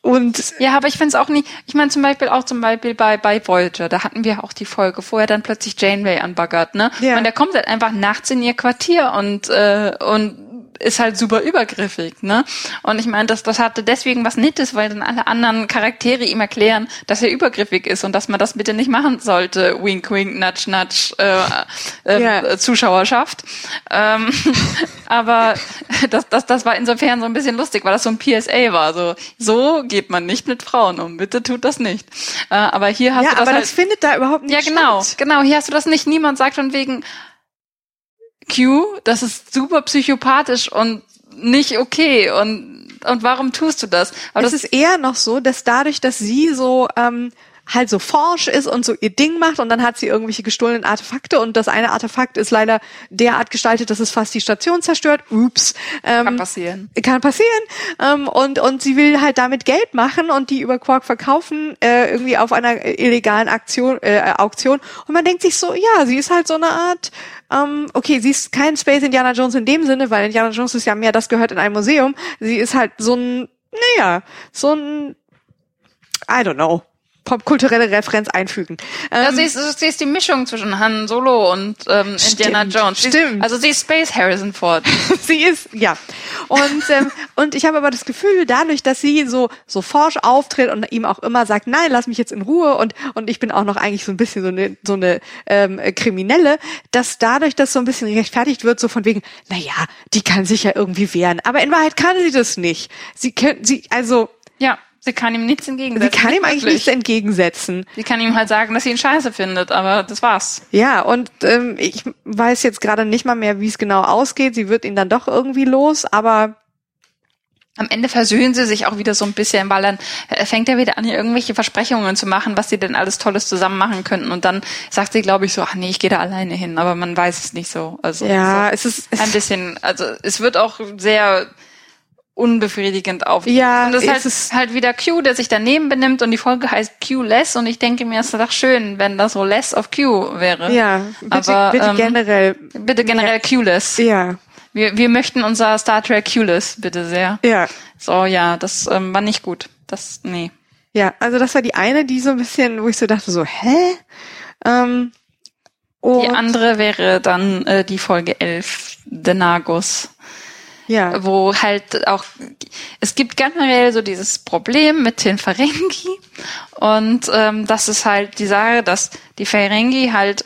und ja, aber ich finde es auch nie. Ich meine zum Beispiel auch zum Beispiel bei bei Voyager, da hatten wir auch die Folge, wo er dann plötzlich Janeway anbaggert, ne? Ja. Und der kommt halt einfach nachts in ihr Quartier und äh, und ist halt super übergriffig, ne? Und ich meine, das, das hatte deswegen was Nettes, weil dann alle anderen Charaktere ihm erklären, dass er übergriffig ist und dass man das bitte nicht machen sollte. Wink, wink, nudge, nudge, äh, äh, yeah. Zuschauerschaft. Ähm, aber das, das, das war insofern so ein bisschen lustig, weil das so ein PSA war. So, so geht man nicht mit Frauen um. Bitte tut das nicht. Äh, aber hier hast ja, du das aber halt, das findet da überhaupt nicht Ja, genau, statt. genau. Hier hast du das nicht. Niemand sagt von wegen, Q, das ist super psychopathisch und nicht okay und und warum tust du das? Aber es das ist eher noch so, dass dadurch, dass sie so ähm, halt so forsch ist und so ihr Ding macht und dann hat sie irgendwelche gestohlenen Artefakte und das eine Artefakt ist leider derart gestaltet, dass es fast die Station zerstört. Ups. Ähm, kann passieren. Kann passieren. Ähm, und, und sie will halt damit Geld machen und die über Quark verkaufen, äh, irgendwie auf einer illegalen Aktion, äh, Auktion. Und man denkt sich so, ja, sie ist halt so eine Art ähm, okay, sie ist kein Space Indiana Jones in dem Sinne, weil Indiana Jones ist ja mehr, das gehört in ein Museum. Sie ist halt so ein, naja, so ein, I don't know, popkulturelle Referenz einfügen. Ähm, ja, sie ist, sie ist die Mischung zwischen Han Solo und ähm, Indiana Jones. Sie stimmt. Ist, also sie ist Space Harrison Ford. sie ist, ja. Und, ähm, und ich habe aber das Gefühl, dadurch, dass sie so, so forsch auftritt und ihm auch immer sagt, nein, lass mich jetzt in Ruhe und, und ich bin auch noch eigentlich so ein bisschen so eine, so eine ähm, Kriminelle, dass dadurch das so ein bisschen rechtfertigt wird, so von wegen, na ja, die kann sich ja irgendwie wehren. Aber in Wahrheit kann sie das nicht. Sie können, sie, also, ja. Sie kann ihm nichts entgegensetzen. Sie kann ihm eigentlich nichts entgegensetzen. Sie kann ihm halt sagen, dass sie ihn scheiße findet, aber das war's. Ja, und ähm, ich weiß jetzt gerade nicht mal mehr, wie es genau ausgeht. Sie wird ihn dann doch irgendwie los, aber am Ende versöhnen sie sich auch wieder so ein bisschen, weil dann fängt er wieder an, irgendwelche Versprechungen zu machen, was sie denn alles Tolles zusammen machen könnten. Und dann sagt sie, glaube ich, so, ach nee, ich gehe da alleine hin, aber man weiß es nicht so. Also ja, so es ist ein bisschen, also es wird auch sehr unbefriedigend auf. Ja, und das ist, ist halt wieder Q, der sich daneben benimmt und die Folge heißt Q-less und ich denke mir, es ist doch schön, wenn das so less of Q wäre. Ja, bitte, Aber, bitte ähm, generell. Bitte generell. Q-less. Ja. Wir, wir möchten unser Star Trek Q-less, bitte sehr. Ja. So, ja, das ähm, war nicht gut. Das, nee. Ja, also das war die eine, die so ein bisschen, wo ich so dachte, so, hä? Ähm, die andere wäre dann äh, die Folge 11, Denagos. Ja. Wo halt auch, es gibt generell so dieses Problem mit den Ferengi und ähm, das ist halt die Sache, dass die Ferengi halt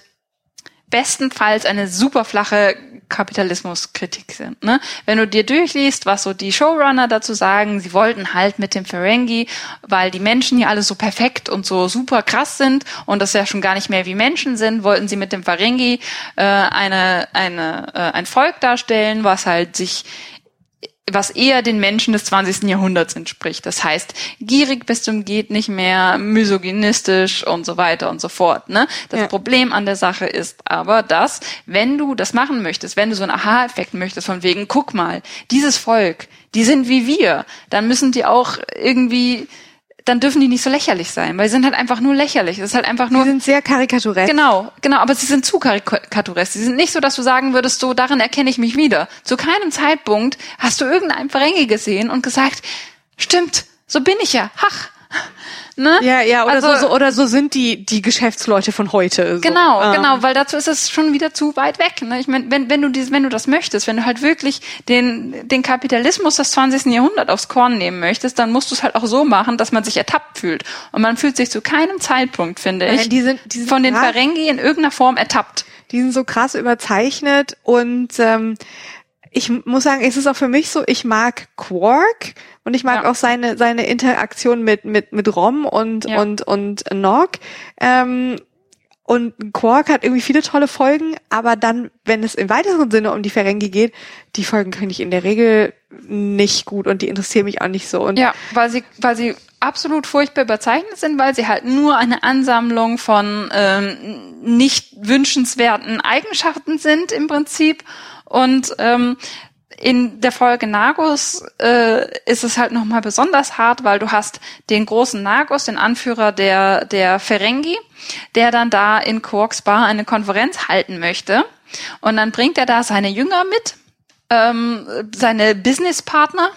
bestenfalls eine super flache Kapitalismuskritik sind. Ne? Wenn du dir durchliest, was so die Showrunner dazu sagen, sie wollten halt mit dem Ferengi, weil die Menschen hier alle so perfekt und so super krass sind und das ja schon gar nicht mehr wie Menschen sind, wollten sie mit dem Ferengi äh, eine, eine, äh, ein Volk darstellen, was halt sich was eher den Menschen des 20. Jahrhunderts entspricht. Das heißt, gierig bis zum geht nicht mehr, misogynistisch und so weiter und so fort. Ne? Das ja. Problem an der Sache ist aber, dass wenn du das machen möchtest, wenn du so einen Aha-Effekt möchtest, von wegen, guck mal, dieses Volk, die sind wie wir, dann müssen die auch irgendwie dann dürfen die nicht so lächerlich sein, weil sie sind halt einfach nur lächerlich. Es ist halt einfach nur. Sie sind sehr karikaturesk. Genau, genau, aber sie sind zu karikaturesk. Sie sind nicht so, dass du sagen würdest, so darin erkenne ich mich wieder. Zu keinem Zeitpunkt hast du irgendein Ferengi gesehen und gesagt, stimmt, so bin ich ja. Hach, Ne? Ja, ja, oder, also, so, oder so sind die, die Geschäftsleute von heute. So. Genau, ähm. genau, weil dazu ist es schon wieder zu weit weg. Ne? Ich meine, wenn, wenn du dies, wenn du das möchtest, wenn du halt wirklich den, den Kapitalismus des 20. Jahrhunderts aufs Korn nehmen möchtest, dann musst du es halt auch so machen, dass man sich ertappt fühlt. Und man fühlt sich zu keinem Zeitpunkt, finde ich, die sind, die sind von den Ferengi in irgendeiner Form ertappt. Die sind so krass überzeichnet und ähm, ich muss sagen, es ist auch für mich so, ich mag Quark und ich mag ja. auch seine seine Interaktion mit mit mit Rom und ja. und und Nog. Ähm, und Quark hat irgendwie viele tolle Folgen, aber dann, wenn es im weiteren Sinne um die Ferengi geht, die Folgen finde ich in der Regel nicht gut und die interessieren mich auch nicht so. Und ja, weil sie, weil sie absolut furchtbar überzeichnet sind, weil sie halt nur eine Ansammlung von ähm, nicht wünschenswerten Eigenschaften sind im Prinzip und ähm, in der Folge Nagus äh, ist es halt nochmal besonders hart, weil du hast den großen Nagus, den Anführer der, der Ferengi, der dann da in Quarks Bar eine Konferenz halten möchte. Und dann bringt er da seine Jünger mit, ähm, seine Businesspartner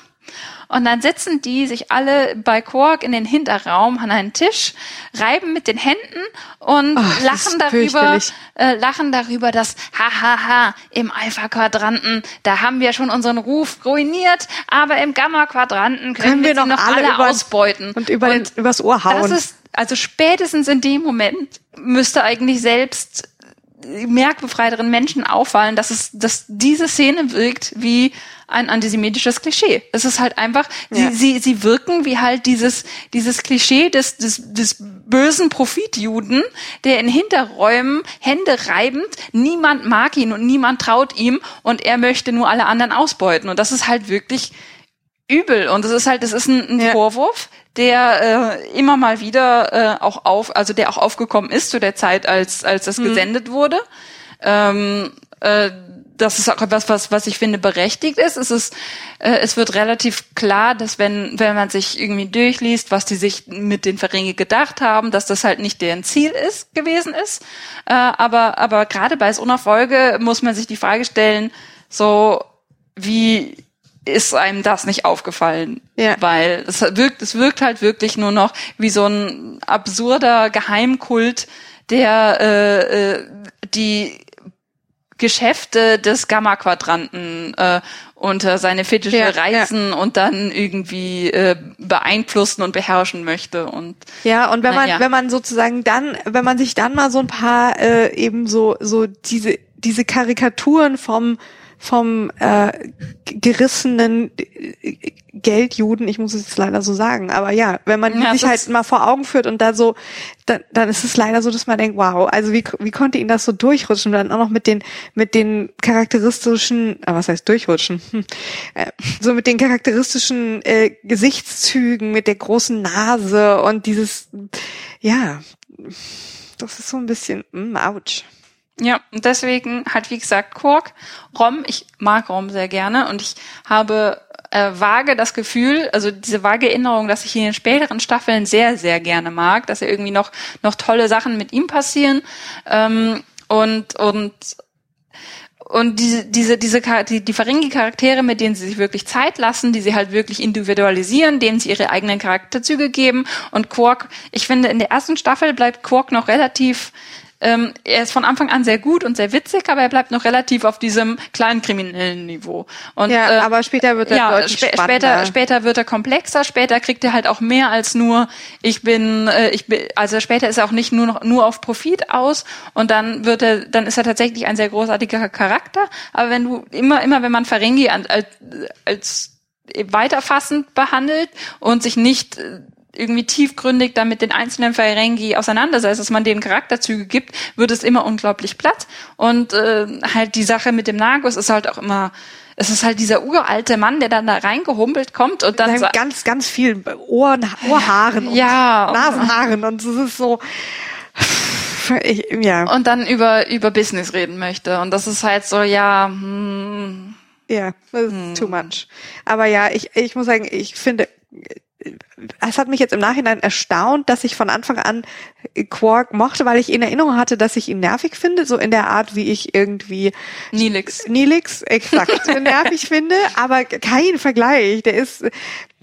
und dann sitzen die sich alle bei Quark in den Hinterraum an einen Tisch, reiben mit den Händen und Ach, lachen darüber, äh, lachen darüber, dass hahaha im Alpha-Quadranten, da haben wir schon unseren Ruf ruiniert, aber im Gamma-Quadranten können, können, wir, wir noch, alle, alle über, ausbeuten und über den, übers Ohr hauen. Das ist also spätestens in dem Moment müsste eigentlich selbst merkbefreiteren Menschen auffallen, dass es, dass diese Szene wirkt wie ein antisemitisches Klischee. Es ist halt einfach, ja. sie, sie, sie wirken wie halt dieses, dieses Klischee des, des, des bösen Profitjuden, der in Hinterräumen Hände reibend, niemand mag ihn und niemand traut ihm und er möchte nur alle anderen ausbeuten. Und das ist halt wirklich übel. Und es ist halt, es ist ein, ein ja. Vorwurf, der äh, immer mal wieder äh, auch auf, also der auch aufgekommen ist zu der Zeit, als als das mhm. gesendet wurde. Ähm, äh, das ist auch etwas, was, was ich finde berechtigt ist. Es ist, äh, es wird relativ klar, dass wenn, wenn man sich irgendwie durchliest, was die sich mit den Verringe gedacht haben, dass das halt nicht deren Ziel ist, gewesen ist. Äh, aber, aber gerade bei so einer Folge muss man sich die Frage stellen, so, wie, ist einem das nicht aufgefallen. Ja. Weil es wirkt, es wirkt halt wirklich nur noch wie so ein absurder Geheimkult, der äh, äh, die Geschäfte des Gamma-Quadranten äh, unter seine Fittiche ja, reißen ja. und dann irgendwie äh, beeinflussen und beherrschen möchte und ja und wenn man ja. wenn man sozusagen dann wenn man sich dann mal so ein paar äh, eben so so diese diese Karikaturen vom vom äh, gerissenen Geldjuden, ich muss es jetzt leider so sagen, aber ja, wenn man ja, sich halt mal vor Augen führt und da so, dann, dann ist es leider so, dass man denkt, wow, also wie, wie konnte ihn das so durchrutschen und dann auch noch mit den mit den charakteristischen, äh, was heißt durchrutschen, hm, äh, so mit den charakteristischen äh, Gesichtszügen, mit der großen Nase und dieses, ja, das ist so ein bisschen, mm, ouch. Ja, und deswegen halt, wie gesagt, Quark, Rom, ich mag Rom sehr gerne und ich habe äh, vage das Gefühl, also diese vage Erinnerung, dass ich in den späteren Staffeln sehr, sehr gerne mag, dass er irgendwie noch, noch tolle Sachen mit ihm passieren ähm, und, und und diese, diese, diese, die, die Ferengi-Charaktere, mit denen sie sich wirklich Zeit lassen, die sie halt wirklich individualisieren, denen sie ihre eigenen Charakterzüge geben. Und Quark, ich finde, in der ersten Staffel bleibt Quark noch relativ ähm, er ist von Anfang an sehr gut und sehr witzig, aber er bleibt noch relativ auf diesem kleinen kriminellen Niveau. Und, ja, äh, aber später wird er ja, sp später, später wird er komplexer, später kriegt er halt auch mehr als nur, ich bin, äh, ich bin, also später ist er auch nicht nur noch nur auf Profit aus und dann wird er, dann ist er tatsächlich ein sehr großartiger Charakter. Aber wenn du immer, immer wenn man Ferengi als, als weiterfassend behandelt und sich nicht äh, irgendwie tiefgründig damit den einzelnen Ferengi auseinandersetzt, dass man denen Charakterzüge gibt, wird es immer unglaublich platt. Und äh, halt die Sache mit dem Nagus ist halt auch immer es ist halt dieser uralte Mann, der dann da reingehumpelt kommt und dann so ganz, ganz viel Ohren, Ohrhaaren ja, und Nasenhaaren und es ist so, ich, ja. Und dann über, über Business reden möchte. Und das ist halt so, ja, hm. Ja, hm. too much. Aber ja, ich, ich muss sagen, ich finde, es hat mich jetzt im Nachhinein erstaunt, dass ich von Anfang an Quark mochte, weil ich in Erinnerung hatte, dass ich ihn nervig finde, so in der Art, wie ich irgendwie Nilix. Nilix, exakt, nervig finde, aber kein Vergleich. Der ist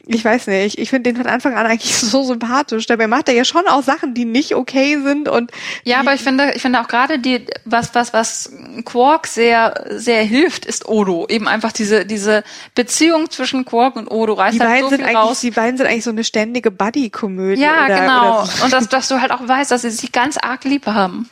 ich weiß nicht, ich finde den von Anfang an eigentlich so sympathisch. Dabei macht er ja schon auch Sachen, die nicht okay sind und ja, aber ich finde, ich finde auch gerade die was was was Quark sehr sehr hilft, ist Odo. Eben einfach diese diese Beziehung zwischen Quark und Odo reißt die halt beiden so sind viel eigentlich, raus. Die beiden sind eigentlich so eine ständige Buddy-Komödie. Ja, oder, genau. Oder so. Und dass, dass du halt auch weißt, dass sie sich ganz arg lieb haben.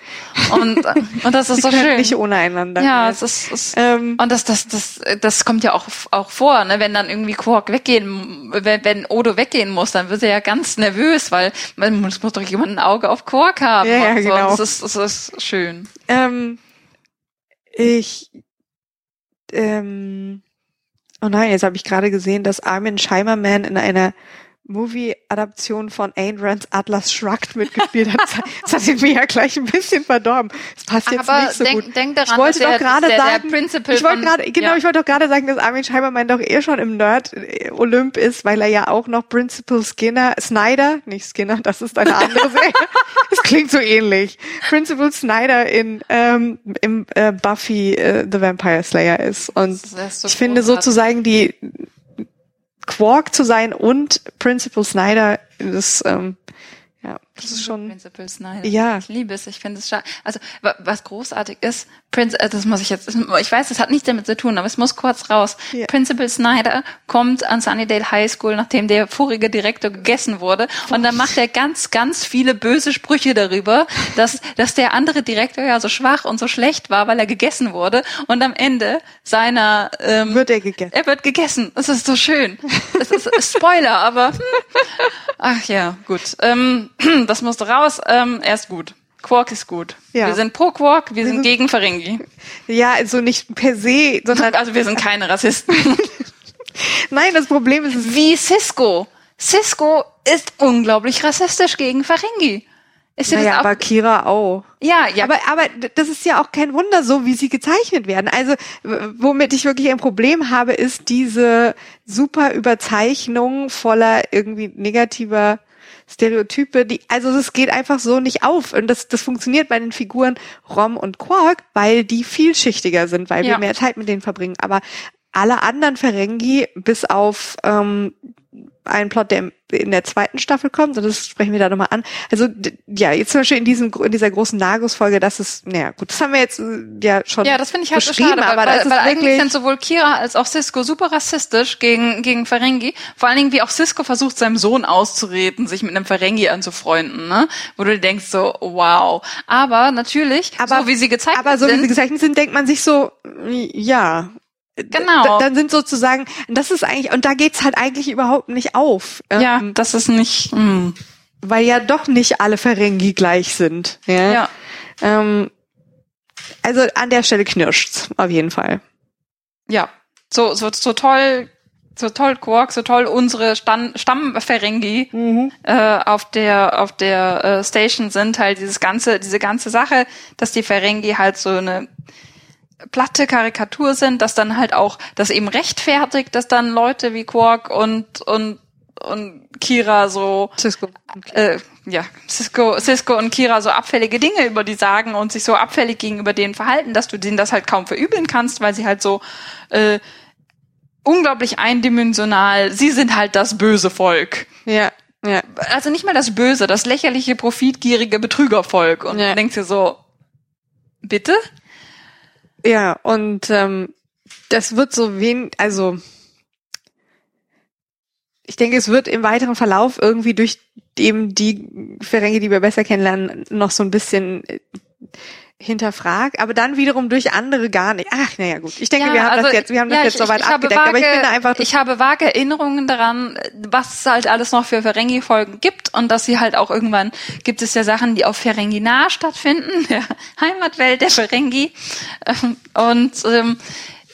Und und das ist sie so schön. Nicht ohne einander. Ja, es ist, es, ähm, und das das das das kommt ja auch auch vor, ne, wenn dann irgendwie Quark weggehen, wenn, wenn Odo weg weggehen muss, dann wird er ja ganz nervös, weil man muss, muss doch jemand ein Auge auf Quark haben. Ja, ja so. genau. Das ist, das ist schön. Ähm, ich, ähm, oh nein, jetzt habe ich gerade gesehen, dass Armin Scheimerman in einer Movie-Adaption von Ayn Rands Atlas Shrugged mitgespielt hat. Das hat ihn mir ja gleich ein bisschen verdorben. Das passt jetzt Aber nicht so denk, gut. Denk daran, ich wollte doch gerade sagen, ich wollte gerade, genau, ja. ich wollte doch gerade sagen, dass Armin Scheimerman doch eh schon im Nerd-Olymp ist, weil er ja auch noch Principal Skinner, Snyder, nicht Skinner, das ist eine andere Serie. Das klingt so ähnlich. Principal Snyder in ähm, im äh, Buffy äh, the Vampire Slayer ist. Und ist so ich finde sozusagen die Quark zu sein und Principal Snyder ist ähm, ja, das ist schon Principal Snyder. Ja. Ich liebe es. Ich finde es schade. Also, wa- was großartig ist, Prince, äh, das muss ich jetzt, ich weiß, das hat nichts damit zu tun, aber es muss kurz raus. Ja. Principal Snyder kommt an Sunnydale High School, nachdem der vorige Direktor gegessen wurde. Und dann macht er ganz, ganz viele böse Sprüche darüber, dass, dass der andere Direktor ja so schwach und so schlecht war, weil er gegessen wurde. Und am Ende seiner, ähm, wird er gegessen. er wird gegessen. Das ist so schön. Das ist Spoiler, aber hm. ach ja, gut. Ähm, das musste raus. Ähm, er ist gut. Quark ist gut. Ja. Wir sind pro Quark, wir sind sind- gegen Ferengi. Ja, also nicht per se, sondern Also wir sind keine Rassisten. nein, das Problem ist, es Wie Cisco. Cisco ist unglaublich rassistisch gegen Ferengi. Ist dir naja, aber Kira auch. ja, ja. Aber, aber das ist ja auch kein Wunder, so wie sie gezeichnet werden. Also, womit ich wirklich ein Problem habe, ist diese super Überzeichnung voller irgendwie negativer Stereotype, die, also das geht einfach so nicht auf. Und das, das funktioniert bei den Figuren Rom und Quark, weil die vielschichtiger sind, weil Ja. wir mehr Zeit mit denen verbringen. Aber alle anderen Ferengi, bis auf ähm, einen Plot, der in der zweiten Staffel kommt, und das sprechen wir da nochmal an. Also ja, jetzt zum Beispiel in diesem in dieser großen Nagus-Folge, das ist, naja gut, das haben wir jetzt äh, ja schon Ja, das finde ich halt so schade, weil, aber weil, weil eigentlich sind sowohl Kira als auch Cisco super rassistisch gegen, gegen Ferengi. Vor allen Dingen, wie auch Cisco versucht, seinem Sohn auszureden, sich mit einem Ferengi anzufreunden, ne? Wo du denkst so, wow. Aber natürlich, Aber- so wie sie gezeichnet aber so wie sind, sie gezeichnet sind, denkt man sich so, ja. Genau. Dann sind sozusagen, das ist eigentlich, und da geht's halt eigentlich überhaupt nicht auf. ja, ähm, das ist nicht, hm. Weil ja doch nicht alle Ferengi gleich sind. Ja. ja. Ähm, also an der Stelle knirscht's, auf jeden Fall. ja, so, so, so toll, so toll Quark, so toll unsere Stammferengi äh, auf der auf der äh, Station sind halt dieses ganze diese ganze Sache, dass die Ferengi halt so eine platte Karikatur sind, dass dann halt auch das eben rechtfertigt, dass dann Leute wie Quark und und und Kira so Cisco. äh, ja, Cisco, Cisco und Kira so abfällige Dinge über die sagen und sich so abfällig gegenüber denen verhalten, dass du denen das halt kaum verübeln kannst, weil sie halt so äh, unglaublich eindimensional, sie sind halt das böse Volk. Ja, ja. Also nicht mal das Böse, das lächerliche, profitgierige Betrügervolk. Und Ja. du denkst dir so, bitte? Ja, und ähm, das wird so wen, also ich denke, es wird im weiteren Verlauf irgendwie durch eben die Ferengi, die wir besser kennenlernen, noch so ein bisschen äh, hinterfragt, aber dann wiederum durch andere gar nicht. Ach, naja, gut. Ich denke, wir haben das jetzt, wir haben das also ja, jetzt ich- soweit ich abgedeckt, aber ich vage- finde einfach, das, ich habe vage Erinnerungen daran, was es halt alles noch für Ferengi-Folgen gibt und dass sie halt auch irgendwann gibt es ja Sachen, die auf Ferengi nah stattfinden, der Heimatwelt der Ferengi. Ähm, Und ähm,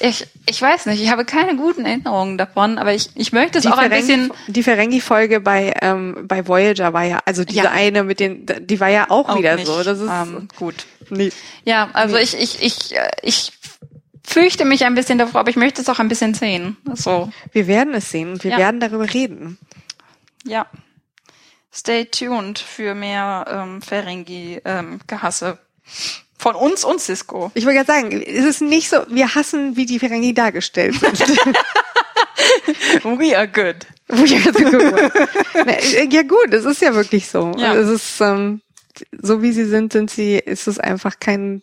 Ich, ich weiß nicht, ich habe keine guten Erinnerungen davon, aber ich, ich möchte es Die auch ein Ferengi- bisschen Die Ferengi-Folge bei, ähm, bei Voyager war ja, also diese Ja. eine mit den, die war ja auch, auch wieder nicht, so. Das ist ähm, gut. Nee. Ja, also ich, ich, ich, äh, ich fürchte mich ein bisschen davor, aber ich möchte es auch ein bisschen sehen. So, Wir werden es sehen und wir Ja. werden darüber reden. ja. Stay tuned für mehr ähm, Ferengi-Gehasse von uns und Cisco. Ich wollte gerade sagen, es ist nicht so, wir hassen, wie die Ferengi dargestellt sind. We are good. Jetzt geguckt habe. Na, ja gut, es ist ja wirklich so. Ja. Es ist, ähm, so wie sie sind, sind sie, ist es einfach kein,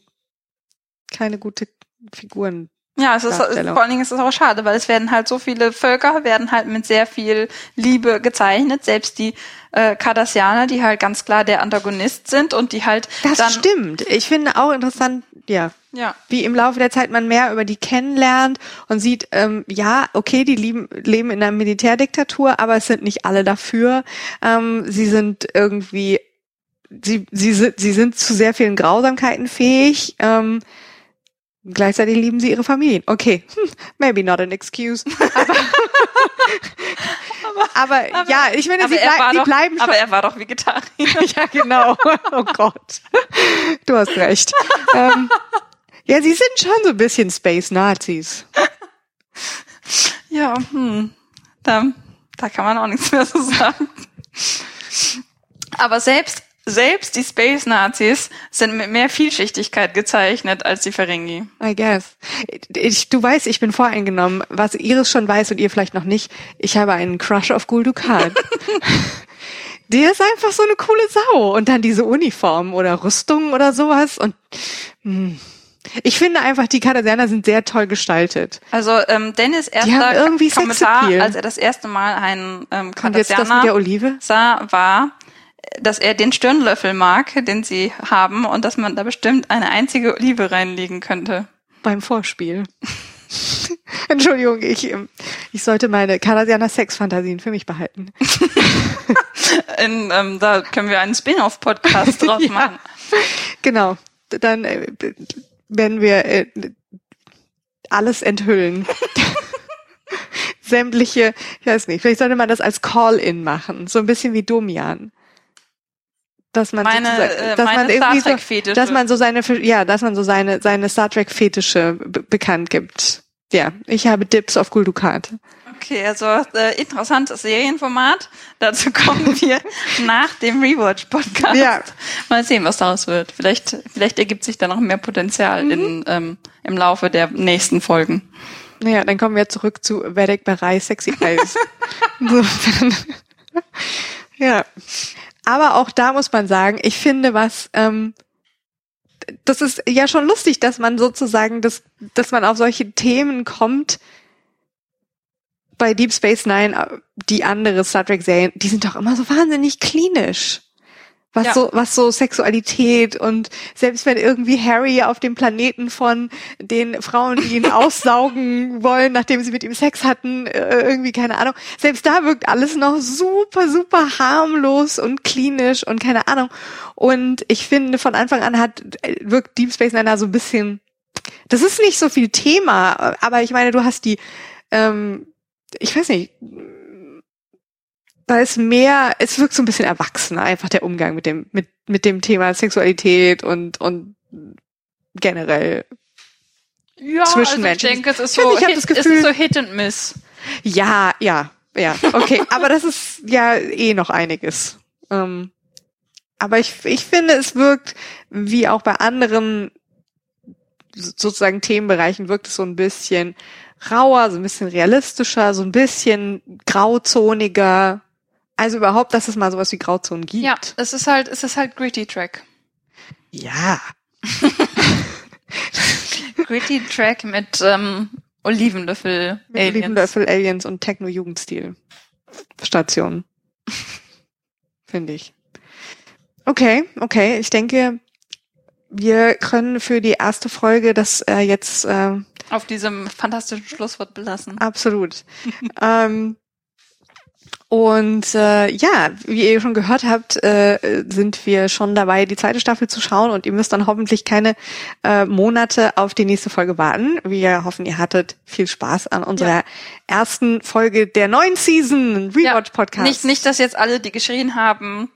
keine gute Figuren. Ja, es ist, Darstellung. vor allen Dingen ist es auch schade, weil es werden halt so viele Völker, werden halt mit sehr viel Liebe gezeichnet. Selbst die äh, Cardassianer, die halt ganz klar der Antagonist sind und die halt Das dann, stimmt. Ich finde auch interessant, ja, Ja, wie im Laufe der Zeit man mehr über die kennenlernt und sieht, ähm, ja, okay, die lieben, leben in einer Militärdiktatur, aber es sind nicht alle dafür. Ähm, sie sind irgendwie, sie, sie, sind- sie sind zu sehr vielen Grausamkeiten fähig. Ähm, gleichzeitig lieben sie ihre Familien. Okay, hm, maybe not an excuse. Aber, aber, ja, ich meine, aber sie, blei sie doch, bleiben schon. aber er war doch Vegetarier. ja, genau. Oh Gott. Du hast recht. ähm, ja, sie sind schon so ein bisschen Space Nazis. Ja, hm. Da, da kann man auch nichts mehr so sagen. Aber selbst, selbst die Space Nazis sind mit mehr Vielschichtigkeit gezeichnet als die Ferengi. I guess. Ich, du weißt, ich bin voreingenommen. Was Iris schon weiß und ihr vielleicht noch nicht, ich habe einen Crush auf Gul Dukat. Der ist einfach so eine coole Sau. Und dann diese Uniform oder Rüstung oder sowas. Und hm. ich finde einfach, die Cardassianer sind sehr toll gestaltet. Also ähm, Dennis erster irgendwie Kommentar, als er das erste Mal einen ähm, Olive? sah, war, dass er den Stirnlöffel mag, den sie haben, und dass man da bestimmt eine einzige Olive reinlegen könnte. beim Vorspiel. Entschuldigung, ich, ähm, ich sollte meine Cardassianer Sexfantasien für mich behalten. In, ähm, da können wir einen Spin-off-Podcast draus Ja. machen. Genau. Dann äh, werden wir äh, alles enthüllen. Sämtliche, ich weiß nicht, vielleicht sollte man das als Call-in machen, so ein bisschen wie Domian. Dass man Meine, äh, dass man irgendwie so, dass man so seine, ja, dass man so seine, seine Star Trek Fetische be bekannt gibt. Ja, ich habe Dips auf Gul Dukat. Okay, also äh, interessantes Serienformat. Dazu kommen wir nach dem Rewatch-Podcast. Ja. Mal sehen, was daraus wird. Vielleicht, vielleicht ergibt sich da noch mehr Potenzial Mhm. in, ähm, im Laufe der nächsten Folgen. Naja, dann kommen wir zurück zu Vedek Bereich Sexy Eyes. Insofern. ja. Aber auch da muss man sagen, ich finde was, ähm, das ist ja schon lustig, dass man sozusagen, dass, dass man auf solche Themen kommt, bei Deep Space Nine, äh, die andere Star Trek Serien, die sind doch immer so wahnsinnig klinisch. Was Ja. so, was so Sexualität und selbst wenn irgendwie Harry auf dem Planeten von den Frauen, die ihn aussaugen wollen, nachdem sie mit ihm Sex hatten, äh, irgendwie keine Ahnung, selbst da wirkt alles noch super, super harmlos und klinisch und keine Ahnung. Und ich finde, von Anfang an hat, äh, wirkt Deep Space Nine da so ein bisschen, das ist nicht so viel Thema, aber ich meine, du hast die, ähm, ich weiß nicht, da ist mehr, es wirkt so ein bisschen erwachsener, einfach der Umgang mit dem, mit, mit dem Thema Sexualität und, und generell. Ja, Zwischenmenschen. Also ich denke, es ist Ich so, ich hab hit, das Gefühl- ist so Hit and Miss. Ja, ja, ja, okay, aber das ist ja eh noch einiges. Ähm, aber ich, ich finde, es wirkt, wie auch bei anderen sozusagen Themenbereichen, wirkt es so ein bisschen rauer, so ein bisschen realistischer, so ein bisschen grauzoniger. Also überhaupt, dass es mal sowas wie Grauzonen gibt. Ja, es ist halt, es ist halt Gritty Track. Ja. Gritty Track mit ähm, Olivenlöffel. Mit Aliens. Olivenlöffel, Aliens und Techno-Jugendstil. Station. Finde ich. Okay, okay. Ich denke, wir können für die erste Folge das äh, jetzt äh, Auf diesem fantastischen Schlusswort belassen. absolut. ähm, Und äh, ja, wie ihr schon gehört habt, äh, sind wir schon dabei, die zweite Staffel zu schauen und ihr müsst dann hoffentlich keine äh, Monate auf die nächste Folge warten. Wir hoffen, ihr hattet viel Spaß an unserer ja. ersten Folge der neuen Season Rewatch Podcast. Ja, nicht, nicht, dass jetzt alle, die geschrien haben,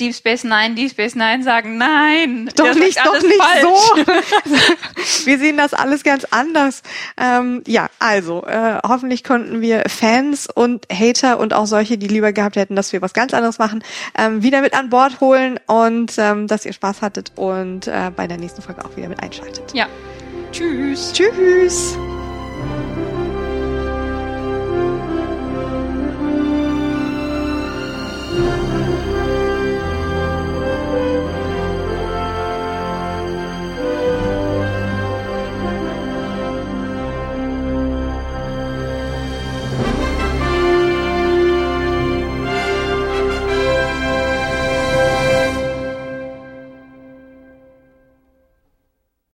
Deep Space Nine, Deep Space Nine sagen, nein, doch nicht, doch nicht falsch. so. wir sehen das alles ganz anders. Ähm, ja, also äh, hoffentlich konnten wir Fans und Hater und auch solche, die lieber gehabt hätten, dass wir was ganz anderes machen, ähm, wieder mit an Bord holen und ähm, dass ihr Spaß hattet und äh, bei der nächsten Folge auch wieder mit einschaltet. Ja. Tschüss. Tschüss.